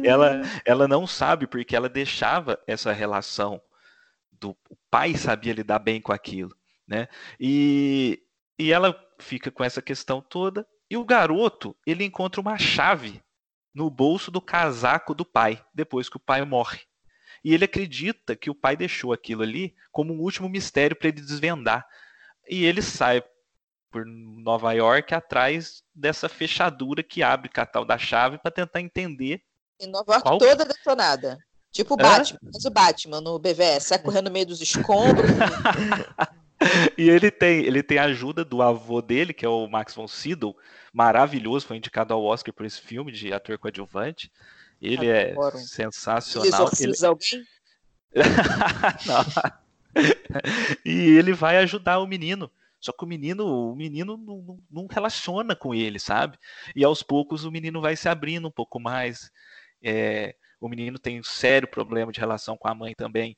ela, ela não sabe porque ela deixava essa relação do o pai sabia lidar bem com aquilo, né? E, e ela fica com essa questão toda e o garoto, ele encontra uma chave no bolso do casaco do pai, depois que o pai morre. E ele acredita que o pai deixou aquilo ali como um último mistério para ele desvendar. E ele sai por Nova York atrás dessa fechadura que abre o tal da chave para tentar entender. E Nova York qual... toda detonada. Tipo o Batman, mas o Batman no BVS, sai correndo no meio dos escombros. *laughs* e ele tem, ele tem a ajuda do avô dele, que é o Max von Sydow, maravilhoso, foi indicado ao Oscar por esse filme de ator coadjuvante. Ele é sensacional. Ele alguém? *laughs* *laughs* e ele vai ajudar o menino. Só que o menino, o menino não, não, relaciona com ele, sabe? E aos poucos o menino vai se abrindo um pouco mais. É, o menino tem um sério problema de relação com a mãe também.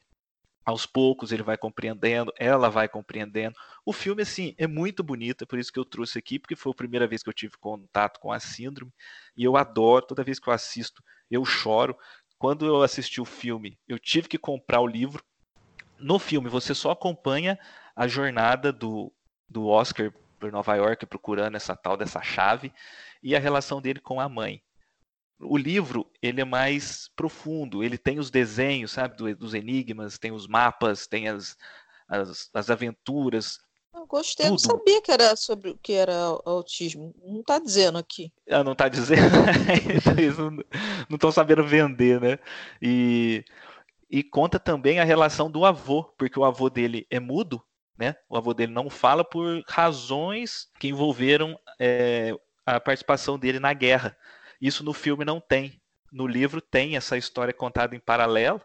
aos poucos ele vai compreendendo, ela vai compreendendo. O filme, assim, é muito bonito, é por isso que eu trouxe aqui, porque foi a primeira vez que eu tive contato com a síndrome, e eu adoro, toda vez que eu assisto, eu choro. Quando eu assisti o filme, eu tive que comprar o livro. No filme, você só acompanha a jornada do, do Oscar por Nova York procurando essa tal dessa chave e a relação dele com a mãe. O livro ele é mais profundo, ele tem os desenhos, sabe, dos enigmas, tem os mapas, tem as, as, as aventuras. Eu gostei, tudo. não sabia que era sobre o que era autismo. Não está dizendo aqui. Ah, não está dizendo? *laughs* Eles não estão sabendo vender, né? E, e conta também a relação do avô, porque o avô dele é mudo, né? O avô dele não fala por razões que envolveram é, a participação dele na guerra. Isso no filme não tem. No livro tem essa história contada em paralelo,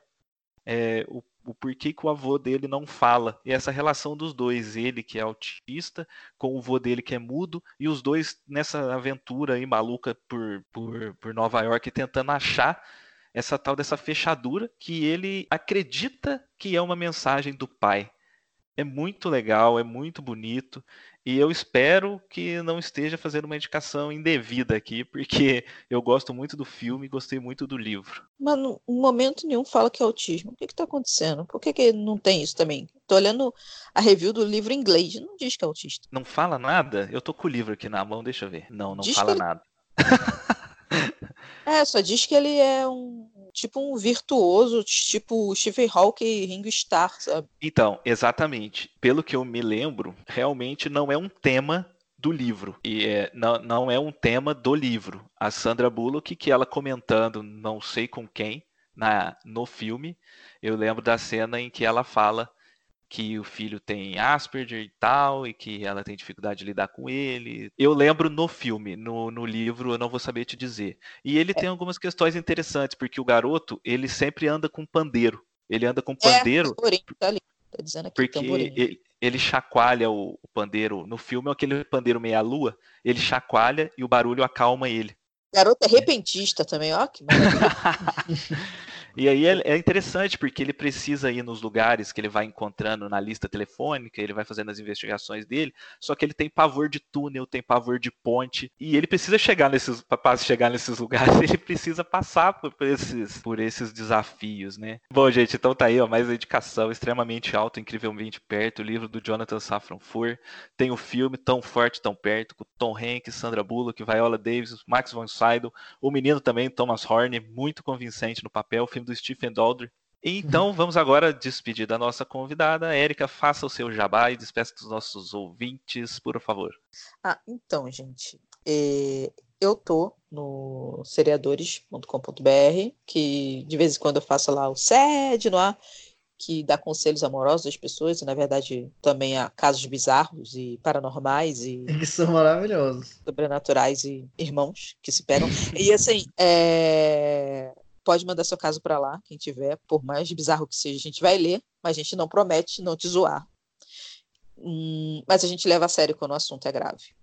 é, o, o porquê que o avô dele não fala. E essa relação dos dois, ele que é autista, com o avô dele que é mudo, e os dois nessa aventura aí maluca por, por, por Nova York tentando achar essa tal dessa fechadura que ele acredita que é uma mensagem do pai. É muito legal, é muito bonito. E eu espero que não esteja fazendo uma indicação indevida aqui, porque *laughs* eu gosto muito do filme e gostei muito do livro. Mas no momento nenhum fala que é autismo. O que está acontecendo? Por que, que não tem isso também? Estou olhando a review do livro em inglês, não diz que é autista. Não fala nada? Eu tô com o livro aqui na mão, deixa eu ver. Não, não diz fala ele... nada. *laughs* é, só diz que ele é um tipo um virtuoso, tipo Stephen Hawking e Ringo Starr, sabe? Então, exatamente. Pelo que eu me lembro, realmente não é um tema do livro. E é, não, não é um tema do livro. A Sandra Bullock, que ela comentando, não sei com quem, na, no filme, eu lembro da cena em que ela fala que o filho tem Asperger e tal, e que ela tem dificuldade de lidar com ele. Eu lembro no filme, no, no livro eu não vou saber te dizer. E ele é. tem algumas questões interessantes, porque o garoto, ele sempre anda com pandeiro. Ele anda com é, pandeiro. É, tá ali. Tá dizendo aqui, porque ele, ele, chacoalha o, o, pandeiro. No filme é aquele pandeiro meia-lua. Ele chacoalha e o barulho acalma ele. Garoto é repentista também, ó, que *laughs* E aí é, é interessante porque ele precisa ir nos lugares que ele vai encontrando na lista telefônica, ele vai fazendo as investigações dele, só que ele tem pavor de túnel, tem pavor de ponte, e ele precisa chegar nesses, para chegar nesses *laughs* lugares, ele precisa passar por, esses, por esses desafios, né? Bom, gente, então tá aí, ó, mais uma indicação extremamente alta, incrivelmente perto, o livro do Jonathan Safran Foer, tem o filme Tão Forte, Tão Perto, com Tom Hanks, Sandra Bullock, Viola Davis, Max von Sydow, o menino também, Thomas Horne, muito convincente no papel, o filme do Stephen Daldry. Então, vamos agora despedir da nossa convidada. Érica, faça o seu jabá e despeça dos nossos ouvintes, por favor. Ah, então, gente, é, eu tô no seriadores.com.br, que de vez em quando eu faço lá o SED no ar, que dá conselhos amorosos às pessoas, e na verdade também há casos bizarros e paranormais e. *laughs* Que são maravilhosos. Sobrenaturais e irmãos que se pegam. e assim, é pode mandar seu caso para lá, quem tiver, por mais bizarro que seja, a gente vai ler, mas a gente não promete não te zoar. Hum, mas a gente leva a sério quando o assunto é grave.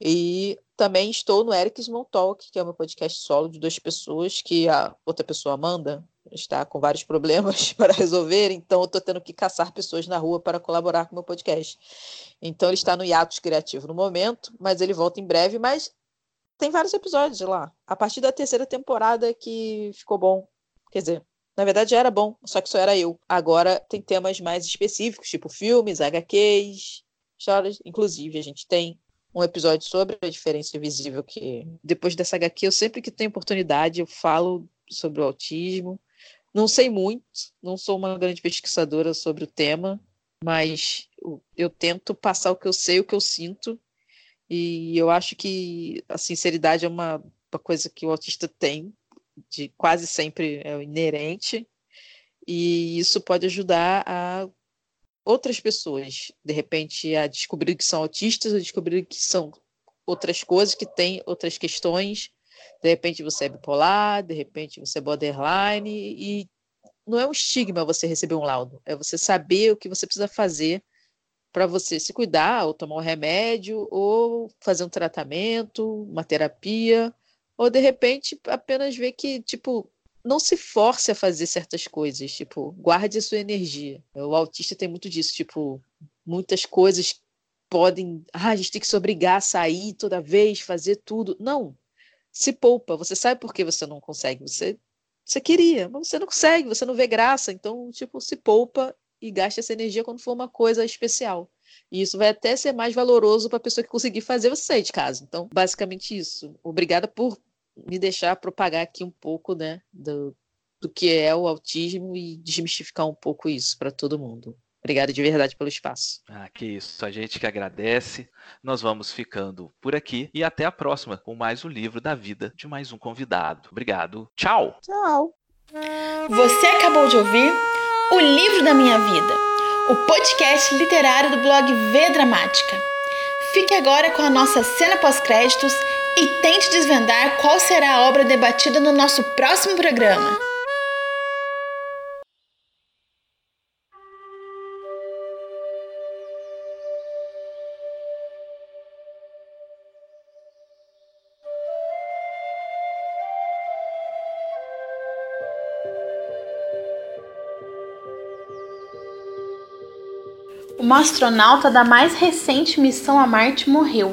E também estou no Eric Small Talk, que é um podcast solo de duas pessoas que a outra pessoa manda, está com vários problemas *laughs* para resolver, então eu estou tendo que caçar pessoas na rua para colaborar com o meu podcast. Então ele está no hiatus criativo no momento, mas ele volta em breve, mas tem vários episódios lá. A partir da terceira temporada que ficou bom. Quer dizer, na verdade era bom, só que só era eu. Agora tem temas mais específicos, tipo filmes, HQs, histórias. Inclusive, a gente tem um episódio sobre a diferença invisível que depois dessa HQ, eu sempre que tenho oportunidade, eu falo sobre o autismo. Não sei muito, não sou uma grande pesquisadora sobre o tema, mas eu, tento passar o que eu sei, o que eu sinto e eu acho que a sinceridade é uma, uma coisa que o autista tem, de quase sempre é inerente, e isso pode ajudar a outras pessoas, de repente, a descobrir que são autistas, a descobrir que são outras coisas, que têm outras questões. De repente você é bipolar, de repente você é borderline, e não é um estigma você receber um laudo, é você saber o que você precisa fazer para você se cuidar, ou tomar um remédio, ou fazer um tratamento, uma terapia, ou de repente apenas ver que, tipo, não se force a fazer certas coisas, tipo, guarde a sua energia. O autista tem muito disso, tipo, muitas coisas podem, ah, a gente tem que se obrigar a sair toda vez, fazer tudo. Não. Se poupa, você sabe por que você não consegue, você você queria, mas você não consegue, você não vê graça, então, tipo, se poupa e gaste essa energia quando for uma coisa especial. E isso vai até ser mais valoroso para a pessoa que conseguir fazer você sair de casa. Então, basicamente isso. Obrigada por me deixar propagar aqui um pouco, né, do, do que é o autismo e desmistificar um pouco isso para todo mundo. Obrigada de verdade pelo espaço. Ah, que isso. A gente que agradece. Nós vamos ficando por aqui e até a próxima com mais o um livro da vida de mais um convidado. Obrigado. Tchau. Tchau. Você acabou de ouvir O Livro da Minha Vida, o podcast literário do blog V Dramática. Fique agora com a nossa cena pós-créditos e tente desvendar qual será a obra debatida no nosso próximo programa. Uma astronauta da mais recente missão a Marte morreu.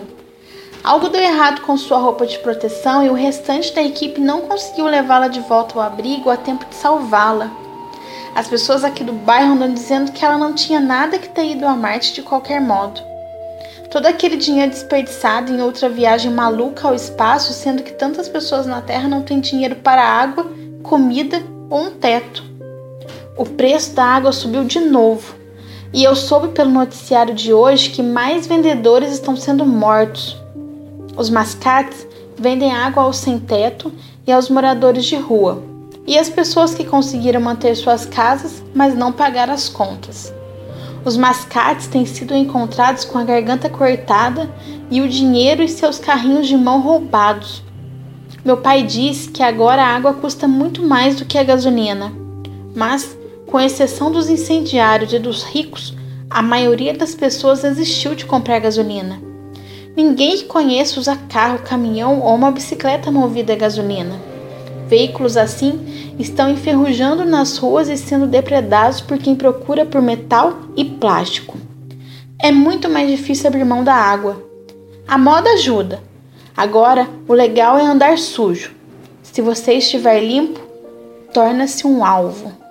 Algo deu errado com sua roupa de proteção e o restante da equipe não conseguiu levá-la de volta ao abrigo a tempo de salvá-la. As pessoas aqui do bairro andam dizendo que ela não tinha nada que ter ido a Marte de qualquer modo. Todo aquele dinheiro desperdiçado em outra viagem maluca ao espaço, sendo que tantas pessoas na Terra não têm dinheiro para água, comida ou um teto. O preço da água subiu de novo e eu soube pelo noticiário de hoje que mais vendedores estão sendo mortos. Os mascates vendem água aos sem-teto e aos moradores de rua, e as pessoas que conseguiram manter suas casas, mas não pagar as contas. Os mascates têm sido encontrados com a garganta cortada e o dinheiro e seus carrinhos de mão roubados. Meu pai diz que agora a água custa muito mais do que a gasolina, mas com exceção dos incendiários e dos ricos, a maioria das pessoas desistiu de comprar gasolina. Ninguém que conheça usa carro, caminhão ou uma bicicleta movida a gasolina. Veículos assim estão enferrujando nas ruas e sendo depredados por quem procura por metal e plástico. É muito mais difícil abrir mão da água. A moda ajuda. Agora, o legal é andar sujo. Se você estiver limpo, torna-se um alvo.